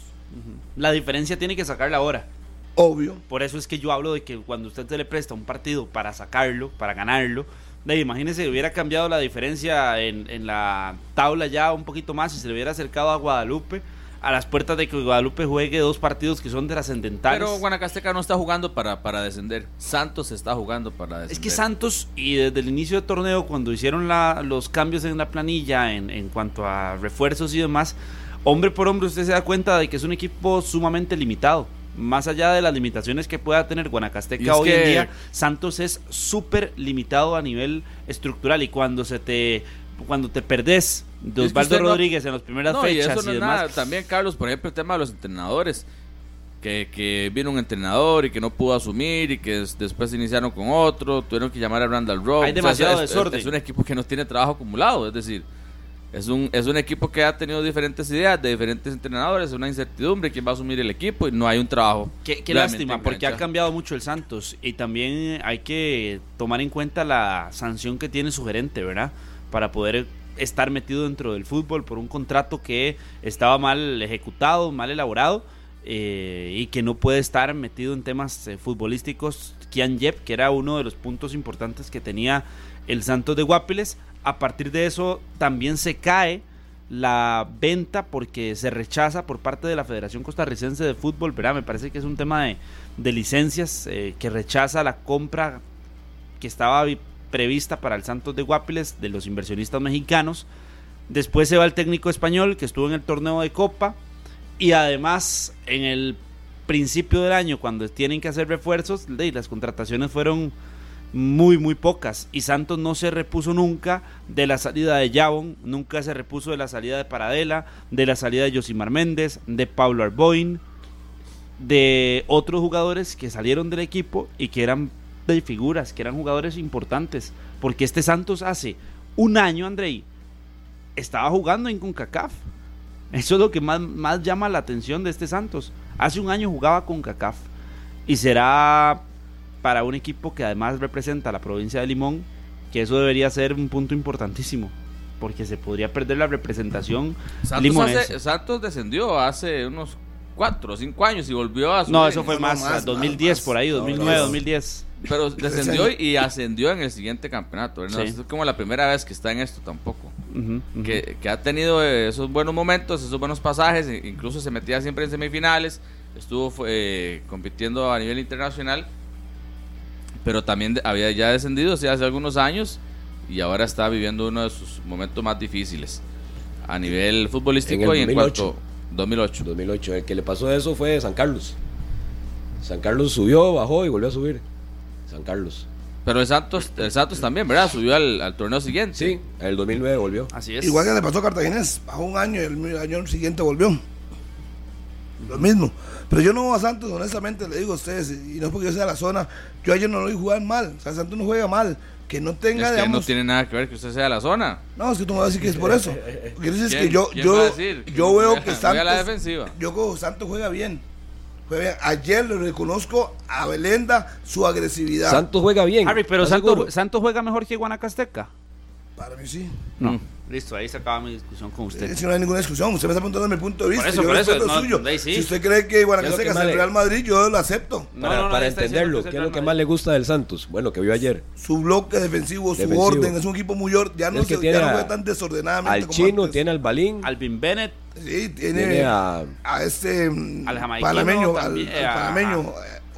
La diferencia tiene que sacarla ahora. Obvio. Por eso es que yo hablo de que cuando usted se le presta un partido para sacarlo, para ganarlo, de, imagínese, hubiera cambiado la diferencia en, en la tabla ya un poquito más y se le hubiera acercado a Guadalupe a las puertas de que Guadalupe juegue dos partidos que son trascendentales. Pero Guanacasteca no está jugando para, para descender. Santos está jugando para descender. Es que Santos, y desde el inicio del torneo, cuando hicieron la- los cambios en la planilla en, en cuanto a refuerzos y demás, hombre por hombre usted se da cuenta de que es un equipo sumamente limitado. Más allá de las limitaciones que pueda tener Y Guanacasteca hoy en día, Santos es súper limitado a nivel estructural y cuando se te cuando te perdés de Osvaldo no- Rodríguez en las primeras No, y fechas eso no y demás, nada. También, Carlos, por ejemplo, el tema de los entrenadores. Que, que vino un entrenador y que no pudo asumir y que des- después iniciaron con otro. Tuvieron que llamar a Randall Rowe. Hay demasiado es- desorden. Es un equipo que no tiene trabajo acumulado. Es decir, es un, es un equipo que ha tenido diferentes ideas de diferentes entrenadores. Una incertidumbre quién va a asumir el equipo y no hay un trabajo. Qué, qué lástima, porque ha cambiado mucho el Santos y también hay que tomar en cuenta la sanción que tiene su gerente, ¿verdad? Para poder estar metido dentro del fútbol por un contrato que estaba mal ejecutado, mal elaborado eh, y que no puede estar metido en temas eh, futbolísticos. Kian Yep, que era uno de los puntos importantes que tenía el Santos de Guapiles. A partir de eso también se cae la venta porque se rechaza por parte de la Federación Costarricense de Fútbol, ¿verdad? Me parece que es un tema de, de licencias eh, que rechaza la compra que estaba vi- prevista para el Santos de Guapiles de los inversionistas mexicanos. Después se va el técnico español que estuvo en el torneo de Copa y además en el principio del año cuando tienen que hacer refuerzos, las contrataciones fueron muy muy pocas y Santos no se repuso nunca de la salida de Yavon, nunca se repuso de la salida de Paradela, de la salida de Josimar Méndez, de Pablo Arboin, de otros jugadores que salieron del equipo y que eran figuras, que eran jugadores importantes, porque este Santos hace un año, Andrei, estaba jugando en CONCACAF. Eso es lo que más, más llama la atención de este Santos. Hace un año jugaba con CACAF y será para un equipo que además representa a la provincia de Limón, que eso debería ser un punto importantísimo, porque se podría perder la representación Santos, limonense. hace- Santos descendió hace unos 4 o 5 años y volvió a subir. No, eso fue más, más, 2010 más, por ahí, más. 2009, No, 2010. Pero descendió y ascendió en el siguiente campeonato. No Sí. es como la primera vez que está en esto tampoco. Ujú, ujú. que, que ha tenido eh, esos buenos momentos, esos buenos pasajes, e- incluso se metía siempre en semifinales, estuvo eh, compitiendo a nivel internacional, pero también había ya descendido sí, hace algunos años y ahora está viviendo uno de sus momentos más difíciles a nivel futbolístico En el y en 2008. cuanto 2008. 2008. El que le pasó eso fue San Carlos. San Carlos subió, bajó y volvió a subir. San Carlos. Pero el Santos, el Santos también, ¿verdad? Subió al, al torneo siguiente. Sí, en el 2009 volvió. Así es. Igual que le pasó a Cartaginés, bajó un año y el año siguiente volvió. Lo mismo. Pero yo no a Santos, honestamente, le digo a ustedes, y no es porque yo sea de la zona, yo ayer no lo vi jugar mal. O sea, Santos no juega mal. Que no Es tenga, que no digamos. tiene nada que ver que usted sea de la zona. No, es que tú me vas a decir que es por eso. Lo que dices es que ¿Quién- yo, quién yo, va a decir? yo Voy veo que voy a Santos. la defensiva. Yo creo que Santos juega bien. Juega bien. Ayer le reconozco a Belenda su agresividad. Santos juega bien. Harry, pero. Santos, Santos juega mejor que Guanacasteca. Para mí sí. No. Listo, ahí se acaba mi discusión con usted. Es que no hay ninguna discusión. Usted me está preguntando mi punto de vista. Por eso, yo por eso, no, suyo. ahí sí. Si usted cree que Guanacasteca ¿Qué es el Real Madrid, yo lo acepto. No, para no, no, para entenderlo, ¿qué es lo que más le gusta del Santos? Bueno, que vio ayer. Su bloque defensivo, su Defensivo. orden, es un equipo muy orden. Ya no, Es que se, tiene ya no a- juega tan desordenadamente Al como chino, antes. tiene al Balín, Alvin Bennett, Sí, tiene, tiene a, a este mm, Al panameño, al, también, al a- panameño,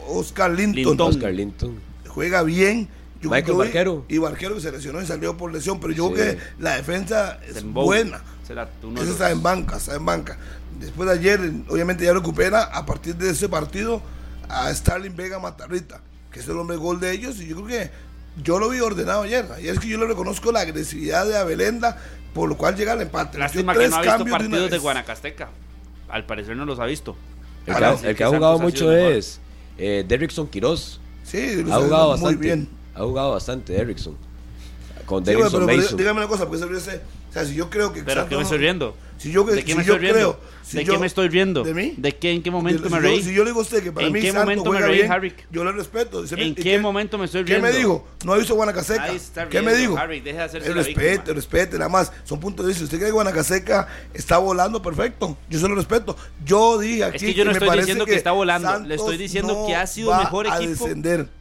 Oscar Linton. Linton. Oscar Linton. Juega bien. Yo Michael Barquero. Y Barquero que se lesionó y salió por lesión. Pero yo Sí. creo que la defensa es buena. será los- está en banca, está en banca. Después de ayer, obviamente ya recupera a partir de ese partido a Starling Vega Matarrita, que es el hombre gol de ellos. Y yo creo que yo lo vi ordenado ayer. Ayer es que yo le reconozco la agresividad de Abelenda, por lo cual llega al empate. Lástima que tres no ha visto cambios de una partidos de. Guanacasteca. Al parecer no los ha visto. El, que, ha- no, el sí, que que ha jugado mucho es eh, Derrickson Quiroz. Sí, Ha está jugado bastante. muy bien. Ha jugado bastante Derrickson. Con Sí, pero, pero Mason. dígame una cosa, porque se ríe usted. O sea, si yo creo que. ¿Pero qué me estoy riendo? Si yo, ¿De qué si me yo estoy riendo? si ¿De yo- qué me estoy riendo? ¿De mí? ¿De qué? ¿En qué momento me yo- reí? Si yo le digo a usted que para ¿En mí qué Santos momento me reí, bien, Harry? yo le respeto. Dice, ¿En ¿y qué momento me estoy ¿Qué me riendo? dijo? No ha visto Guanacaseca. ¿Qué me riendo, dijo? Harry, deje de hacerse El la respete, víctima. respete, nada más. Son puntos de vista. Usted cree que Guanacaseca está volando perfecto. Yo se lo respeto. Yo dije aquí Es que yo no estoy diciendo que, está volando, Santos le estoy diciendo no que ha sido mejor equipo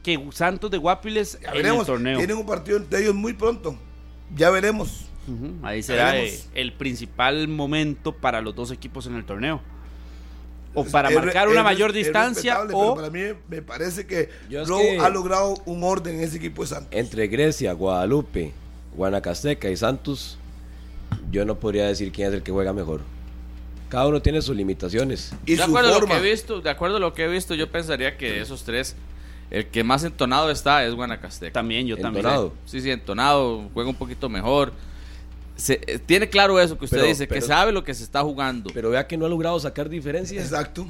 que Santos de Guapiles en el veremos. torneo. Tienen un partido entre ellos muy pronto. Ya veremos. Ahí será eh, el principal momento para los dos equipos en el torneo. O para Es- marcar es- una es- mayor es distancia pero o para mí me parece que Rowe que- ha logrado un orden en ese equipo de Santos. Entre Grecia, Guadalupe, Guanacasteca y Santos, yo no podría decir quién es el que juega mejor. Cada uno tiene sus limitaciones. Y de su acuerdo a lo que he visto, de acuerdo a lo que he visto, yo pensaría que de esos tres, el que más entonado está es Guanacasteca. también yo también. Entonado. Sí, sí, entonado, juega un poquito mejor. Se- eh, tiene claro eso que usted Pero- dice, que sabe lo que se está jugando. Pero vea que no ha logrado sacar diferencias. Exacto.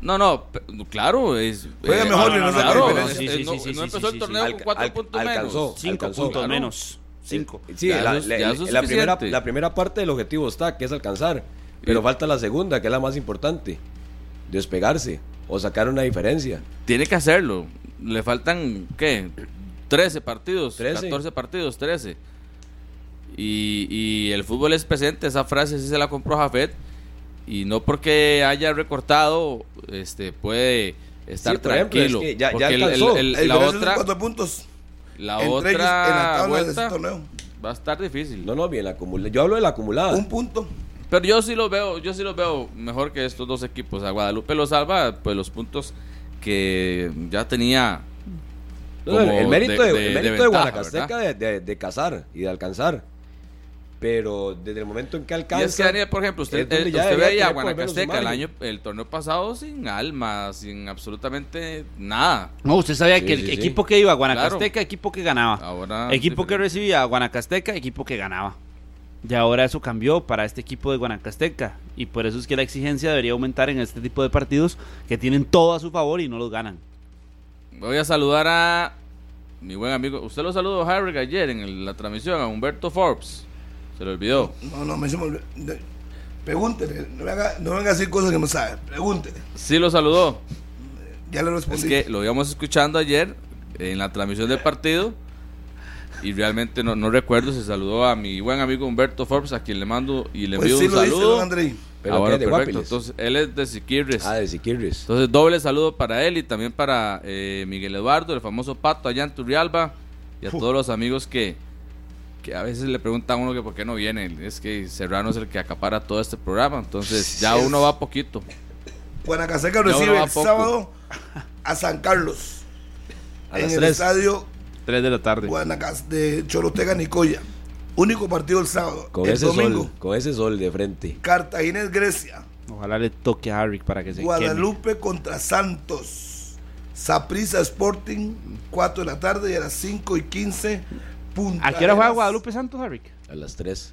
no, no, claro, es, Juega eh, mejor no, y no no, saca claro, diferencia. Sí, sí, no, sí, sí, no sí, empezó sí, el torneo sí. con cuatro al- puntos alcanzó. menos. Cinco Alcanzó, puntos claro. menos. Cinco. Sí, Ya la, primera, la primera parte del objetivo está, que es alcanzar. Pero falta la segunda, que es la más importante. Despegarse o sacar una diferencia. Tiene que hacerlo. Le faltan, ¿qué? 13 partidos, 13. 14 partidos, 13. Y, y el fútbol es presente, esa frase sí se la compró Jafet. Y no porque haya recortado, este puede estar Sí, por ejemplo, tranquilo. es que ya- ya porque el- alcanzó. el- La el- otra, cuatro puntos la entre ellos en la otra vuelta va a estar difícil. No, no, bien, la acumula. Yo hablo de la acumada. Un punto. Pero yo sí los veo, yo sí los veo mejor que estos dos equipos. A Guadalupe lo salva, pues los puntos que ya tenía. No, el- mérito de, de- de- el de mérito de ventaja, Guanacasteca de, de- de cazar y de alcanzar. Pero desde el momento en que Y alcanza. es que Daniel, por ejemplo, usted, es donde eh, ya usted debería veía a Guanacasteca el año, el torneo pasado sin alma, sin absolutamente nada. No, usted sabía Sí, que el sí, sí. equipo que iba a Guanacasteca, equipo que ganaba. Ahora equipo que recibía a Guanacasteca, equipo que ganaba. Y ahora eso cambió para este equipo de Guanacasteca. Y por eso es que la exigencia debería aumentar en este tipo de partidos que tienen todo a su favor y no los ganan. Voy a saludar a mi buen amigo. Usted lo saludó Harry ayer en el- la transmisión, a Humberto Forbes. Se le olvidó. No, no, me se me olvidó. Pregúntele, no venga, no venga a decir cosas que no sabe. Pregúntele. Sí lo saludó. Ya le Es respondí. que lo íbamos escuchando ayer en la transmisión del partido y realmente no, no recuerdo si saludó a mi buen amigo Humberto Forbes, a quien le mando y le pues envío sí un lo dice, don saludo. Andrei. Pero Ah, es de perfecto. Guapiles. Entonces, él es de Siquirres. Ah, de Siquirres. Entonces, doble saludo para él y también para eh, Miguel Eduardo, el famoso Pato allá en Turrialba, y a todos los amigos que, que a veces le preguntan a uno que por qué no viene. Es que Serrano es el que acapara todo este programa, entonces ya uno va poquito. Uno recibe el poco. sábado a San Carlos. A en las el estadio 3 de la tarde. Guanacas de Chorotega, Nicoya. Único partido el sábado. Con el ese domingo, sol, con ese sol de frente. Cartagena, Grecia. Ojalá le toque a Harry para que se queme. Guadalupe contra Santos. Saprissa Sporting, 4 de la tarde y a las 5 y 15. Punta ¿A qué hora juega. Guadalupe Santos, Harry? A las 3.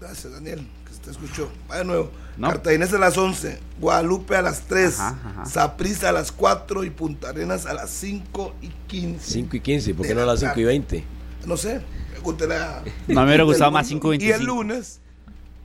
Gracias, Daniel, que se te escuchó. Va de nuevo. No. Cartaginés a las 11, Guadalupe a las 3, Ajá, ajá. Saprissa a las 4 y Punta Arenas a las 5 y 15. 5 y 15. ¿Por qué no a las la 5 y 20? No sé, pregúntele a- No, me hubiera gustado más mundo. 5 y Y el 25. lunes,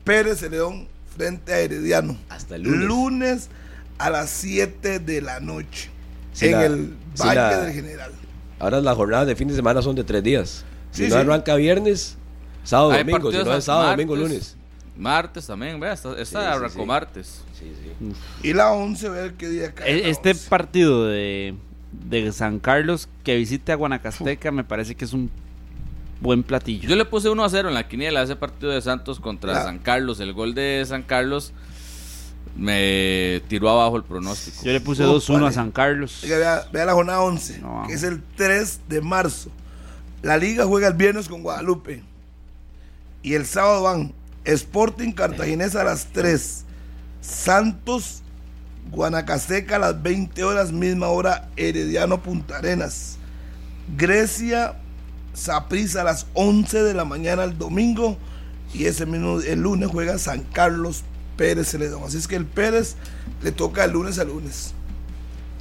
Pérez de León frente a Herediano. Hasta el lunes. Lunes a las 7 de la noche. Sí, en la- el sí, Valle la- del General. Ahora las jornadas de fin de semana son de 3 días. Si Sí, no sí. arranca viernes, sábado, Hay domingo. Si no es sábado, martes, domingo, lunes. Martes también, vea, esta, esta Sí, sí, arrancó sí. martes. Sí, sí. Y la 11, a ver qué día cae. E- Este 11. partido de, de San Carlos que visite a Guanacasteca me parece que es un buen platillo. Yo le puse 1 a 0 en la quiniela a ese partido de Santos contra La- San Carlos. El gol de San Carlos me tiró abajo el pronóstico. Yo le puse Uf, 2-1 a. San Carlos. Oiga, vea, vea la jornada 11, No, que es el 3 de marzo. La liga juega el viernes con Guadalupe. Y el sábado van Sporting Cartaginés a las 3. Santos Guanacasteca a las 20 horas, misma hora Herediano Punta Arenas. Grecia Saprissa a las 11 de la mañana el domingo. Y ese mismo el lunes juega San Carlos Pérez Celedón. Así es que el Pérez le toca el lunes a lunes.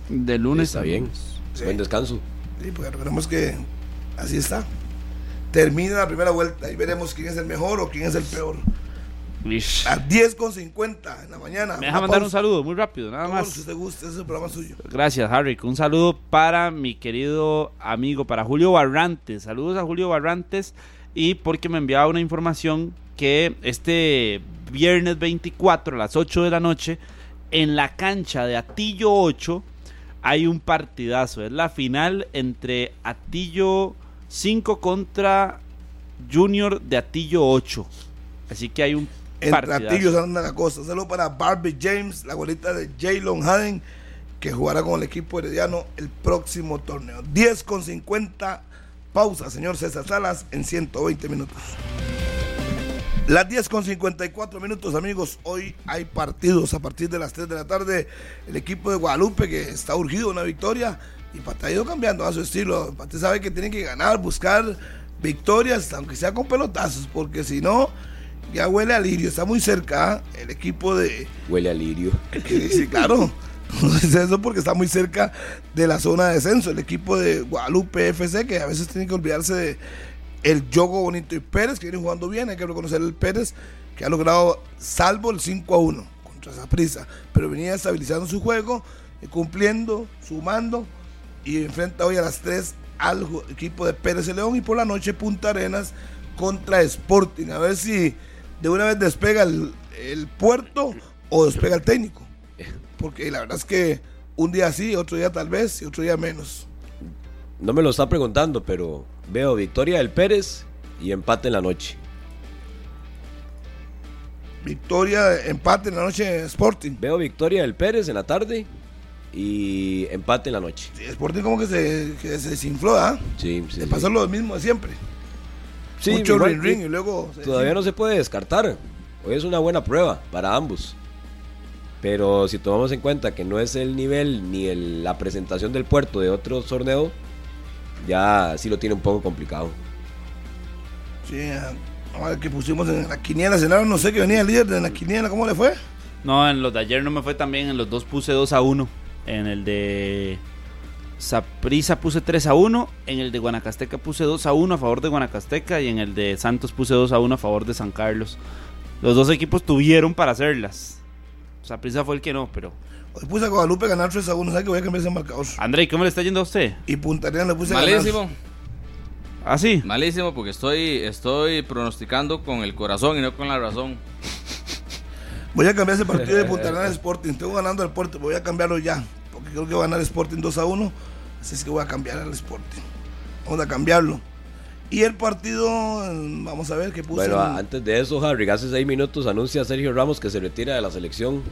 De lunes Está a bien. lunes. Sí. Buen descanso. Sí, porque recordemos que así está. Termina la primera vuelta y veremos quién es el mejor o quién es el peor. Ish. A 10 con 50 en la mañana. Me deja mandar un saludo muy rápido, nada favor, Si más. te gusta, ese es el programa suyo. Gracias, Harry. Un saludo para mi querido amigo, para Julio Barrantes. Saludos a Julio Barrantes. Y porque me enviaba una información que este viernes 24 a las 8 de la noche, en la cancha de Atillo 8, hay un partidazo. Es la final entre Atillo 5 contra Junior de Atillo 8. Así que hay un Entre partidazo. Atillos anda la cosa. Saludos para Barbie James, la abuelita de Jalen Haden, que jugará con el equipo herediano el próximo torneo. 10 con 50. Pausa, señor César Salas, en 120 minutos. Las 10 con 54 minutos, amigos. Hoy hay partidos a partir de las 3 de la tarde. El equipo de Guadalupe, que está urgido una victoria, y Pata ha ido cambiando a su estilo. Pata sabe que tiene que ganar, buscar victorias, aunque sea con pelotazos, porque si no, ya huele a lirio. Está muy cerca ¿ah? el equipo de, Huele a lirio. que sí, claro. No es eso porque está muy cerca de la zona de descenso. El equipo de Guadalupe FC, que a veces tiene que olvidarse de el Yogo Bonito y Pérez, que viene jugando bien. Hay que reconocer el Pérez, que ha logrado salvo el 5 a 1 contra esa prisa. Pero venía estabilizando su juego, eh, cumpliendo, sumando. Y enfrenta hoy a las 3 al equipo de Pérez de León. Y por la noche Punta Arenas contra Sporting. A ver si de una vez despega el, el puerto o despega el técnico. Porque la verdad es que un día sí, otro día tal vez y otro día menos. No me lo está preguntando, pero veo victoria del Pérez y empate en la noche. Victoria, empate en la noche Sporting. Veo victoria del Pérez en la tarde y empate en la noche. Sí, Sporting como que se, que se desinfló, ¿ah? Sí, sí. Le sí. pasó lo mismo de siempre. Sí, Mucho ring ring y luego... Todavía no se puede descartar. Hoy es una buena prueba para ambos. Pero si tomamos en cuenta que no es el nivel ni el- la presentación del puerto de otros torneos, ya sí lo tiene un poco complicado. Sí, ah, ahora que pusimos en la quiniela, Cenaro, no sé que venía el líder de la quiniela, ¿cómo le fue? No, en los de ayer no me fue tan bien. En los dos puse 2 a 1. En el de Saprisa puse 3 a 1. En el de Guanacasteca puse 2 a 1 a favor de Guanacasteca. Y en el de Santos puse 2 a 1 a favor de San Carlos. Los dos equipos tuvieron para hacerlas. Saprisa fue el que no, pero. Hoy puse a Guadalupe a ganar 3 a 1, ¿sabes que voy a cambiar ese marcador? André, ¿cómo le está yendo a usted? Y Punta Arenas le puse a ganar. Malísimo, ¿Ah, sí? malísimo, porque estoy, estoy pronosticando con el corazón y no con la razón. Voy a cambiar ese partido de Punta Arenas Sporting. Estoy ganando el Puerto, voy a cambiarlo ya. Porque creo que va a ganar Sporting 2 a 1. Así es que voy a cambiar al Sporting. Vamos a cambiarlo. Y el partido, vamos a ver qué puse. Bueno, en- antes de eso, Harry, hace seis minutos anuncia Sergio Ramos que se retira de la selección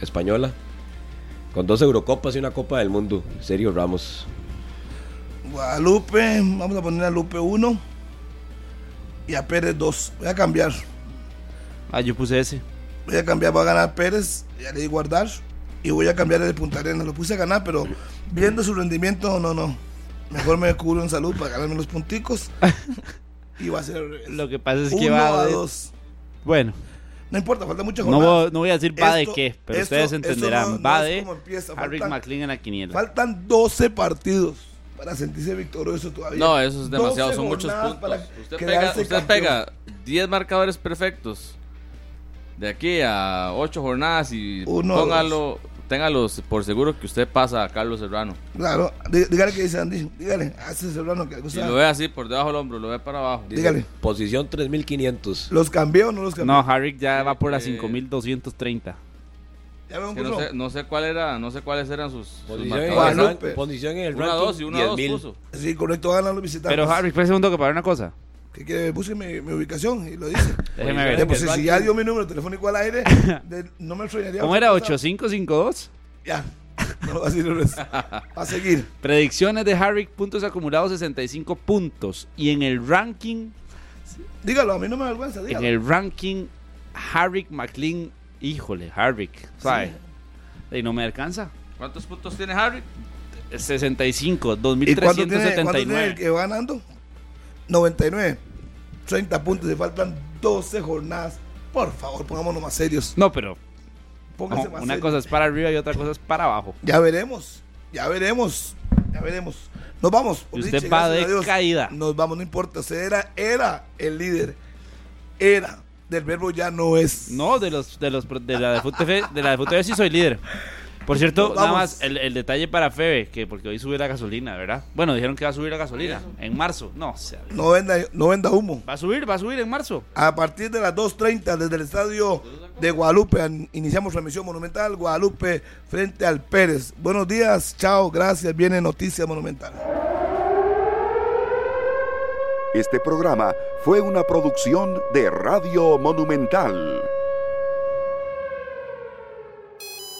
española. Con dos Eurocopas y una Copa del Mundo. Sergio Ramos. Guadalupe, vamos a poner a Lupe 1 y a Pérez 2. Voy a cambiar. Ah, yo puse ese. Voy a cambiar, voy a ganar Pérez, ya le di guardar. Y voy a cambiar el de Punta Arenas. Lo puse a ganar, pero viendo su rendimiento, no, no. Mejor me cubro en salud para ganarme los punticos. Y va a ser Lo que pasa es que uno va a dos. Bueno, No importa, falta mucho no voy, no voy a decir va de Esto- qué, pero esto- ustedes entenderán. no- no va es de como empieza, Harry McLean en la quiniela. Faltan 12 partidos para sentirse victorioso todavía. No, eso es demasiado, 12 son muchos puntos. para Usted pega, usted pega 10 marcadores perfectos de aquí a 8 jornadas y Uno, póngalo, téngalos por seguro que usted pasa a Carlos Serrano. Claro, dí- dígale que dice Andy. Dígale, hace Serrano que le Y gusta. lo ve así por debajo del hombro, lo ve para abajo. Dice, Dígale. Posición 3500. ¿Los cambió o no los cambió? No, Harry ya va por las Eh, 5230. Ya me Que no, sé, no sé cuál era, no sé cuáles eran sus, sus Posición en, el, Guadalupe. ran- posición en el 1 a ranking 2 y 1 a 2 10.000. puso. Sí, correcto, ganan los visitantes. Pero Harry, un segundo que para una cosa. Que quiere, busque mi, mi ubicación y lo dice. Déjeme ver. El si, ya dio mi número telefónico al aire, de- no me extrañaría. ¿Cómo era? otra cosa. 8552. Ya. No lo va a decir el resto. Va a seguir. Predicciones de Harry, puntos acumulados 65 puntos. Y en el ranking, Dígalo, a mí no me avergüenza. en Dígalo. el ranking, Harry McLean, híjole, Harry, ¿sabe? Y no me alcanza. ¿Cuántos puntos tiene Harry? 65, ¿Y cuánto tiene, cuánto tiene el 2379. que va ganando? 99. 30 puntos. Le faltan 12 jornadas. Por favor, pongámonos más serios. No, pero Pónganse no, más una serios. cosa es para arriba y otra cosa es para abajo. Ya veremos. Ya veremos. Ya veremos. Nos vamos. Y usted va de Dios. caída. Nos vamos, no importa. Usted era, era el líder. Era. Del verbo ya no es. No, de los de los de la de FUTF, de la de FUTF sí soy líder. Por cierto, nada más el, el detalle para Febe, que porque hoy sube la gasolina, ¿verdad? Bueno, dijeron que va a subir la gasolina en marzo. No, o sea, No venda, no venda humo. va a subir, va a subir en marzo. A partir de las 2.30 desde el estadio de Guadalupe iniciamos transmisión monumental Guadalupe frente al Pérez. Buenos días, chao, gracias. Viene Noticia Monumental. Este programa fue una producción de Radio Monumental.